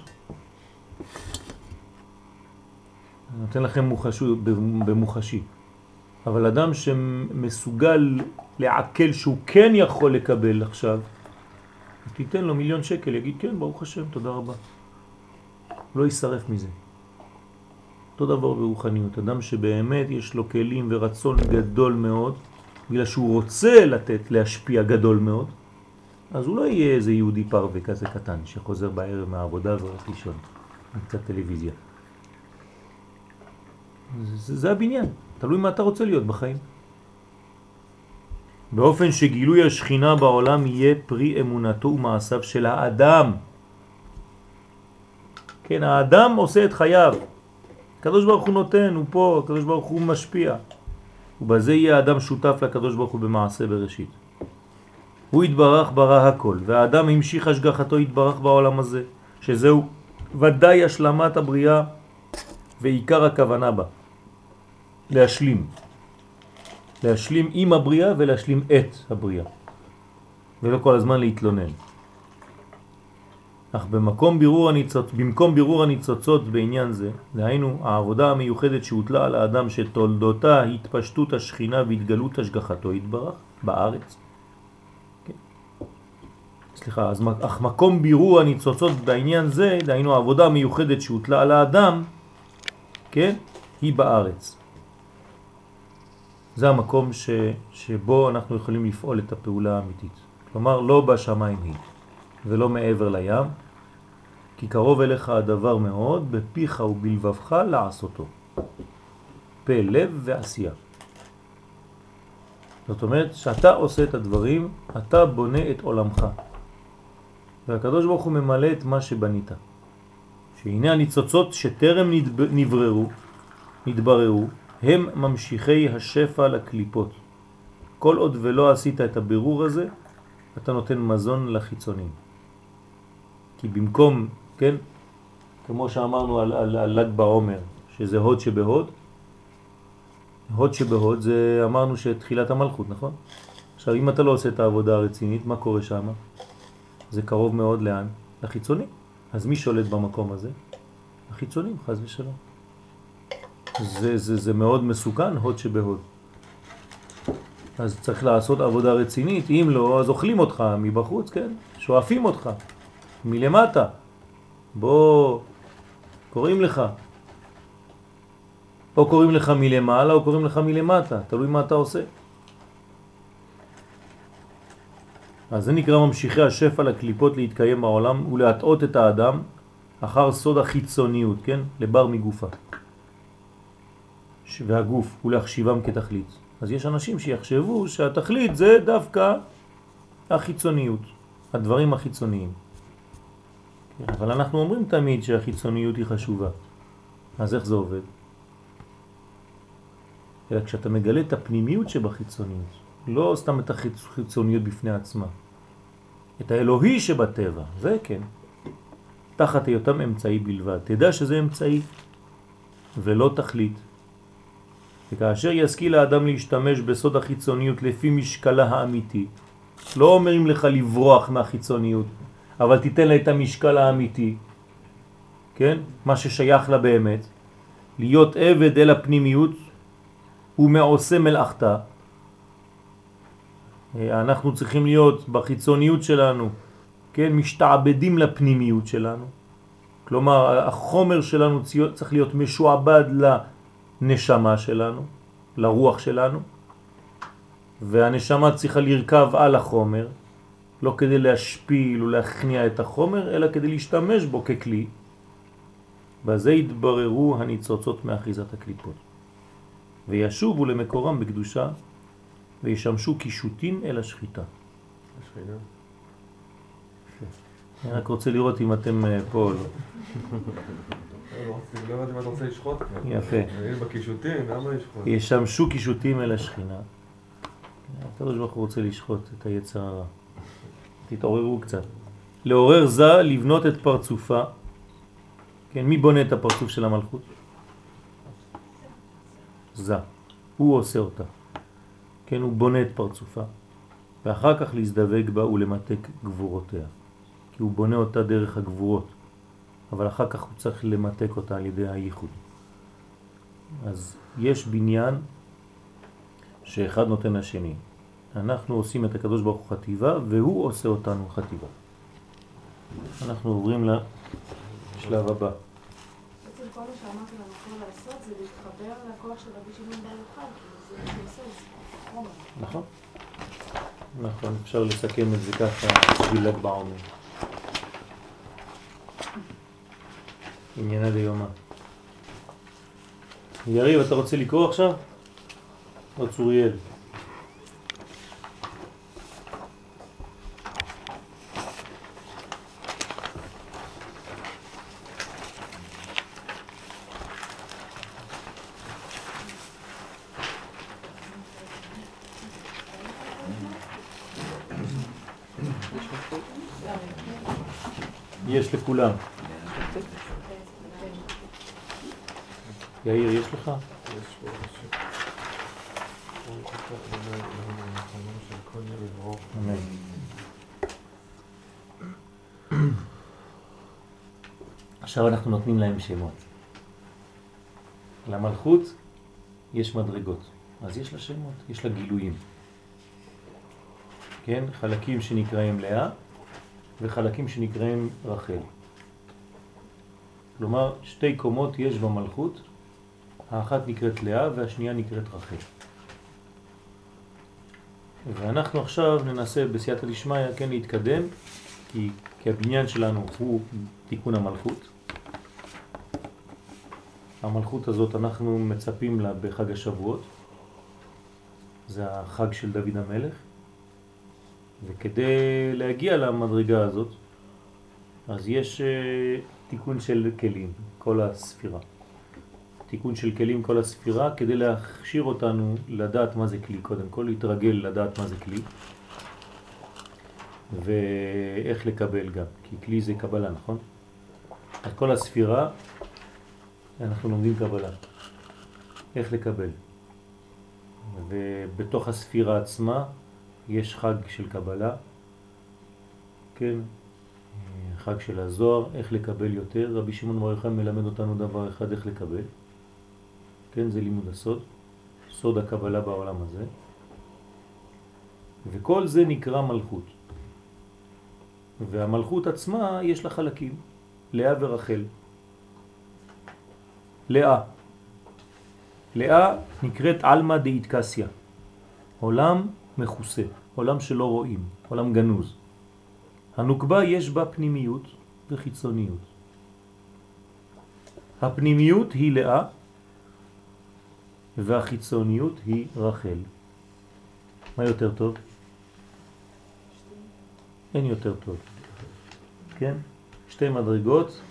אני נותן לכם מוחשו, במוחשי. אבל אדם שמסוגל לעכל שהוא כן יכול לקבל עכשיו, תיתן לו מיליון שקל, יגיד כן, ברוך השם, תודה רבה. לא יישרף מזה. אותו דבר ברוחניות, אדם שבאמת יש לו כלים ורצון גדול מאוד, בגלל שהוא רוצה לתת, להשפיע גדול מאוד, אז הוא לא יהיה איזה יהודי פרווה כזה קטן שחוזר בערב מהעבודה והולך לישון, קצת טלוויזיה. זה, זה הבניין. תלוי מה אתה רוצה להיות בחיים. באופן שגילוי השכינה בעולם יהיה פרי אמונתו ומעשיו של האדם. כן, האדם עושה את חייו. הקדוש ברוך הוא נותן, הוא פה, הקדוש ברוך הוא משפיע. ובזה יהיה האדם שותף לקדוש ברוך הוא במעשה בראשית. הוא התברך ברא הכל, והאדם המשיך השגחתו התברך בעולם הזה, שזהו ודאי השלמת הבריאה ועיקר הכוונה בה. להשלים. להשלים עם הבריאה ולהשלים את הבריאה. ולא כל הזמן להתלונן. אך במקום בירור הניצוצ... במקום בירור הניצוצות בעניין זה, דהיינו העבודה המיוחדת שהוטלה על האדם שתולדותה התפשטות השכינה והתגלות השגחתו התברך בארץ. כן. סליחה, אז אך מקום בירור הניצוצות בעניין זה, דהיינו העבודה המיוחדת שהוטלה על האדם, כן, היא בארץ. זה המקום ש, שבו אנחנו יכולים לפעול את הפעולה האמיתית. כלומר, לא בשמיים היא. ולא מעבר לים, כי קרוב אליך הדבר מאוד, בפיך ובלבבך לעשותו. פה, לב ועשייה. זאת אומרת, שאתה עושה את הדברים, אתה בונה את עולמך. והקדוש ברוך הוא ממלא את מה שבנית. שהנה הניצוצות שטרם נבררו, נתבררו, הם ממשיכי השפע לקליפות. כל עוד ולא עשית את הבירור הזה, אתה נותן מזון לחיצונים. כי במקום, כן, כמו שאמרנו על, על, על לג בעומר, שזה הוד שבהוד, הוד שבהוד זה אמרנו שתחילת המלכות, נכון? עכשיו אם אתה לא עושה את העבודה הרצינית, מה קורה שם? זה קרוב מאוד לאן? לחיצוני. אז מי שולט במקום הזה? החיצונים, חז ושלום. זה, זה, זה מאוד מסוכן, הוד שבהוד. אז צריך לעשות עבודה רצינית, אם לא, אז אוכלים אותך מבחוץ, כן? שואפים אותך. מלמטה. בוא, קוראים לך. או קוראים לך מלמעלה או קוראים לך מלמטה, תלוי מה אתה עושה. אז זה נקרא ממשיכי השפע לקליפות להתקיים בעולם ולהטעות את האדם אחר סוד החיצוניות, כן? לבר מגופה. והגוף ולהחשיבם כתכלית. אז יש אנשים שיחשבו שהתכלית זה דווקא החיצוניות, הדברים החיצוניים. אבל אנחנו אומרים תמיד שהחיצוניות היא חשובה. אז איך זה עובד? אלא כשאתה מגלה את הפנימיות שבחיצוניות, לא סתם את החיצוניות בפני עצמה, את האלוהי שבטבע, זה כן, תחת היותם אמצעי בלבד. תדע שזה אמצעי ולא תכלית. וכאשר ישכיל האדם להשתמש בסוד החיצוניות לפי משקלה האמיתי, לא אומרים לך לברוח מהחיצוניות, אבל תיתן לה את המשקל האמיתי, כן? מה ששייך לה באמת, להיות עבד אל הפנימיות ומעושה מלאכתה. אנחנו צריכים להיות בחיצוניות שלנו, כן? משתעבדים לפנימיות שלנו. כלומר, החומר שלנו צריך להיות משועבד לנשמה שלנו, לרוח שלנו, והנשמה צריכה לרכב על החומר, לא כדי להשפיל או להכניע את החומר, אלא כדי להשתמש בו ככלי. בזה התבררו הניצוצות מאחיזת הקליפות. וישובו למקורם בקדושה וישמשו קישוטים אל השחיטה. השחינה. אני רק רוצה לראות אם אתם אה, פה או לא. לא אם אתה רוצה לשחוט יפה. בקישוטים, למה לשחוט? ישמשו קישוטים אל השכינה. הקדוש ברוך הוא רוצה לשחוט את היצר הרע. תתעוררו קצת. לעורר זה לבנות את פרצופה. כן, מי בונה את הפרצוף של המלכות? זה. הוא עושה אותה. כן, הוא בונה את פרצופה. ואחר כך להזדווג בה ולמתק גבורותיה. כי הוא בונה אותה דרך הגבורות. אבל אחר כך הוא צריך למתק אותה על ידי הייחוד. אז יש בניין שאחד נותן לשני. אנחנו עושים את הקדוש ברוך הוא חטיבה והוא עושה אותנו חטיבה. אנחנו עוברים לשלב הבא. נכון. נכון, אפשר לסכם את זה ככה בשביל ל"ג בעומר. ענייני דיומא. יריב, אתה רוצה לקרוא עכשיו? או צוריאל. יש לכולם. יאיר, יש לך? יש פה משהו. ברוך אתה אדוני אלוהינו מלחמה של כל ילד ברוך. אמן. עכשיו אנחנו נותנים להם שמות. למלכות יש מדרגות, אז יש לה שמות, יש לה גילויים. כן? חלקים שנקראים לאה וחלקים שנקראים רחל. כלומר, שתי קומות יש במלכות, האחת נקראת לאה והשנייה נקראת רחל. ואנחנו עכשיו ננסה בסייעתא דשמיא כן להתקדם, כי, כי הבניין שלנו הוא תיקון המלכות. המלכות הזאת אנחנו מצפים לה בחג השבועות, זה החג של דוד המלך, וכדי להגיע למדרגה הזאת, אז יש אה, תיקון של כלים, כל הספירה. תיקון של כלים כל הספירה כדי להכשיר אותנו לדעת מה זה כלי קודם כל, להתרגל לדעת מה זה כלי ואיך לקבל גם, כי כלי זה קבלה, נכון? אז כל הספירה אנחנו לומדים קבלה, איך לקבל. ובתוך הספירה עצמה יש חג של קבלה, כן, חג של הזוהר, איך לקבל יותר. רבי שמעון בר יוחאי מלמד אותנו דבר אחד, איך לקבל. כן, זה לימוד הסוד, סוד הקבלה בעולם הזה. וכל זה נקרא מלכות. והמלכות עצמה יש לה חלקים, לאה ורחל. לאה. לאה נקראת אלמה דאיטקסיה, עולם מכוסה, עולם שלא רואים, עולם גנוז. הנוקבה יש בה פנימיות וחיצוניות. הפנימיות היא לאה והחיצוניות היא רחל. מה יותר טוב? אין יותר טוב. כן? שתי מדרגות,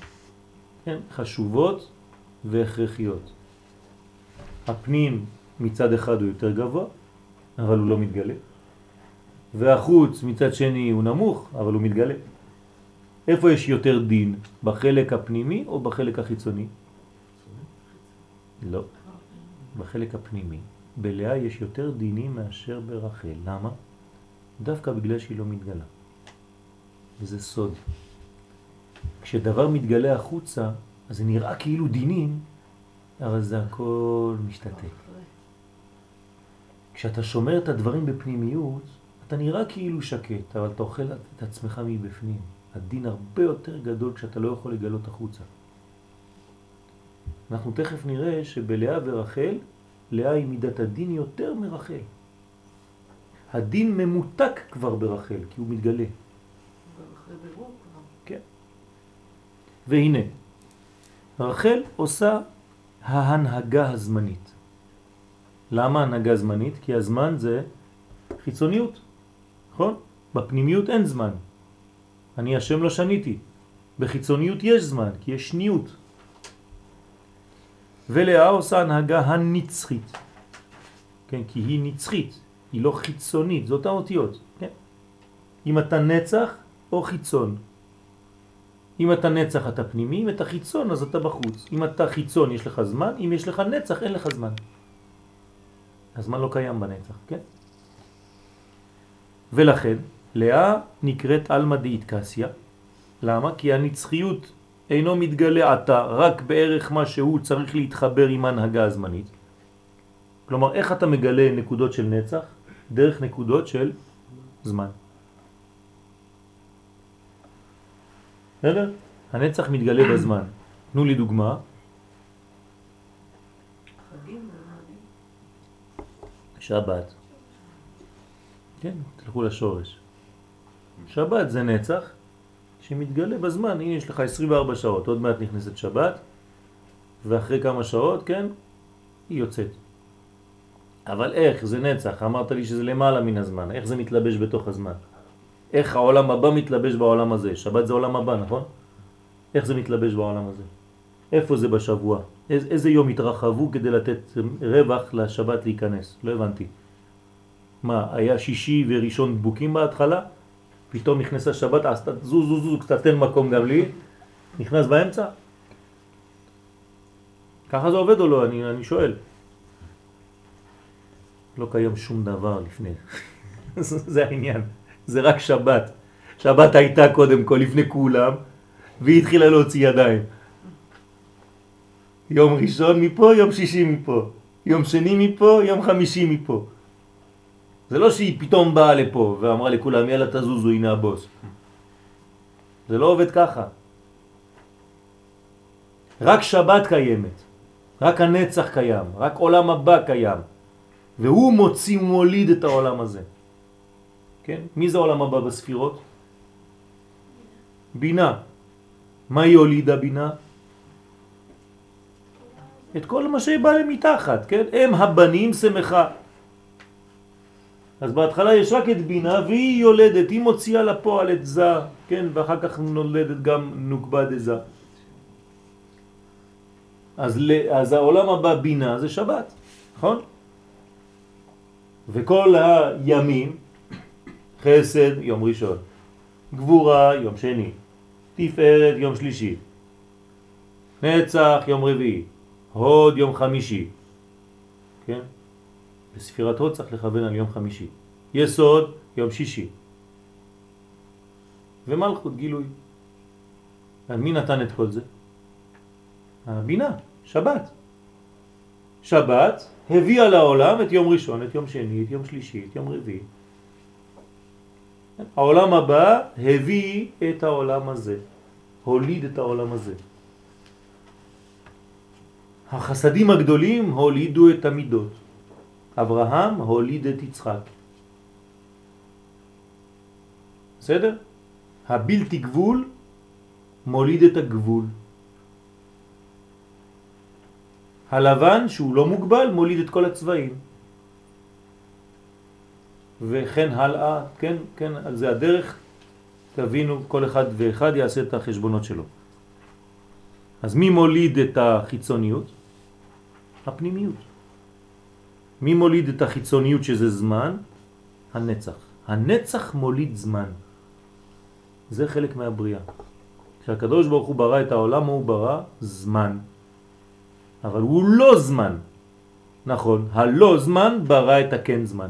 כן? חשובות והכרחיות. הפנים מצד אחד הוא יותר גבוה, אבל הוא לא מתגלה. והחוץ מצד שני הוא נמוך, אבל הוא מתגלה. איפה יש יותר דין? בחלק הפנימי או בחלק החיצוני? לא. בחלק הפנימי. בלאה יש יותר דינים מאשר ברחל. למה? דווקא בגלל שהיא לא מתגלה. וזה סוד. כשדבר מתגלה החוצה, אז זה נראה כאילו דינים, אבל זה הכל משתתק. כשאתה שומר את הדברים בפנימיות, אתה נראה כאילו שקט, אבל אתה אוכל את עצמך מבפנים. הדין הרבה יותר גדול כשאתה לא יכול לגלות החוצה. אנחנו תכף נראה שבלאה ורחל, לאה היא מידת הדין יותר מרחל. הדין ממותק כבר ברחל, כי הוא מתגלה. כן. והנה, רחל עושה ההנהגה הזמנית. למה הנהגה זמנית? כי הזמן זה חיצוניות, נכון? בפנימיות אין זמן. אני השם לא שניתי. בחיצוניות יש זמן, כי יש שניות. ולאה עושה הנהגה הנצחית. כן, כי היא נצחית, היא לא חיצונית, זאת האותיות. כן? אם אתה נצח או חיצון. אם אתה נצח אתה פנימי, אם אתה חיצון אז אתה בחוץ. אם אתה חיצון יש לך זמן, אם יש לך נצח אין לך זמן. הזמן לא קיים בנצח, כן? ולכן, לאה נקראת אלמא דאיטקסיה. למה? כי הנצחיות אינו מתגלה עתה רק בערך מה שהוא צריך להתחבר עם הנהגה הזמנית. כלומר, איך אתה מגלה נקודות של נצח? דרך נקודות של זמן. בסדר? הנצח מתגלה בזמן. תנו לי דוגמה. שבת. כן, תלכו לשורש. שבת זה נצח שמתגלה בזמן. הנה יש לך 24 שעות, עוד מעט נכנסת שבת, ואחרי כמה שעות, כן, היא יוצאת. אבל איך? זה נצח. אמרת לי שזה למעלה מן הזמן. איך זה מתלבש בתוך הזמן? איך העולם הבא מתלבש בעולם הזה? שבת זה עולם הבא, נכון? איך זה מתלבש בעולם הזה? איפה זה בשבוע? איזה, יום התרחבו כדי לתת רווח לשבת להיכנס? לא הבנתי. מה, היה שישי וראשון דבוקים בהתחלה? פתאום נכנסה שבת, עשתה זו זו זו, קצת תן מקום גם לי, נכנס באמצע? ככה זה עובד או לא? אני, אני שואל. לא קיים שום דבר לפני. [LAUGHS] זה העניין. זה רק שבת. שבת הייתה קודם כל לפני כולם, והיא התחילה להוציא ידיים. יום ראשון מפה, יום שישי מפה. יום שני מפה, יום חמישי מפה. זה לא שהיא פתאום באה לפה ואמרה לכולם יאללה תזוזו הנה הבוס. זה לא עובד ככה. רק שבת קיימת, רק הנצח קיים, רק עולם הבא קיים, והוא מוציא ומוליד את העולם הזה. כן? מי זה עולם הבא בספירות? בינה. מה היא הולידה בינה? את כל מה שבא למתחת, כן? הם הבנים שמחה. אז בהתחלה יש רק את בינה והיא יולדת, היא מוציאה לפועל את זה, כן? ואחר כך נולדת גם נוקבה דזה. אז, אז העולם הבא בינה זה שבת, נכון? וכל הימים, חסד יום ראשון, גבורה יום שני, תפארת יום שלישי, נצח יום רביעי, הוד יום חמישי, כן? בספירת הוד צריך לכוון על יום חמישי. יסוד, יום שישי. ומלכות גילוי. מי נתן את כל זה? הבינה, שבת. שבת הביאה לעולם את יום ראשון, את יום שני, את יום שלישי, את יום רביעי. העולם הבא הביא את העולם הזה, הוליד את העולם הזה. החסדים הגדולים הולידו את המידות. אברהם הוליד את יצחק. בסדר? הבלתי גבול מוליד את הגבול. הלבן שהוא לא מוגבל מוליד את כל הצבעים. וכן הלאה, כן, כן, על זה הדרך, תבינו, כל אחד ואחד יעשה את החשבונות שלו. אז מי מוליד את החיצוניות? הפנימיות. מי מוליד את החיצוניות שזה זמן? הנצח. הנצח מוליד זמן. זה חלק מהבריאה. כשהקדוש ברוך הוא ברא את העולם, הוא ברא זמן. אבל הוא לא זמן. נכון, הלא זמן ברא את הכן זמן.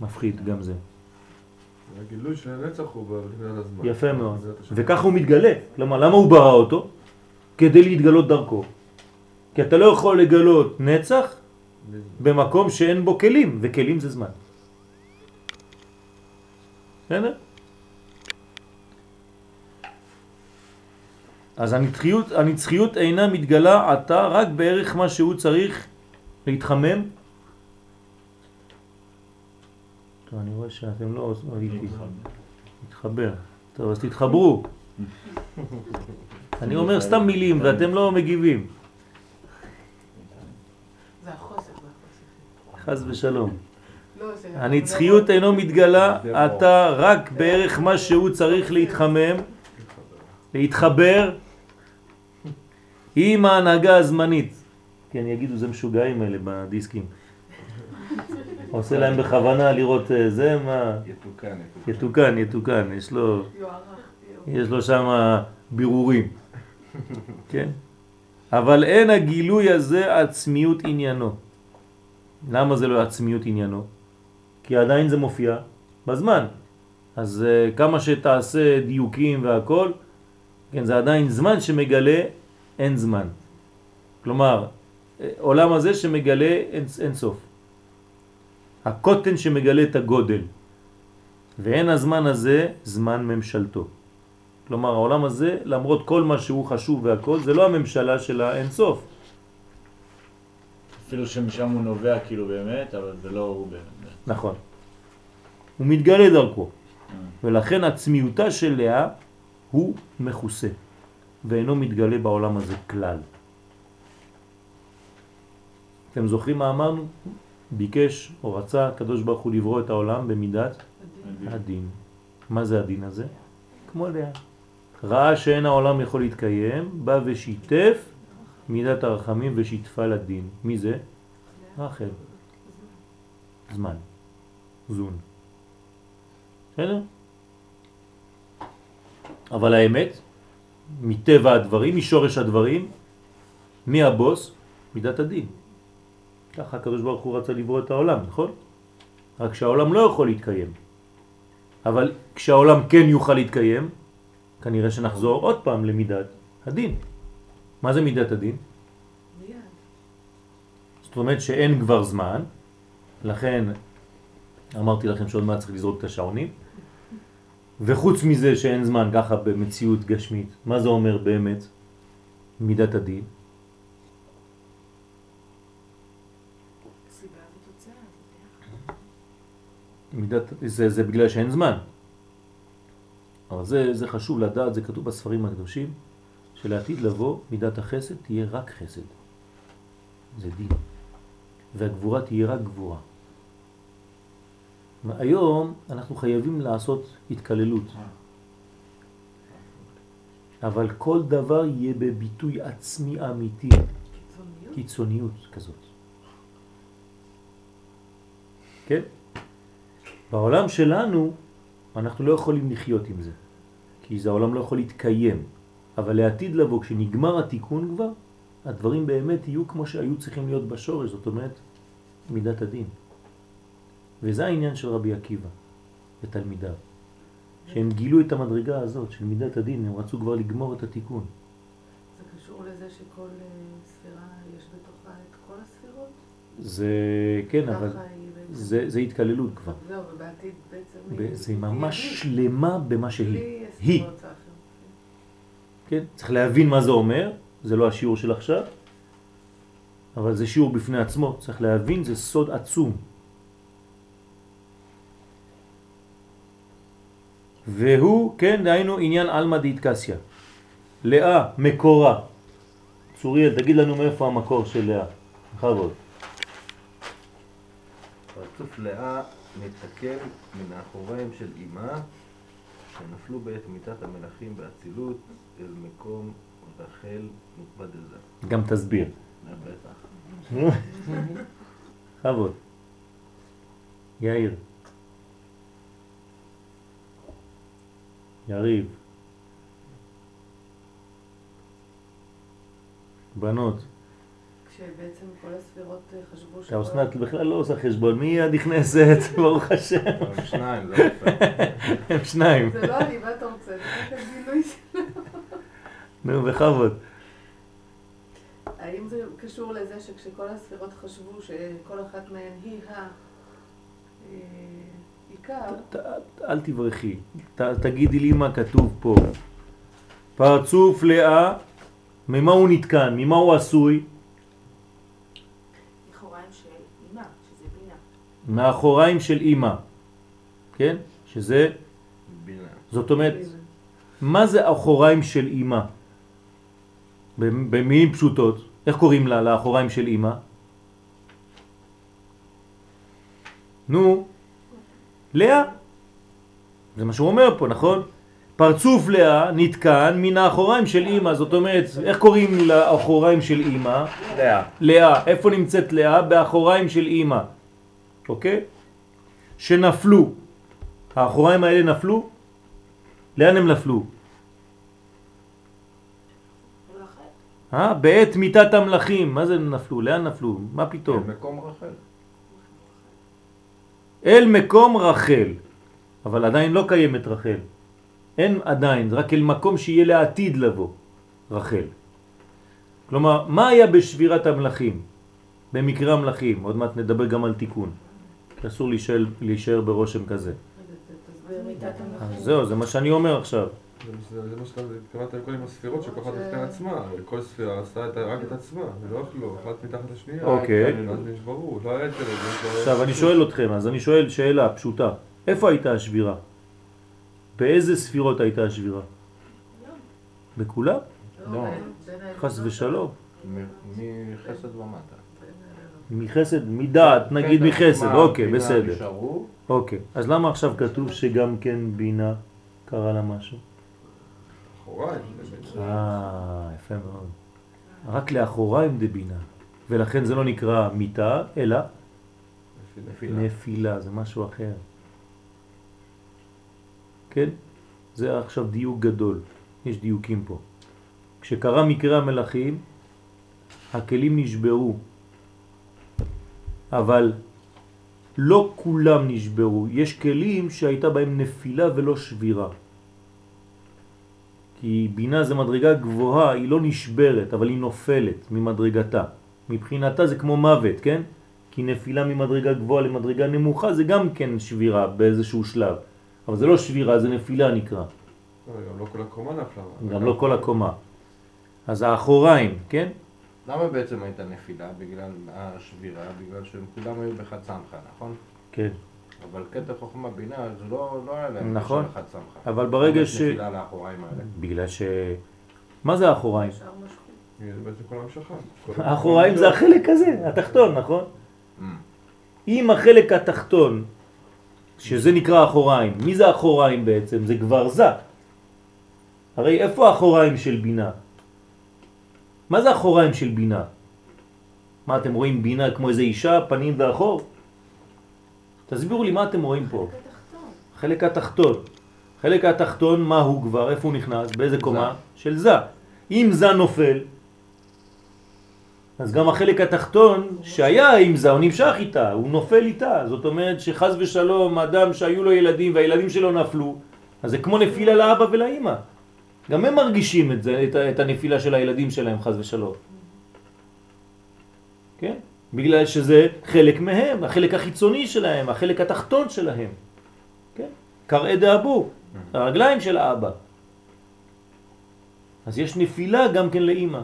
מפחיד גם זה. הגילוי של הנצח הוא בגלל הזמן. יפה מאוד. וכך הוא מתגלה. כלומר, למה הוא ברא אותו? כדי להתגלות דרכו. כי אתה לא יכול לגלות נצח במקום שאין בו כלים, וכלים זה זמן. בסדר? אז הנצחיות, הנצחיות אינה מתגלה עתה רק בערך מה שהוא צריך להתחמם. טוב, אני רואה שאתם לא איתי. מתחבר. טוב, אז תתחברו. [LAUGHS] אני אומר סתם מילים ואתם לא מגיבים. זה החוסר, זה חז ושלום. לא. הנצחיות אינו מתגלה עתה רק בערך מה שהוא צריך להתחמם, להתחבר עם ההנהגה הזמנית. כן, יגידו זה משוגעים האלה בדיסקים. עושה להם בכוונה לראות אה, זה, מה... יתוקן, יתוקן. יתוקן, יתוקן, יש לו. יש לו שם בירורים, כן? אבל אין הגילוי הזה עצמיות עניינו. למה זה לא עצמיות עניינו? כי עדיין זה מופיע בזמן. אז אה, כמה שתעשה דיוקים והכל, כן, זה עדיין זמן שמגלה אין זמן. כלומר, אה, עולם הזה שמגלה אין, אין סוף. הקוטן שמגלה את הגודל. ואין הזמן הזה זמן ממשלתו. כלומר, העולם הזה, למרות כל מה שהוא חשוב והכל, זה לא הממשלה של האין סוף. אפילו שמשם הוא נובע כאילו באמת, אבל זה לא הוא באמת. נכון. הוא מתגלה דרכו. ולכן עצמיותה של לאה הוא מכוסה, ואינו מתגלה בעולם הזה כלל. אתם זוכרים מה אמרנו? ביקש או רצה הקדוש ברוך הוא לברוא את העולם במידת הדין. מה זה הדין הזה? כמו לאה. ראה שאין העולם יכול להתקיים, בא ושיתף מידת הרחמים ושיתפה לדין. מי זה? רחל. זמן. זון. בסדר? אבל האמת, מטבע הדברים, משורש הדברים, מי הבוס? מידת הדין. ככה הקדוש ברוך הוא רצה לברוא את העולם, נכון? רק שהעולם לא יכול להתקיים. אבל כשהעולם כן יוכל להתקיים, כנראה שנחזור עוד פעם למידת הדין. מה זה מידת הדין? מיד. זאת אומרת שאין כבר זמן, לכן אמרתי לכם שעוד מעט צריך לזרוק את השעונים, וחוץ מזה שאין זמן ככה במציאות גשמית, מה זה אומר באמת מידת הדין? מידת, זה, זה בגלל שאין זמן. אבל זה, זה חשוב לדעת, זה כתוב בספרים הקדושים, שלעתיד לבוא מידת החסד תהיה רק חסד. זה דין. והגבורה תהיה רק גבורה. היום אנחנו חייבים לעשות התקללות, אבל כל דבר יהיה בביטוי עצמי אמיתי, קיצוניות. קיצוניות כזאת. כן? בעולם שלנו אנחנו לא יכולים לחיות עם זה, כי זה העולם לא יכול להתקיים, אבל לעתיד לבוא, כשנגמר התיקון כבר, הדברים באמת יהיו כמו שהיו צריכים להיות בשורש, זאת אומרת מידת הדין. וזה העניין של רבי עקיבא ותלמידיו, שהם גילו את המדרגה הזאת של מידת הדין, הם רצו כבר לגמור את התיקון. זה קשור לזה שכל אה, ספירה יש בתוכה את כל הספירות? זה, כן, אבל. זה, זה התקללות כבר. זהו, ובעתיד בעצם... זה ממש שלמה במה שהיא. היא. כן? צריך להבין מה זה אומר, זה לא השיעור של עכשיו, אבל זה שיעור בפני עצמו, צריך להבין, זה סוד עצום. והוא, כן, דהיינו עניין אלמא דאיטקסיה. לאה, מקורה. צוריאל, תגיד לנו מאיפה המקור של לאה. בכבוד. פרצוף לאה מתקן מן האחוריים של אמה שנפלו בעת מיתת המלאכים באצילות אל מקום רחל מתבדזה. גם תסביר. בטח. [LAUGHS] בכבוד. יאיר. יריב. בנות. כשבעצם כל הספירות אה, חשבו אתה אסנת בכלל לא עושה חשבון, מי הנכנסת? [LAUGHS] ברוך השם. אבל שניים, זה לא יפה. הם שניים. זה לא אני, מה אתה רוצה? זה רק הגילוי של... נו, בכבוד. האם זה קשור לזה שכשכל הספירות חשבו שכל אחת מהן היא העיקר, ת- אל תברכי. ת- תגידי לי מה כתוב פה. פרצוף לאה, ממה הוא נתקן? ממה הוא עשוי? בינה. מאחוריים של אימא. כן? שזה, בינה. זאת אומרת, מה זה אחוריים של אימא? במ- במילים פשוטות, איך קוראים לה, לאחוריים של אימא? נו, לאה. זה מה שהוא אומר פה, נכון? פרצוף לאה נתקן מן האחוריים של אימא, זאת אומרת, איך קוראים לאחוריים של אימא? לאה. לאה. איפה נמצאת לאה? באחוריים של אימא, אוקיי? שנפלו. האחוריים האלה נפלו? לאן הם נפלו? ולכן, אה? בעת מיטת המלאכים. מה זה נפלו? לאן נפלו? מה פתאום? מקום רחל. אל מקום רחל. אבל עדיין לא קיימת רחל. אין עדיין, רק אל מקום שיהיה לעתיד לבוא רחל. כלומר, מה היה בשבירת המלאכים? במקרה המלאכים, עוד מעט נדבר גם על תיקון. אסור להישאר, להישאר ברושם כזה. זהו, זה מה שאני אומר עכשיו. זה מה שאתה התכוונת לכל עם הספירות שכל אחת בפני עצמה, כל ספירה עשתה את רק את עצמה, ולא אכלו, אחת מתחת לשנייה. אוקיי. אז נשברו, לא היה אצל זה. עכשיו אני שואל אתכם, אז אני שואל שאלה פשוטה. איפה הייתה השבירה? באיזה ספירות הייתה השבירה? בכולם? לא, בין חס ושלום. מחסד ומטה. מחסד, מדעת, נגיד כן, מחסד, אוקיי, בסדר. אוקיי, אז למה עכשיו כתוב שגם כן בינה קרה לה משהו? באמת. אה, יפה מאוד. רק לאחוריים דבינה, ולכן זה לא נקרא מיטה, אלא נפילה. נפילה, זה משהו אחר. כן? זה עכשיו דיוק גדול, יש דיוקים פה. כשקרה מקרה המלאכים, הכלים נשברו, אבל לא כולם נשברו, יש כלים שהייתה בהם נפילה ולא שבירה. כי בינה זה מדרגה גבוהה, היא לא נשברת, אבל היא נופלת ממדרגתה. מבחינתה זה כמו מוות, כן? כי נפילה ממדרגה גבוהה למדרגה נמוכה זה גם כן שבירה באיזשהו שלב. אבל זה לא שבירה, זה נפילה נקרא. גם לא כל הקומה נפלה. גם לא כל הקומה. אז האחוריים, כן? למה בעצם הייתה נפילה? בגלל השבירה, בגלל שהם כולם היו סמכה, נכון? כן. אבל קטע חוכמה בינה, זה לא, לא היה להם נכון. אבל ברגע ש... בגלל ש... מה זה האחוריים? האחוריים זה החלק הזה, התחתון, נכון? Mm. אם החלק התחתון, שזה נקרא אחוריים, מי זה אחוריים בעצם? זה כבר זה. הרי איפה האחוריים של בינה? מה זה אחוריים של בינה? מה אתם רואים בינה כמו איזה אישה, פנים ואחור? תסבירו לי מה אתם רואים פה. חלק התחתון. חלק התחתון, מה הוא כבר? איפה הוא נכנס? באיזה קומה? של זה. אם זה נופל, אז גם החלק התחתון שהיה עם זה, הוא נמשך איתה, הוא נופל איתה. זאת אומרת שחז ושלום, אדם שהיו לו ילדים והילדים שלו נפלו, אז זה כמו נפילה לאבא ולאמא. גם הם מרגישים את, זה, את הנפילה של הילדים שלהם, חז ושלום. כן? בגלל שזה חלק מהם, החלק החיצוני שלהם, החלק התחתון שלהם. כן? קרעי דאבו, הרגליים של האבא. אז יש נפילה גם כן לאימא.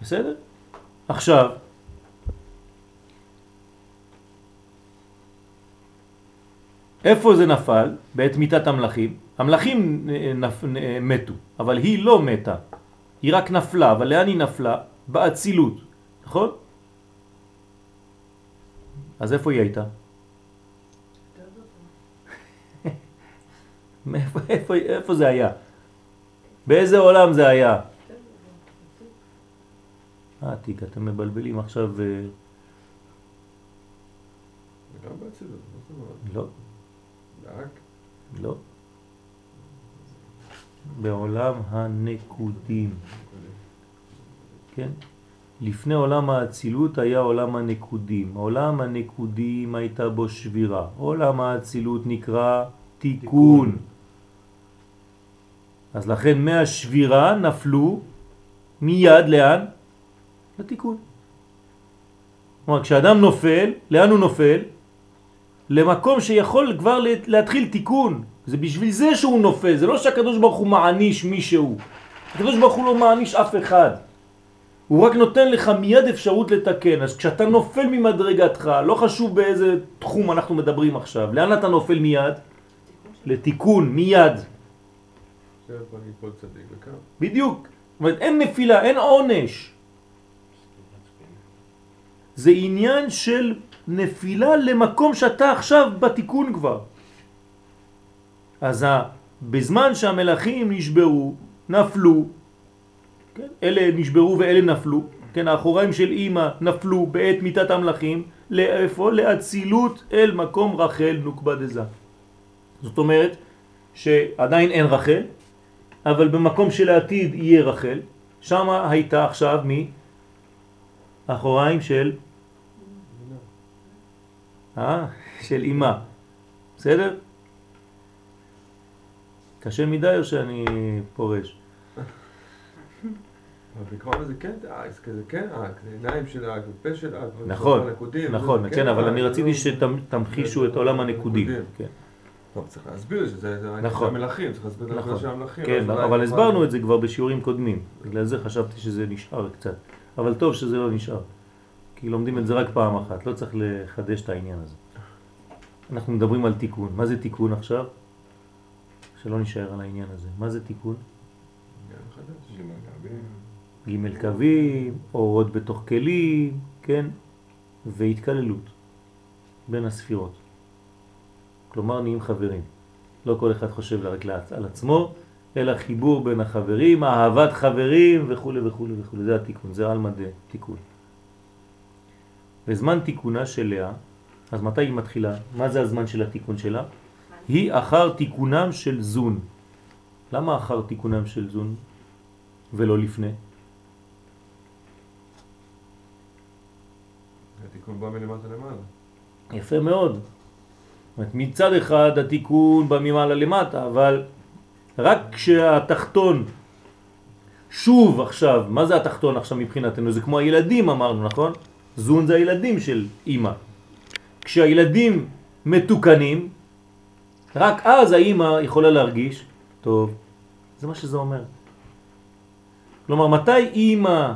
בסדר? עכשיו, איפה זה נפל? בעת מיטת המלאכים. המלאכים אה, נפ... מתו, אבל היא לא מתה. היא רק נפלה, אבל לאן היא נפלה? באצילות, נכון? אז איפה היא הייתה? [LAUGHS] מאיפה, איפה, איפה זה היה? באיזה עולם זה היה? אה, תיק, אתם מבלבלים עכשיו... אה, באצילות, זאת אומרת? לא, רק? לא. בעולם הנקודים, כן? לפני עולם האצילות היה עולם הנקודים. עולם הנקודים הייתה בו שבירה. עולם האצילות נקרא תיקון. אז לכן מהשבירה נפלו מיד לאן? לתיקון. כלומר, כשאדם נופל, לאן הוא נופל? למקום שיכול כבר להתחיל תיקון. זה בשביל זה שהוא נופל, זה לא שהקדוש ברוך הוא מעניש מישהו. הקדוש ברוך הוא לא מעניש אף אחד. הוא רק נותן לך מיד אפשרות לתקן. אז כשאתה נופל ממדרגתך, לא חשוב באיזה תחום אנחנו מדברים עכשיו, לאן אתה נופל מיד? לתיקון, מיד. בדיוק. זאת אומרת, אין נפילה, אין עונש. זה עניין של נפילה למקום שאתה עכשיו בתיקון כבר. אז בזמן שהמלאכים נשברו, נפלו, כן? אלה נשברו ואלה נפלו, כן? האחוריים של אימא נפלו בעת מיטת המלאכים, לאיפה? לאצילות אל מקום רחל נוקבה דזה. זאת אומרת שעדיין אין רחל, אבל במקום של העתיד יהיה רחל, שם הייתה עכשיו מי? אחוריים של אה? של אימה. בסדר? קשה מדי או שאני פורש? זה כן זה כן אק, זה עיניים של אק, ופה של אק. נכון, נכון, זה כן, אבל אני זה רציתי לא- שתמחישו את עולם הנקודים. נקודים. כן, טוב, צריך להסביר שזה זה נכון. המלאכים, צריך להסביר את נכון. הנקודה של המלאכים. כן, אבל הסברנו את זה כבר בשיעורים קודמים. בגלל זה חשבתי שזה נשאר קצת. אבל טוב שזה לא נשאר. כי לומדים את זה רק פעם אחת, לא צריך לחדש את העניין הזה. אנחנו מדברים על תיקון. מה זה תיקון עכשיו? שלא נשאר על העניין הזה. מה זה תיקון? ג' קווים, אורות בתוך כלים, כן? והתקללות בין הספירות. כלומר נהיים חברים. לא כל אחד חושב רק על עצמו, אלא חיבור בין החברים, אהבת חברים וכו' וכו' וכו'. זה התיקון, זה על מדי תיקון. בזמן תיקונה של לאה, אז מתי היא מתחילה? מה זה הזמן של התיקון שלה? היא אחר תיקונם של זון. למה אחר תיקונם של זון ולא לפני? התיקון בא מלמטה למעלה. יפה מאוד. אומרת, מצד אחד התיקון בא ממעלה למטה, אבל רק כשהתחתון שוב עכשיו, מה זה התחתון עכשיו מבחינתנו? זה כמו הילדים אמרנו, נכון? זון זה הילדים של אימא. כשהילדים מתוקנים, רק אז האימא יכולה להרגיש טוב. זה מה שזה אומר. כלומר, מתי אימא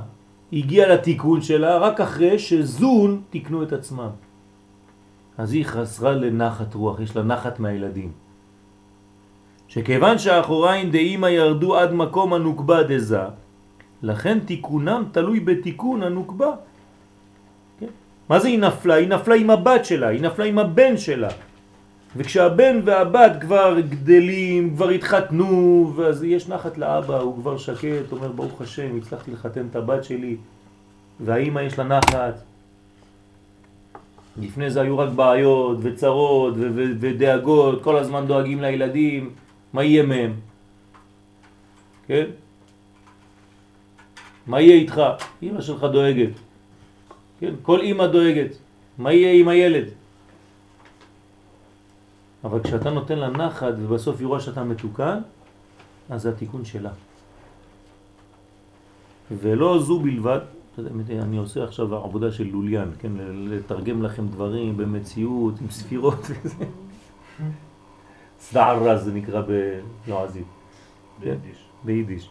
הגיעה לתיקון שלה? רק אחרי שזון תיקנו את עצמם. אז היא חסרה לנחת רוח, יש לה נחת מהילדים. שכיוון שהאחוריים דאימא ירדו עד מקום הנוקבה דזה, לכן תיקונם תלוי בתיקון הנוקבה. כן? מה זה היא נפלה? היא נפלה עם הבת שלה, היא נפלה עם הבן שלה. וכשהבן והבת כבר גדלים, כבר התחתנו, ואז יש נחת לאבא, הוא כבר שקט, אומר ברוך השם, הצלחתי לחתן את הבת שלי, והאימא יש לה נחת. לפני זה היו רק בעיות וצרות ודאגות, כל הזמן דואגים לילדים, מה יהיה מהם? כן? מה יהיה איתך? אמא שלך דואגת. כן? כל אמא דואגת. מה יהיה עם הילד? אבל כשאתה נותן לה נחת ובסוף היא רואה שאתה מתוקן, אז זה התיקון שלה. ולא זו בלבד, אני עושה עכשיו עבודה של לוליאן, כן, לתרגם לכם דברים במציאות, עם ספירות וזה. סדערה זה נקרא בלועזית. ביידיש. ביידיש.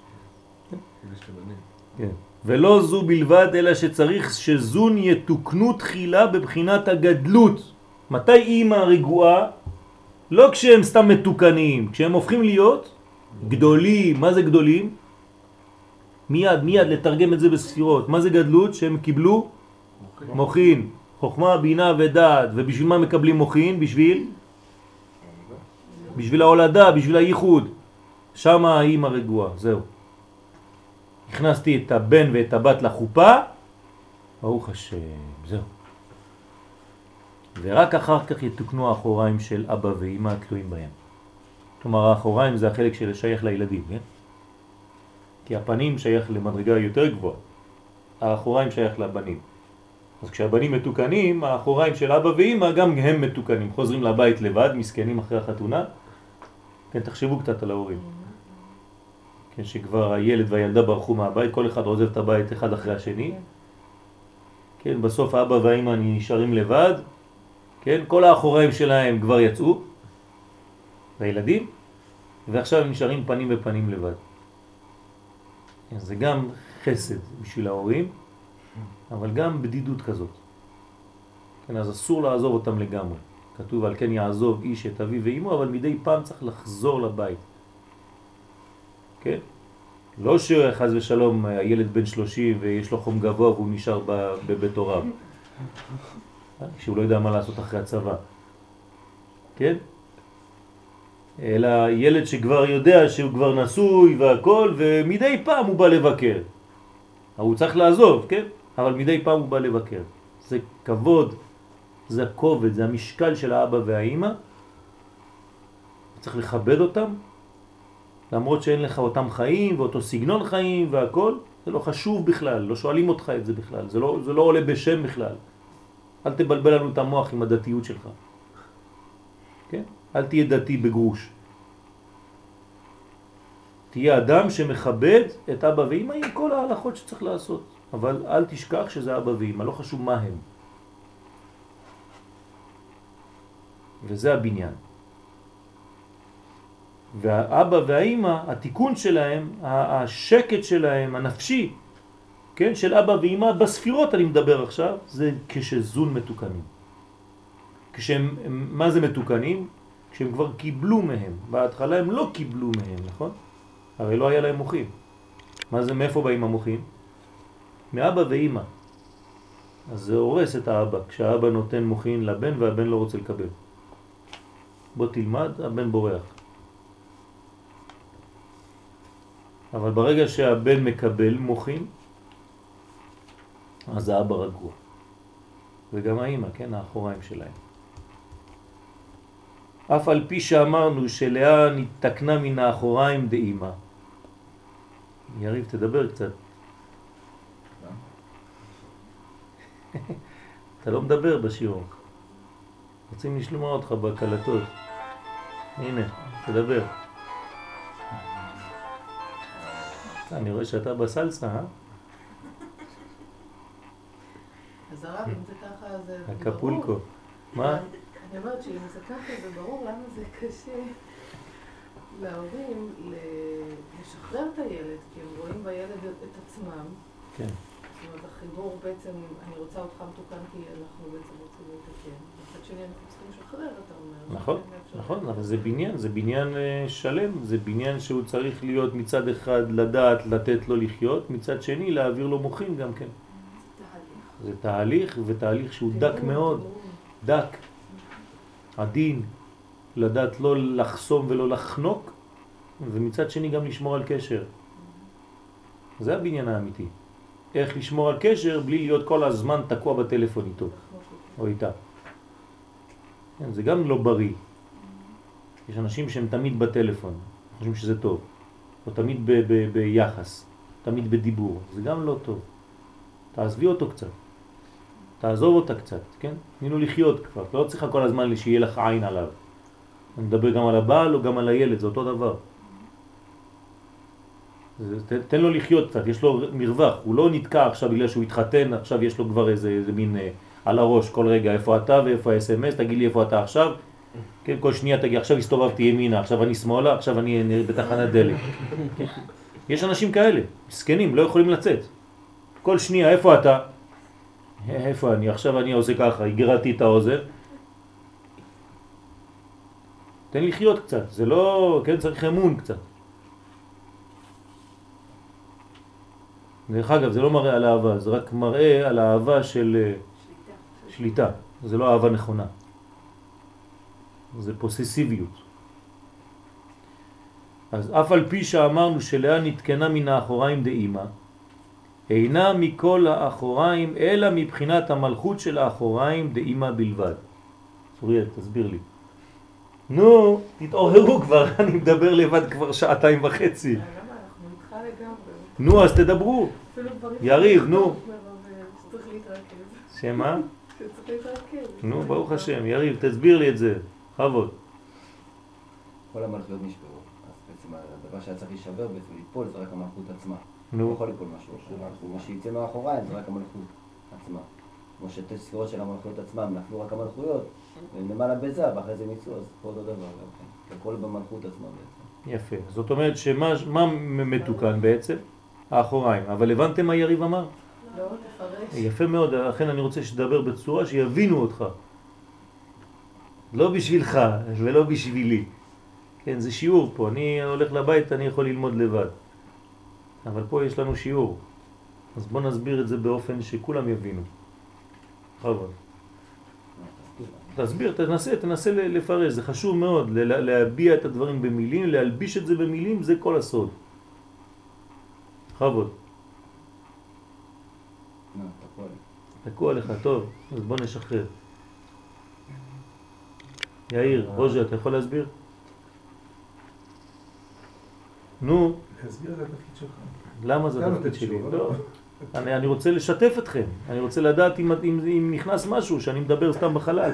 כן. ולא זו בלבד, אלא שצריך שזון יתוקנו תחילה בבחינת הגדלות. מתי אימא רגועה? לא כשהם סתם מתוקנים, כשהם הופכים להיות גדולים. מה זה גדולים? מיד, מיד לתרגם את זה בספירות. מה זה גדלות? שהם קיבלו מוכין. מוכין. חוכמה, בינה ודעת. ובשביל מה מקבלים מוכין? בשביל? בשביל ההולדה, בשביל הייחוד. שם האימא רגועה, זהו. הכנסתי את הבן ואת הבת לחופה, ברוך השם. ורק אחר כך יתוקנו האחוריים של אבא ואימא התלויים בהם. כלומר האחוריים זה החלק של שייך לילדים, כן? כי הפנים שייך למדרגה יותר גבוהה, האחוריים שייך לבנים. אז כשהבנים מתוקנים, האחוריים של אבא ואימא גם הם מתוקנים, חוזרים לבית לבד, מסכנים אחרי החתונה. כן, תחשבו קצת על ההורים. כן, שכבר הילד והילדה ברחו מהבית, כל אחד עוזב את הבית אחד אחרי השני. כן, בסוף האבא והאימא נשארים לבד, כן, כל האחוריים שלהם כבר יצאו, והילדים, ועכשיו הם נשארים פנים בפנים לבד. זה גם חסד בשביל ההורים, אבל גם בדידות כזאת. כן, אז אסור לעזוב אותם לגמרי. כתוב על כן יעזוב איש את אביו ואימו, אבל מדי פעם צריך לחזור לבית. כן? לא שחז ושלום הילד בן 30 ויש לו חום גבוה והוא נשאר בבית הוריו. שהוא לא יודע מה לעשות אחרי הצבא. כן? אלא ילד שכבר יודע שהוא כבר נשוי והכל, ומדי פעם הוא בא לבקר. הוא צריך לעזוב, כן? אבל מדי פעם הוא בא לבקר. זה כבוד, זה הכובד, זה המשקל של האבא והאימא. צריך לכבד אותם, למרות שאין לך אותם חיים ואותו סגנון חיים והכל, זה לא חשוב בכלל, לא שואלים אותך את זה בכלל, זה לא, זה לא עולה בשם בכלל. אל תבלבל לנו את המוח עם הדתיות שלך. כן? אל תהיה דתי בגרוש. תהיה אדם שמכבד את אבא ואמא עם כל ההלכות שצריך לעשות. אבל אל תשכח שזה אבא ואמא, לא חשוב מה הם. וזה הבניין. והאבא והאימא, התיקון שלהם, השקט שלהם, הנפשי, כן, של אבא ואימא, בספירות אני מדבר עכשיו, זה כשזון מתוקנים. כשהם, מה זה מתוקנים? כשהם כבר קיבלו מהם. בהתחלה הם לא קיבלו מהם, נכון? הרי לא היה להם מוחים. מה זה, מאיפה באים המוחים? מאבא ואימא. אז זה הורס את האבא, כשהאבא נותן מוכין לבן והבן לא רוצה לקבל. בוא תלמד, הבן בורח. אבל ברגע שהבן מקבל מוכין, אז האבא רגוע. וגם האמא, כן, האחוריים שלהם. אף על פי שאמרנו שלאה נתקנה מן האחוריים דאמא. יריב, תדבר קצת. אתה לא מדבר בשיעור. רוצים לשמוע אותך בקלטות. הנה, תדבר. אני רואה שאתה בסלסה, אה? אז הרב, אם זה ככה, זה ברור. הקפולקו. מה? אני אומרת שאם זה ככה, זה ברור למה זה קשה להורים לשחרר את הילד, כי הם רואים בילד את עצמם. כן. זאת אומרת, החיבור בעצם, אני רוצה אותך מתוקן כי אנחנו בעצם רוצים להתקן. מצד שני, אנחנו צריכים לשחרר, אתה אומר. נכון. נכון, אבל זה בניין, זה בניין אה, שלם, זה בניין שהוא צריך להיות מצד אחד לדעת לתת לו לחיות, מצד שני להעביר לו מוחים גם כן. זה תהליך ותהליך שהוא דק תיאום, מאוד. דק, עדין, לדעת לא לחסום ולא לחנוק, ומצד שני גם לשמור על קשר. זה הבניין האמיתי. איך לשמור על קשר בלי להיות כל הזמן תקוע בטלפון איתו או איתה. כן, זה גם לא בריא. יש אנשים שהם תמיד בטלפון, חושבים שזה טוב, או תמיד ביחס, תמיד בדיבור, זה גם לא טוב. תעזבי אותו קצת, תעזוב אותה קצת, כן? תני לו לחיות כבר, לא צריכה כל הזמן שיהיה לך עין עליו. אני מדבר גם על הבעל או גם על הילד, זה אותו דבר. זה, ת- תן לו לחיות קצת, יש לו מרווח, הוא לא נתקע עכשיו בגלל שהוא התחתן, עכשיו יש לו כבר איזה, איזה מין אה, על הראש כל רגע, איפה אתה ואיפה ה-SMS, תגיד לי איפה אתה עכשיו, כן, כל שנייה תגיד, עכשיו הסתובבתי ימינה, עכשיו אני שמאלה, עכשיו אני אה, בתחנת דלק. [LAUGHS] כן? יש אנשים כאלה, מסכנים, לא יכולים לצאת. כל שנייה, איפה אתה? "אה, איפה אני? עכשיו אני עושה ככה, הגרעתי את האוזן. תן לחיות קצת, זה לא, כן, צריך אמון קצת. דרך אגב, זה לא מראה על אהבה, זה רק מראה על אהבה של אה, שליטה. שליטה. זה לא אהבה נכונה. זה פוססיביות. אז אף על פי שאמרנו שלאה נתקנה מן האחוריים דאימא, אינה מכל האחוריים אלא מבחינת המלכות של האחוריים דאימא בלבד. צוריאל, תסביר לי. נו, תתעוררו כבר, [LAUGHS] אני מדבר לבד כבר שעתיים וחצי. למה אנחנו איתך לגמרי? נו, אז תדברו. יריב, נו. להתרכז. שמה? [LAUGHS] נו, ברוך השם. יריב, תסביר לי את זה. בכבוד. כל המלכויות נשברו. אז בעצם הדבר שהיה צריך להישבר בעצם ליפול זה רק המלכות עצמה. לא נו, יכול ליפול משהו אחר. מה שיצא מאחוריים זה רק המלכות עצמה. כמו שתי ספירות של המלכויות עצמם נפלו רק המלכויות, ולמעלה בזה, ואחרי זה ניצו, אז פה אותו דבר גם כן. הכל במלכות עצמה בעצם. יפה. זאת אומרת שמה מה מתוקן בעצם? האחוריים. אבל הבנתם מה יריב אמר? לא, תפרש. יפה מאוד, לכן אני רוצה שתדבר בצורה שיבינו אותך. לא בשבילך ולא בשבילי. כן, זה שיעור פה. אני הולך לבית, אני יכול ללמוד לבד. אבל פה יש לנו שיעור. אז בוא נסביר את זה באופן שכולם יבינו. בכבוד. תסביר, תנסה, תנסה לפרש, זה חשוב מאוד, להביע את הדברים במילים, להלביש את זה במילים, זה כל הסוד. בכבוד. נו, תקוע לך, טוב, אז בוא נשחרר. יאיר, רוז'ה, אתה יכול להסביר? נו, תסביר את התפקיד שלך. למה זה התפקיד שלי? לא, אני, אני רוצה לשתף אתכם, אני רוצה לדעת אם, אם, אם נכנס משהו, שאני מדבר סתם בחלל.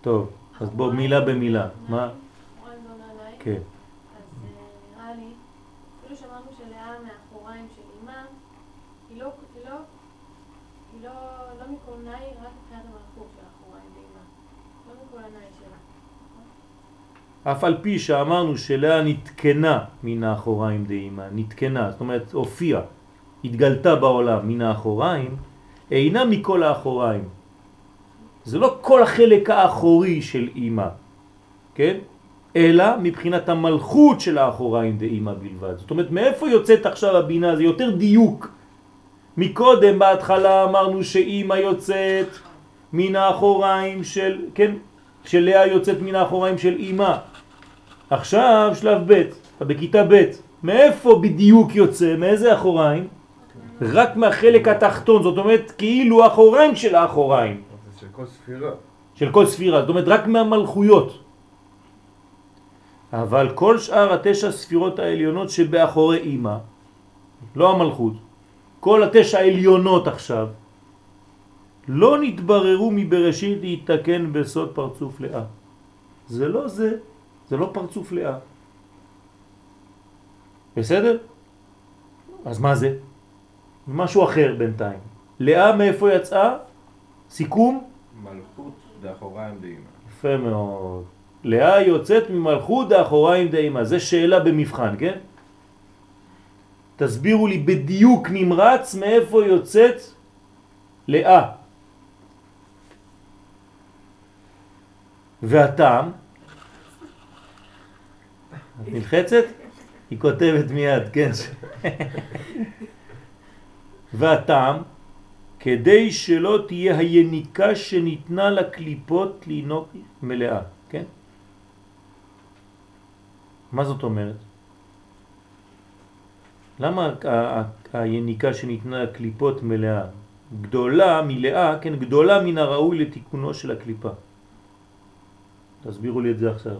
טוב, אז בוא מילה במילה. מה? כן. אז אה, נראה לי, אפילו שאמרנו שלאה מאחוריים של אימה, היא לא, היא לא, היא לא, לא מקולנאי, רק מבחינת המלכות של האחוריים באימה. לא מקולנאי שלה. אף על פי שאמרנו שלאה נתקנה מן האחוריים דאימה, נתקנה, זאת אומרת הופיעה, התגלתה בעולם מן האחוריים, אינה מכל האחוריים. זה לא כל החלק האחורי של אימא, כן? אלא מבחינת המלכות של האחוריים דאימא בלבד. זאת אומרת, מאיפה יוצאת עכשיו הבינה? זה יותר דיוק. מקודם בהתחלה אמרנו שאימא יוצאת מן האחוריים של, כן, שלאה יוצאת מן האחוריים של אימא. עכשיו שלב ב', בכיתה ב', מאיפה בדיוק יוצא? מאיזה אחוריים? רק מהחלק התחתון, זאת אומרת כאילו אחוריים של האחוריים. של כל ספירה. של כל ספירה, זאת אומרת רק מהמלכויות. אבל כל שאר התשע ספירות העליונות שבאחורי אימא, לא המלכות, כל התשע העליונות עכשיו, לא נתבררו מבראשית להתקן בסוד פרצוף לאה. זה לא זה, זה לא פרצוף לאה. בסדר? אז מה זה? משהו אחר בינתיים. לאה מאיפה יצאה? סיכום? מלכות דאחוריים דאמא. יפה מאוד. לאה יוצאת ממלכות דאחוריים דאמא. זה שאלה במבחן, כן? תסבירו לי בדיוק נמרץ מאיפה יוצאת לאה. והטעם? נלחצת? היא כותבת מיד, כן. והטעם, כדי שלא תהיה היניקה שניתנה לקליפות לינוק מלאה, כן? מה זאת אומרת? למה היניקה שניתנה לקליפות מלאה? גדולה מלאה, כן, גדולה מן הראוי לתיקונו של הקליפה. תסבירו לי את זה עכשיו.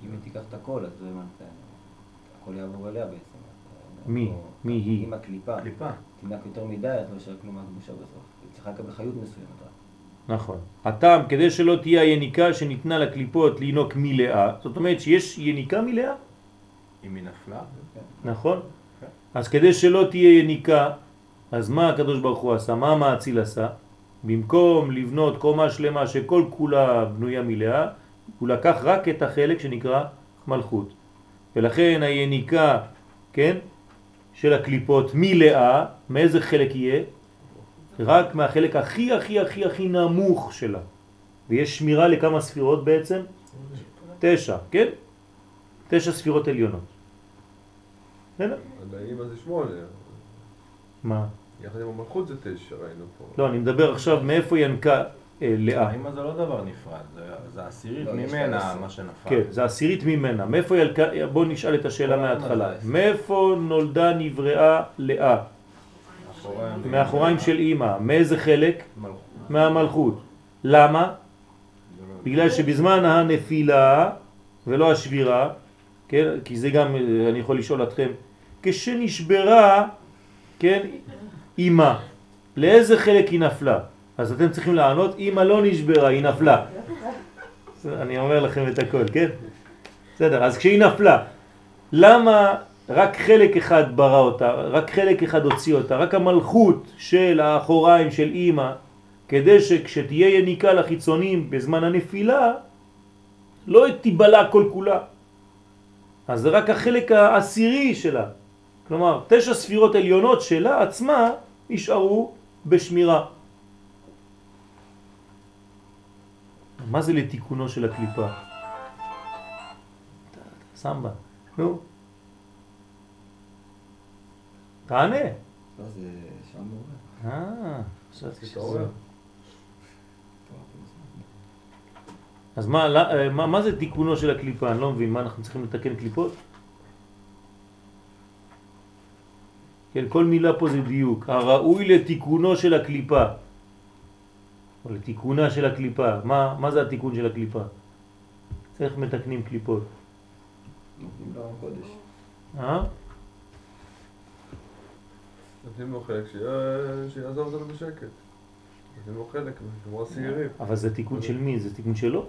כי אם היא תיקח את הכל, אז זה מה זה... הכל יעבור אליה בעצם. מי? מי היא? אם הקליפה קליפה. תינק יותר מדי, אז לא יישאר כלום מהקדושה בסוף. היא צריכה לקבל חיות מסוימת. נכון. הטעם, כדי שלא תהיה היניקה שניתנה לקליפות לינוק מלאה, זאת אומרת שיש יניקה מלאה, אם היא נפלה, נכון? כן. אז כדי שלא תהיה יניקה, אז מה הקדוש ברוך הוא עשה? מה המאציל עשה? במקום לבנות קומה שלמה שכל כולה בנויה מלאה, הוא לקח רק את החלק שנקרא מלכות. ולכן היניקה, כן, של הקליפות מלאה, מאיזה חלק יהיה? רק מהחלק הכי הכי הכי הכי נמוך שלה. ויש שמירה לכמה ספירות בעצם? תשע, כן? תשע ספירות עליונות. זה שמונה. מה? יחד עם המלכות זה תשע, ראינו פה. לא, אני מדבר עכשיו מאיפה ינקה לאה. האמא זה לא דבר נפרד, זה- עשירית לא, ממנה. מה שנפל. כן, זה עשירית ממנה. מאיפה ילקה, בואו נשאל את השאלה כל הזמן מההתחלה. מאיפה נולדה, נבראה לאה? מאחוריים של אימא. מאיזה חלק? מלכות. מהמלכות. למה? לא- בגלל שבזמן הנפילה ולא השבירה, כן, כי זה גם, אה, אני יכול לשאול אתכם, כשנשברה, כן, אימא, לאיזה חלק היא נפלה? אז אתם צריכים לענות, אימא לא נשברה, היא נפלה. אני אומר לכם את הכל, כן? בסדר, אז כשהיא נפלה, למה רק חלק אחד ברא אותה, רק חלק אחד הוציא אותה, רק המלכות של האחוריים של אימא, כדי שכשתהיה יניקה לחיצונים בזמן הנפילה, לא תיבלע כל כולה. אז זה רק החלק העשירי שלה. כלומר, תשע ספירות עליונות שלה עצמה נשארו בשמירה. מה זה לתיקונו של הקליפה? סמבה, נו. תענה. לא, זה שם מעורר. אה, חשבתי שזה... תתעורר. אז מה, לא- מה, מה זה תיקונו של הקליפה? אני לא מבין, מה אנחנו צריכים לתקן קליפות? כן, כל מילה פה זה דיוק. הראוי לתיקונו של הקליפה. או לתיקונה של הקליפה. מה, מה זה התיקון של הקליפה? איך מתקנים קליפות? נותנים לו קודש. אה? נותנים לו חלק שיעזוב אותנו בשקט. נותנים לו חלק, כמו. אבל זה תיקון של מי? זה תיקון שלו?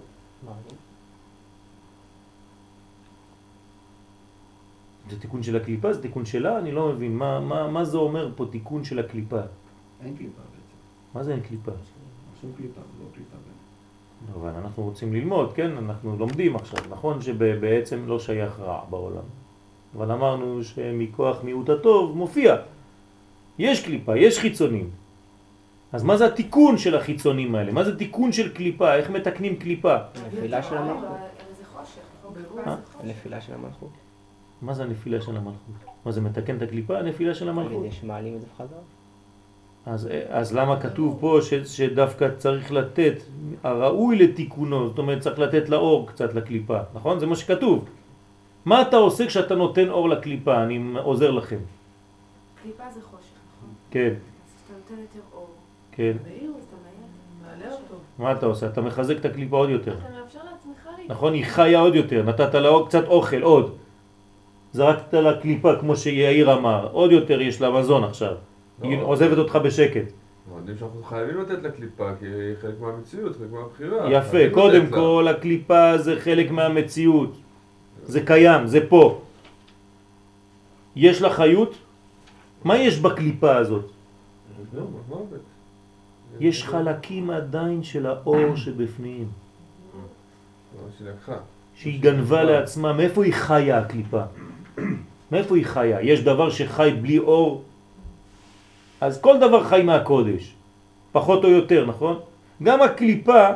זה תיקון של הקליפה? זה תיקון שלה? אני לא מבין. מה, מה, מה זה אומר פה תיקון של הקליפה? אין קליפה בעצם. מה זה אין קליפה? שום קליפה, לא קליפה באמת. אבל אנחנו רוצים ללמוד, כן? אנחנו לומדים עכשיו. נכון שבעצם לא שייך רע בעולם. אבל אמרנו שמכוח מיעוט הטוב מופיע. יש קליפה, יש חיצונים. אז מה זה התיקון של החיצונים האלה? מה זה תיקון של קליפה? איך מתקנים קליפה? הנפילה של המלכות. חושך, ברור. אה? הנפילה של המלכות. מה זה הנפילה של המלכות? מה זה מתקן את הקליפה? הנפילה של המלכות. ידי שמעלים את זה בחזרה. אז, אז למה כתוב פה ש, שדווקא צריך לתת, הראוי לתיקונו, זאת אומרת צריך לתת לאור קצת לקליפה, נכון? זה מה שכתוב. מה אתה עושה כשאתה נותן אור לקליפה? אני עוזר לכם. קליפה זה חושך, נכון? כן, אז כשאתה נותן יותר אור, כן. אתה. מה אתה עושה? אתה מחזק את הקליפה עוד יותר. אתה מאפשר לעצמך להתקדם. נכון? היא חיה עוד יותר, נתת לה עוד קצת אוכל, עוד. זרקת לה קליפה כמו שיאיר אמר, עוד יותר יש לה מזון עכשיו. היא לא. עוזבת אותך בשקט. יודעים שאנחנו חייבים לתת לה קליפה, כי היא חלק מהמציאות, חלק מהבחירה. יפה, קודם. כל הקליפה זה חלק מהמציאות. זה קיים, זה פה. יש לה חיות? מה יש בקליפה הזאת? לא. יש חלקים עדיין של האור שבפנים, לקחה. שהיא גנבה לעצמה. מאיפה היא חיה הקליפה? מאיפה היא חיה? יש דבר שחי בלי אור? אז כל דבר חי מהקודש, פחות או יותר, נכון? גם הקליפה,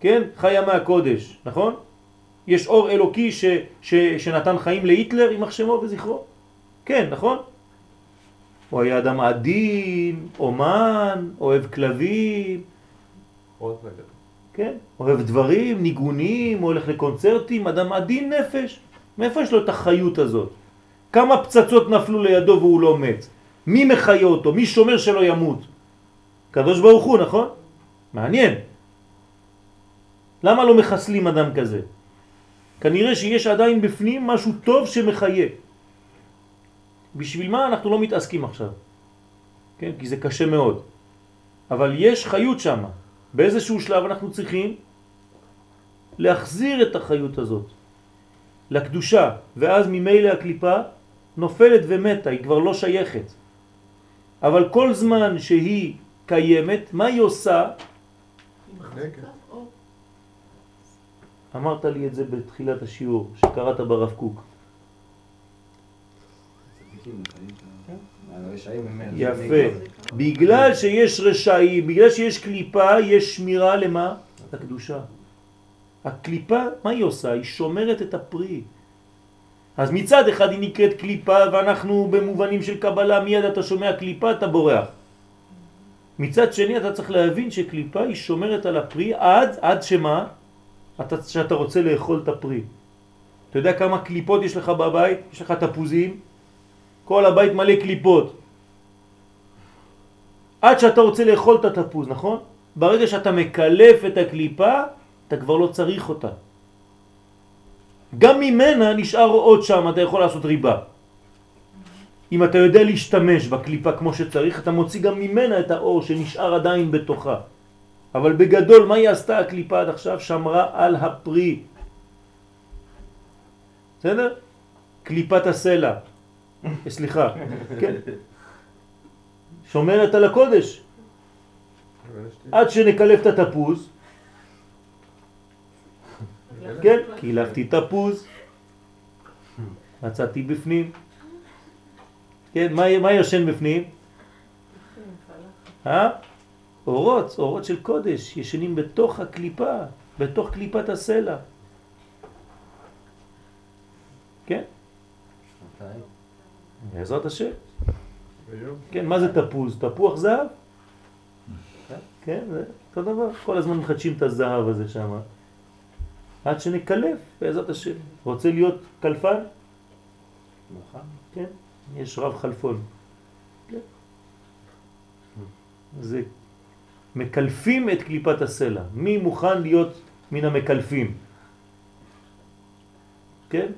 כן, חיה מהקודש, נכון? יש אור אלוקי ש, ש, שנתן חיים להיטלר, יימח שמו וזכרו. כן, נכון? הוא היה אדם עדין, אומן, אוהב כלבים. כן? אוהב דברים, ניגונים, הולך לקונצרטים, אדם עדין נפש. מאיפה יש לו את החיות הזאת? כמה פצצות נפלו לידו והוא לא מת? מי מחיה אותו? מי שומר שלא ימות? קדוש ברוך הוא, נכון? מעניין. למה לא מחסלים אדם כזה? כנראה שיש עדיין בפנים משהו טוב שמחיה. בשביל מה אנחנו לא מתעסקים עכשיו? כן? כי זה קשה מאוד. אבל יש חיות שם. באיזשהו שלב אנחנו צריכים להחזיר את החיות הזאת לקדושה, ואז ממילא הקליפה נופלת ומתה, היא כבר לא שייכת. אבל כל זמן שהיא קיימת, מה היא עושה? אמרת לי את זה בתחילת השיעור, שקראת ברב קוק. יפה. בגלל שיש רשעים, בגלל שיש קליפה, יש שמירה למה? לקדושה. הקליפה, מה היא עושה? היא שומרת את הפרי. אז מצד אחד היא נקראת קליפה, ואנחנו במובנים של קבלה, מיד אתה שומע קליפה, אתה בורח. מצד שני אתה צריך להבין שקליפה היא שומרת על הפרי עד, עד שמה? אתה, שאתה רוצה לאכול את הפרי. אתה יודע כמה קליפות יש לך בבית? יש לך תפוזים? כל הבית מלא קליפות. עד שאתה רוצה לאכול את התפוז, נכון? ברגע שאתה מקלף את הקליפה, אתה כבר לא צריך אותה. גם ממנה נשאר עוד שם, אתה יכול לעשות ריבה. אם אתה יודע להשתמש בקליפה כמו שצריך, אתה מוציא גם ממנה את האור שנשאר עדיין בתוכה. אבל בגדול, מה היא עשתה הקליפה עד עכשיו? שמרה על הפרי. בסדר? קליפת הסלע. סליחה, כן. שומרת על הקודש. עד שנקלף את התפוז, כן, קילפתי תפוז, מצאתי בפנים. כן, מה, מה ישן בפנים? אה? אורות, אורות של קודש, ישנים בתוך הקליפה, בתוך קליפת הסלע. כן, בעזרת השם. כן, מה זה תפוז? תפוח זהב? כן, זה אותו דבר. כל הזמן מחדשים את הזהב הזה שם. עד שנקלף, בעזרת השם. רוצה להיות קלפן? כן, יש רב חלפון. כן. זה מקלפים את קליפת הסלע. מי מוכן להיות מן המקלפים? כן?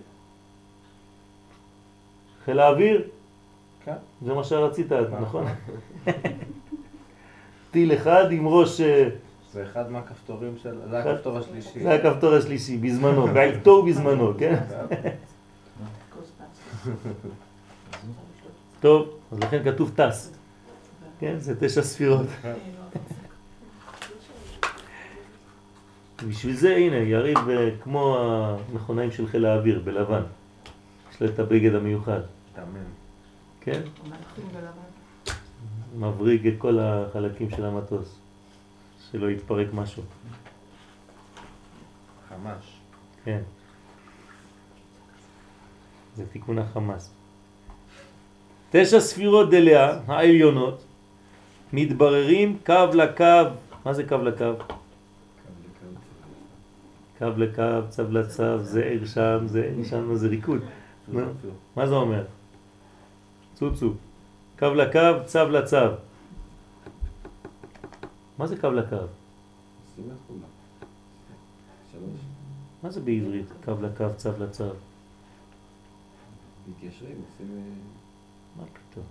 חיל האוויר? כן. זה מה שרצית, נכון? [LAUGHS] טיל אחד עם ראש... זה אחד מהכפתורים של... זה הכפתור השלישי. זה הכפתור השלישי, בזמנו, בעיתו ובזמנו, כן? [LAUGHS] [LAUGHS] טוב, אז לכן כתוב טס. כן, זה תשע ספירות. בשביל זה, הנה, יריב אה, כמו המכונאים של חיל האוויר, בלבן. יש לו את הבגד המיוחד, תאמן. כן? מבריג את כל החלקים של המטוס, שלא יתפרק משהו. חמש. כן. זה תיקון החמאס. תשע ספירות דליה, העליונות, מתבררים קו לקו, מה זה קו לקו? קו לקו, צו לצו, זה ער שם, זה ער שם, זה ריקוד. מה? מה זה אומר? צוצו. קו לקו, צו לצו. מה זה קו לקו? מה זה בעברית? קו לקו, צו לצו. מתיישרים, עושים... אה, מה פתאום?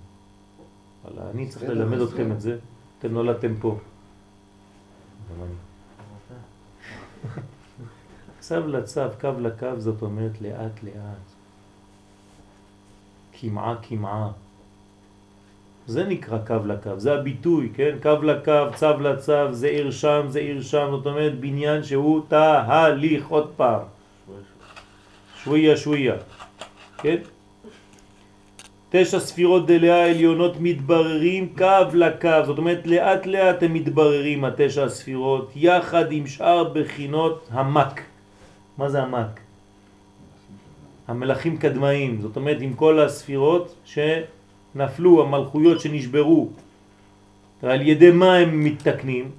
וואלה, אני צריך ללמד אתכם את זה. אתם נולדתם פה. צו לצו, קו לקו, זאת אומרת לאט לאט. כמעה כמעה. זה נקרא קו לקו, זה הביטוי, כן? קו לקו, צו לצו, זה עיר שם, זה עיר שם, זאת אומרת בניין שהוא תהליך, עוד פעם. שוויה שוויה, כן? תשע ספירות דליה העליונות מתבררים קו לקו, זאת אומרת לאט לאט הם מתבררים התשע הספירות יחד עם שאר בחינות המק. מה זה המק? המלאכים קדמאים, זאת אומרת עם כל הספירות שנפלו, המלכויות שנשברו. על ידי מה הם מתתקנים?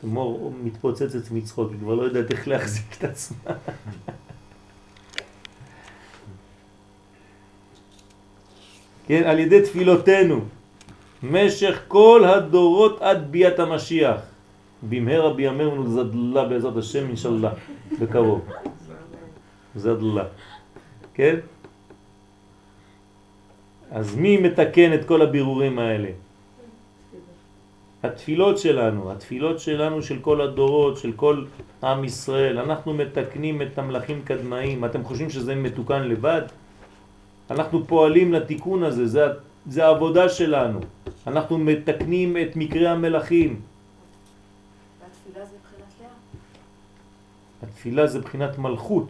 תמור מתפוצצת מצחוק, היא כבר לא יודעת איך להחזיק את עצמה. כן, על ידי תפילותינו, משך כל הדורות עד ביאת המשיח. במהרה בימינו זדלה בעזרת השם אינשאללה, בקרוב. זדלה. כן? אז מי מתקן את כל הבירורים האלה? התפילות שלנו, התפילות שלנו של כל הדורות, של כל עם ישראל, אנחנו מתקנים את המלאכים קדמאים. אתם חושבים שזה מתוקן לבד? אנחנו פועלים לתיקון הזה, זה, זה העבודה שלנו. אנחנו מתקנים את מקרי המלאכים. והתפילה זה מבחינת לאה. התפילה זה בחינת מלכות,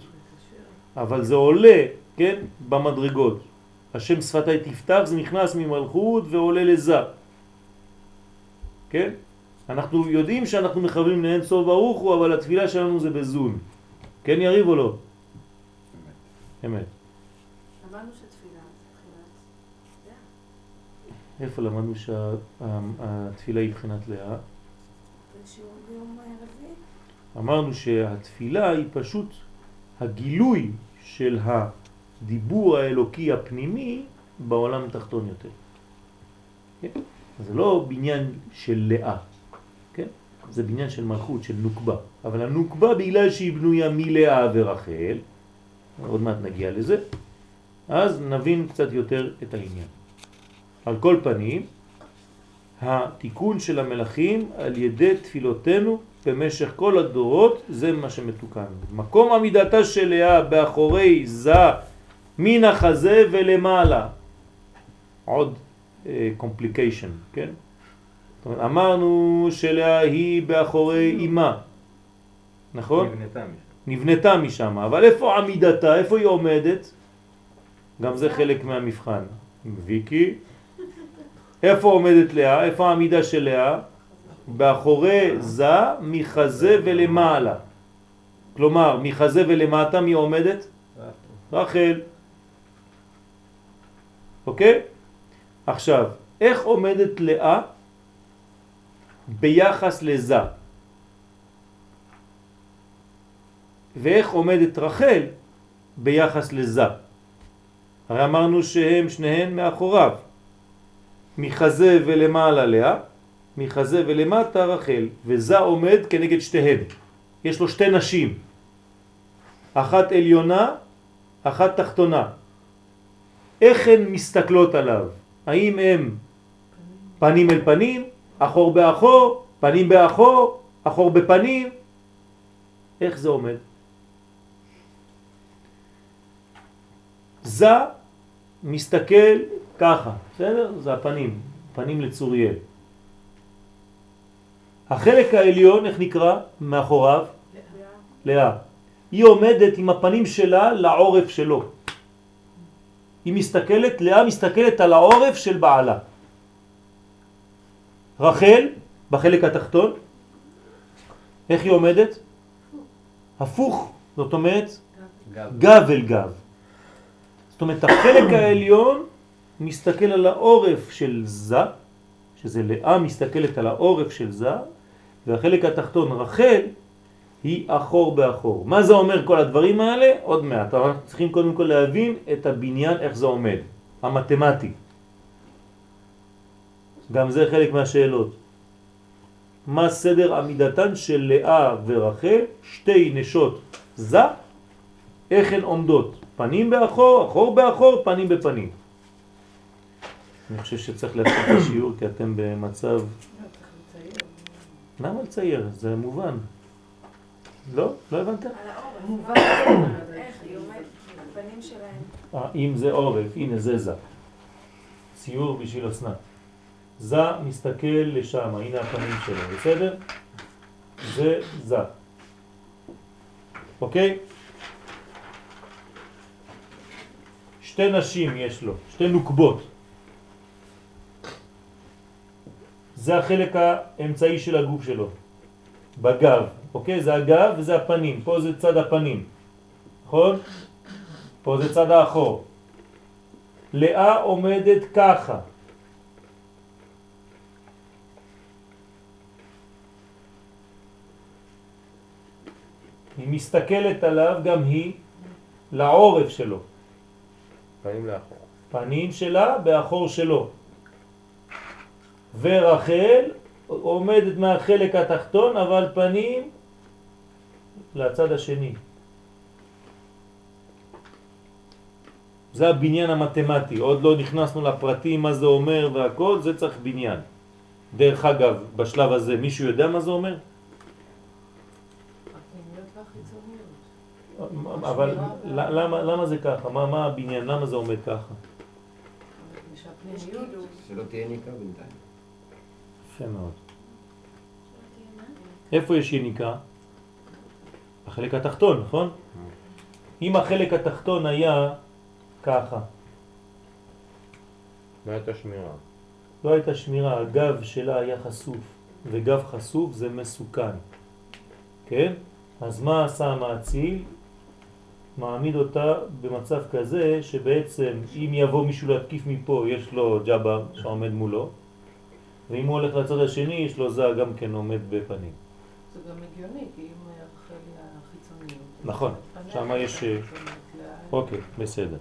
אבל זה עולה, כן, במדרגות. השם שפתי תפתח, זה נכנס ממלכות ועולה לזה. כן? אנחנו יודעים שאנחנו מכוונים לאין סוף ברוך הוא, אבל התפילה שלנו זה בזון. כן יריב או לא? אמת. שתפילה זה לאה. איפה למדנו שהתפילה היא בחינת לאה? אמרנו שהתפילה היא פשוט הגילוי של הדיבור האלוקי הפנימי בעולם התחתון יותר. כן? זה לא בניין של לאה, כן? זה בניין של מלכות, של נוקבה. אבל הנוקבה בגלל שהיא בנויה מלאה ורחל, עוד מעט נגיע לזה, אז נבין קצת יותר את העניין. על כל פנים, התיקון של המלאכים על ידי תפילותינו במשך כל הדורות זה מה שמתוקן. מקום עמידתה של לאה באחורי זה מן החזה ולמעלה. עוד קומפליקיישן, uh, כן? זאת אומרת, אמרנו שלאה היא באחורי אימה, נכון? נבנתה משם. נבנתה משם, אבל איפה עמידתה? איפה היא עומדת? גם זה חלק מהמבחן. ויקי, איפה עומדת לאה? איפה העמידה של לאה? באחורי זה, מחזה ולמעלה. כלומר, מחזה ולמטה מי עומדת? רחל. אוקיי? עכשיו, איך עומדת לאה ביחס לזה? ואיך עומדת רחל ביחס לזה? הרי אמרנו שהם שניהם מאחוריו. מחזה ולמעלה לאה, מחזה ולמטה רחל, וזה עומד כנגד שתיהן. יש לו שתי נשים, אחת עליונה, אחת תחתונה. איך הן מסתכלות עליו? האם הם פנים אל פנים, אחור באחור, פנים באחור, אחור בפנים? איך זה עומד? זה מסתכל ככה, בסדר? זה הפנים, פנים לצוריאל. החלק העליון, איך נקרא? מאחוריו? לאה. היא עומדת עם הפנים שלה לעורף שלו. היא מסתכלת, לאה מסתכלת על העורף של בעלה. רחל, בחלק התחתון, איך היא עומדת? הפוך, זאת אומרת גב אל גב. זאת אומרת, החלק העליון מסתכל על העורף של זה, שזה לאה מסתכלת על העורף של זה, והחלק התחתון רחל היא אחור באחור. מה זה אומר כל הדברים האלה? עוד מעט. אנחנו צריכים קודם כל להבין את הבניין, איך זה עומד, המתמטי. גם זה חלק מהשאלות. מה סדר עמידתן של לאה ורחל, שתי נשות זה, איך הן עומדות? פנים באחור, אחור באחור, פנים בפנים. אני חושב שצריך להתחיל את השיעור כי אתם במצב... למה לצייר? זה מובן. לא? לא הבנת? על העורף. מובן. איך היא עומדת, הפנים שלהם. אה, אם זה עורף, הנה זה זה. ציור בשביל אסנת. זה מסתכל לשם, הנה הפנים שלו, בסדר? זה זה. אוקיי? שתי נשים יש לו, שתי נוקבות. זה החלק האמצעי של הגוף שלו, בגב, אוקיי? זה הגב וזה הפנים, פה זה צד הפנים, נכון? פה זה צד האחור. לאה עומדת ככה. היא מסתכלת עליו גם היא לעורף שלו. פנים לאחור. פנים שלה באחור שלו. ורחל עומדת מהחלק התחתון, אבל פנים לצד השני. זה הבניין המתמטי, עוד לא נכנסנו לפרטים מה זה אומר והכל, זה צריך בניין. דרך אגב, בשלב הזה מישהו יודע מה זה אומר? אבל למה, למה זה ככה? מה, מה הבניין? למה זה עומד ככה? שלא תהיה ניקה בינתיים. יפה מאוד. איפה יש יניקה? בחלק התחתון, נכון? אם החלק התחתון היה ככה, מה הייתה שמירה? לא הייתה שמירה, הגב שלה היה חשוף, וגב חשוף זה מסוכן, כן? אז מה עשה המאציל? מעמיד אותה במצב כזה שבעצם אם יבוא מישהו להתקיף מפה יש לו ג'אבה שעומד מולו ואם הוא הולך לצד השני יש לו זה גם כן עומד בפנים. זה גם הגיוני, כי אם נכון, שמה יש, אה, אוקיי, בסדר.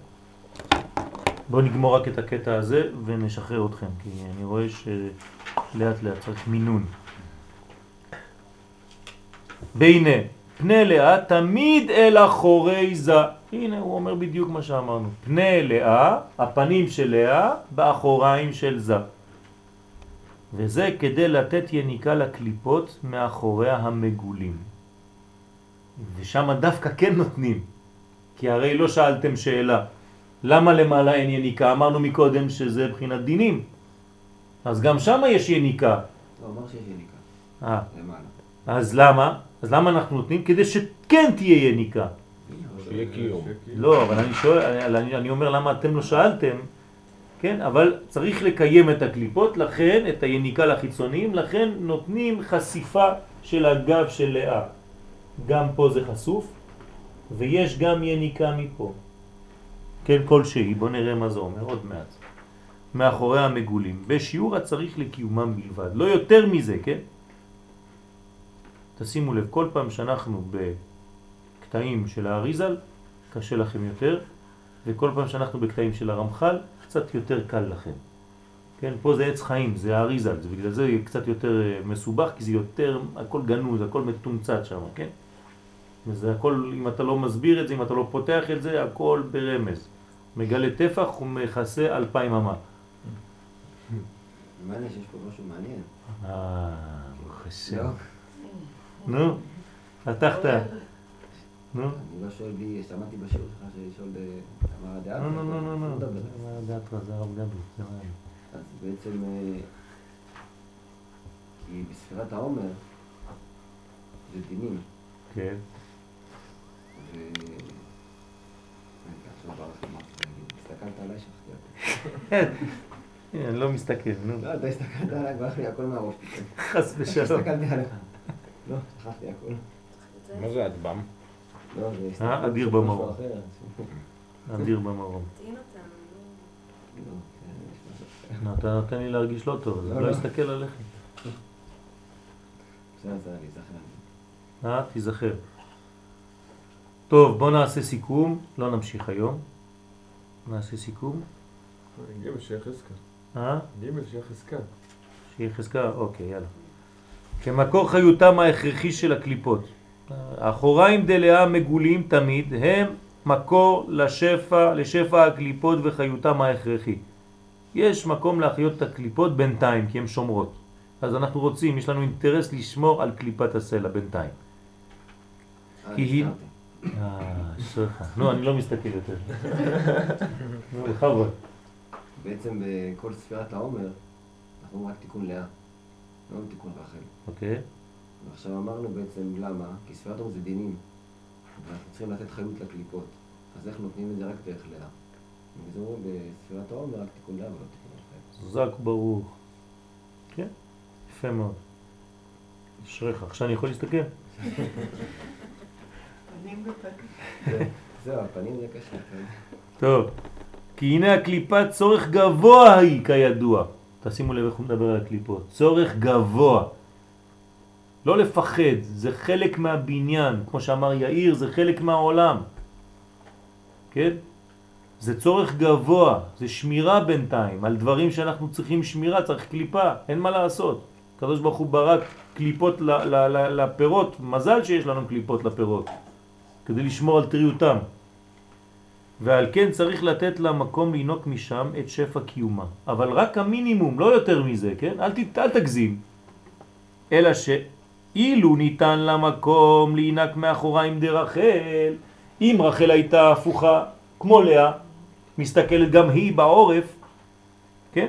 בואו נגמור רק את הקטע הזה ונשחרר אתכם, כי אני רואה שלאט לאט צריך מינון. והנה, פני לאה תמיד אל אחורי זה. הנה, הוא אומר בדיוק מה שאמרנו. פני לאה, הפנים של לאה, באחוריים של זה. וזה כדי לתת יניקה לקליפות מאחוריה המגולים. ושם דווקא כן נותנים. כי הרי לא שאלתם שאלה, למה למעלה אין יניקה? אמרנו מקודם שזה בחינת דינים. אז גם שם יש יניקה. לא, אמר שיש יניקה, אה, למעלה. אז למה? אז למה אנחנו נותנים? כדי שכן תהיה יניקה. שיהיה קיום. לא, אבל אני שואל, אני, אני אומר למה אתם לא שאלתם, כן? אבל צריך לקיים את הקליפות, לכן את היניקה לחיצוניים, לכן נותנים חשיפה של הגב של לאה. גם פה זה חשוף, ויש גם יניקה מפה. כן, כלשהי, בוא נראה מה זה אומר עוד מעט. מאחורי המגולים, בשיעור הצריך לקיומם בלבד, לא יותר מזה, כן? תשימו לב, כל פעם שאנחנו בקטעים של האריזל, קשה לכם יותר, וכל פעם שאנחנו בקטעים של הרמח"ל, קצת יותר קל לכם. כן, פה זה עץ חיים, זה האריזל, זה בגלל זה קצת יותר אה, מסובך, כי זה יותר, הכל גנוז, הכל מתומצת שם, כן? וזה הכל, אם אתה לא מסביר את זה, אם אתה לא פותח את זה, הכל ברמז. מגלה טפח ומכסה אלפיים אמה. מעניין שיש פה משהו מעניין. אה, ברוך השם. לא? נו, פתחת. נו. אני לא שואל בי, שמעתי בשיעור שלך לשאול אמר הדעה. לא, לא, לא, לא, לא. זה דעתך, זה הרב גבי. זה. אז בעצם, אה, כי בספירת העומר זה דינים, כן. ו... רגע, עכשיו ברח לי מה רציתי להגיד. הסתכלת עליי, שכחתי. כן, אני לא מסתכל, נו. לא, אתה הסתכלת עליי, ברח לי הכל מהראש. חס ושלום. הסתכלתי עליך. לא, שכחתי הכל. מה זה אדבם? לא, זה אה, אדיר של במרום. אדיר במרום. לא, כן, אתה נותן לי להרגיש לא טוב, אז לא, אני לא לא. אסתכל עליך. בסדר, זה להיזכר. אה, תיזכר. טוב, בוא נעשה סיכום, לא נמשיך היום. נעשה סיכום. ג' שיהיה חזקה. אה? ג' שיהיה חזקה. שיהיה חזקה? אוקיי, יאללה. כמקור חיותם ההכרחי של הקליפות. האחוריים דלאה מגולים תמיד הם מקור לשפע, לשפע הקליפות וחיותם ההכרחי. יש מקום להחיות את הקליפות בינתיים כי הן שומרות. אז אנחנו רוצים, יש לנו אינטרס לשמור על קליפת הסלע בינתיים. אה, כי היא- נזכרתי. אה. נו, אני לא מסתכל יותר. [LAUGHS] נו, בכבוד. בעצם בכל ספירת העומר, אנחנו אומרים רק תיקון לאה, לא תיקון רחל. אוקיי. ועכשיו אמרנו בעצם למה, כי ספירת העומר זה דינים, ואנחנו צריכים לתת חיות לקליפות. אז איך נותנים את זה רק דרך לאה? וזה אומרים בספירת העומר רק תיקון לאה ולא תיקון רחל. זק ברוך. כן, יפה מאוד. אשריך. עכשיו אני יכול להסתכל? [LAUGHS] פנים בפנים. זהו, הפנים זה קשה. כן. טוב. כי הנה הקליפה צורך גבוה היא כידוע. תשימו לב איך הוא מדבר על הקליפות. צורך גבוה. לא לפחד, זה חלק מהבניין. כמו שאמר יאיר, זה חלק מהעולם. כן? זה צורך גבוה, זה שמירה בינתיים. על דברים שאנחנו צריכים שמירה, צריך קליפה, אין מה לעשות. הקדוש ברוך הוא ברק קליפות ל- ל- ל- לפירות, מזל שיש לנו קליפות לפירות, כדי לשמור על טריותם. ועל כן צריך לתת לה מקום לינוק משם את שפע קיומה. אבל רק המינימום, לא יותר מזה, כן? אל, ת, אל תגזים. אלא שאילו ניתן לה מקום להינק מאחוריים דרחל, אם רחל הייתה הפוכה, כמו לאה, מסתכלת גם היא בעורף, כן?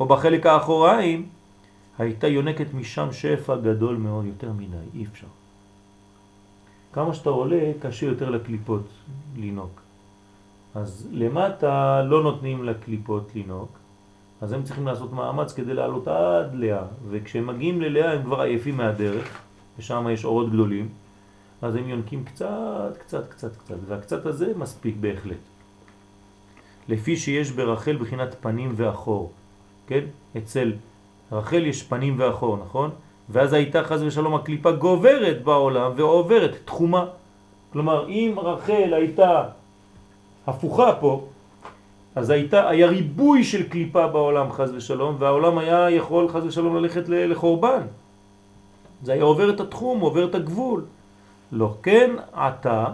או בחלק האחוריים, הייתה יונקת משם שפע גדול מאוד, יותר מדי, אי אפשר. כמה שאתה עולה, קשה יותר לקליפות לינוק. אז למטה לא נותנים לקליפות לינוק, אז הם צריכים לעשות מאמץ כדי לעלות עד לאה, וכשהם מגיעים ללאה הם כבר עייפים מהדרך, ושם יש אורות גדולים, אז הם יונקים קצת, קצת, קצת, קצת, והקצת הזה מספיק בהחלט. לפי שיש ברחל בחינת פנים ואחור, כן? אצל רחל יש פנים ואחור, נכון? ואז הייתה חז ושלום הקליפה גוברת בעולם ועוברת תחומה. כלומר, אם רחל הייתה הפוכה פה, אז הייתה, היה ריבוי של קליפה בעולם חז ושלום, והעולם היה יכול חז ושלום ללכת לחורבן. זה היה עובר את התחום, עובר את הגבול. לא כן עתה,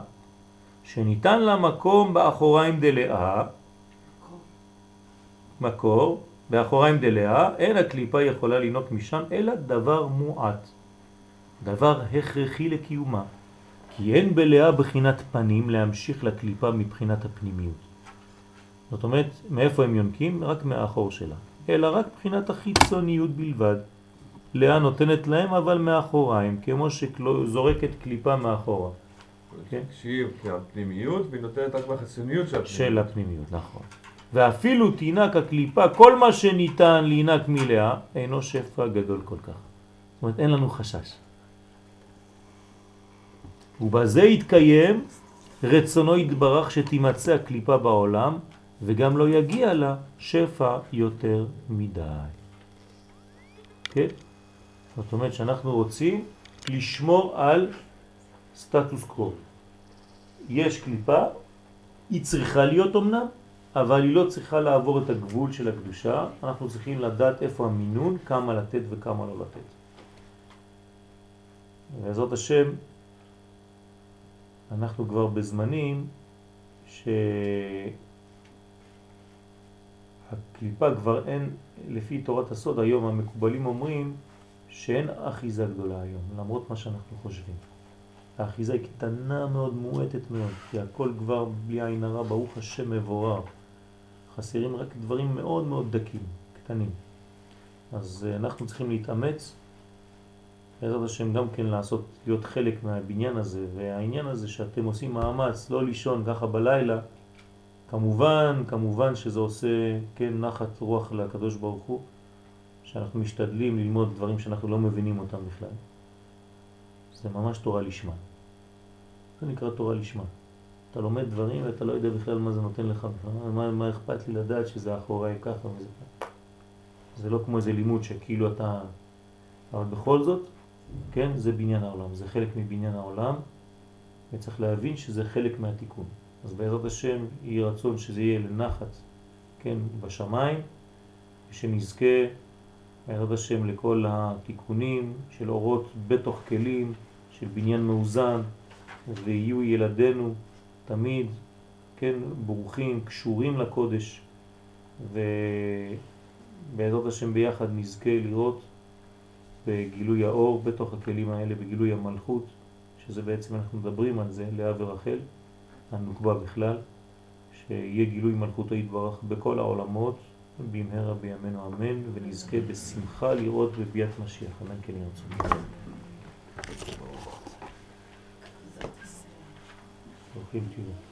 שניתן לה מקום באחוריים דלאה, מקור, באחוריים דלאה, אין הקליפה יכולה לנוק משם, אלא דבר מועט, דבר הכרחי לקיומה. כי אין בלאה בחינת פנים להמשיך לקליפה מבחינת הפנימיות. זאת אומרת, מאיפה הם יונקים? רק מהאחור שלה. אלא רק מבחינת החיצוניות בלבד. לאה נותנת להם אבל מאחוריים, כמו שזורקת קליפה מאחורה. כן. שהיא הפנימיות, והיא נותנת רק מהחיצוניות של הפנימיות. של הפנימיות, נכון. ואפילו תינק הקליפה, כל מה שניתן להינק מלאה, אינו שפע גדול כל כך. זאת אומרת, אין לנו חשש. ובזה יתקיים רצונו יתברך שתימצא הקליפה בעולם, וגם לא יגיע לה שפע יותר מדי. כן? זאת אומרת שאנחנו רוצים לשמור על סטטוס קוו. יש קליפה, היא צריכה להיות אמנם, אבל היא לא צריכה לעבור את הגבול של הקדושה, אנחנו צריכים לדעת איפה המינון, כמה לתת וכמה לא לתת. בעזרת השם, אנחנו כבר בזמנים שהקליפה כבר אין, לפי תורת הסוד היום המקובלים אומרים שאין אחיזה גדולה היום, למרות מה שאנחנו חושבים. האחיזה היא קטנה מאוד, מועטת מאוד, כי הכל כבר בלי עין הרע, ברוך השם מבורר. חסרים רק דברים מאוד מאוד דקים, קטנים. אז אה, אנחנו צריכים להתאמץ, בעזרת השם גם כן לעשות, להיות חלק מהבניין הזה, והעניין הזה שאתם עושים מאמץ לא לישון ככה בלילה, כמובן, כמובן שזה עושה, כן, נחת רוח לקדוש ברוך הוא, שאנחנו משתדלים ללמוד דברים שאנחנו לא מבינים אותם בכלל. זה ממש תורה לשמה. זה נקרא תורה לשמה. אתה לומד דברים ואתה לא יודע בכלל מה זה נותן לך בכלל. מה, מה אכפת לי לדעת שזה אחוריי ככה וזה ככה. זה לא כמו איזה לימוד שכאילו אתה... אבל בכל זאת, כן, זה בניין העולם. זה חלק מבניין העולם, וצריך להבין שזה חלק מהתיקון. אז בעזרת השם יהיה רצון שזה יהיה לנחת, כן, בשמיים, ושנזכה בעזרת השם לכל התיקונים של אורות בתוך כלים, של בניין מאוזן, ויהיו ילדינו תמיד, כן, ברוכים, קשורים לקודש, ובעזרת השם ביחד נזכה לראות בגילוי האור בתוך הכלים האלה, בגילוי המלכות, שזה בעצם אנחנו מדברים על זה, לאה ורחל, הנוקבה בכלל, שיהיה גילוי מלכותו יתברך בכל העולמות, במהרה בימינו אמן, ונזכה בשמחה לראות בביאת משיח, אמן כן ירצו. ברוכים תהיו.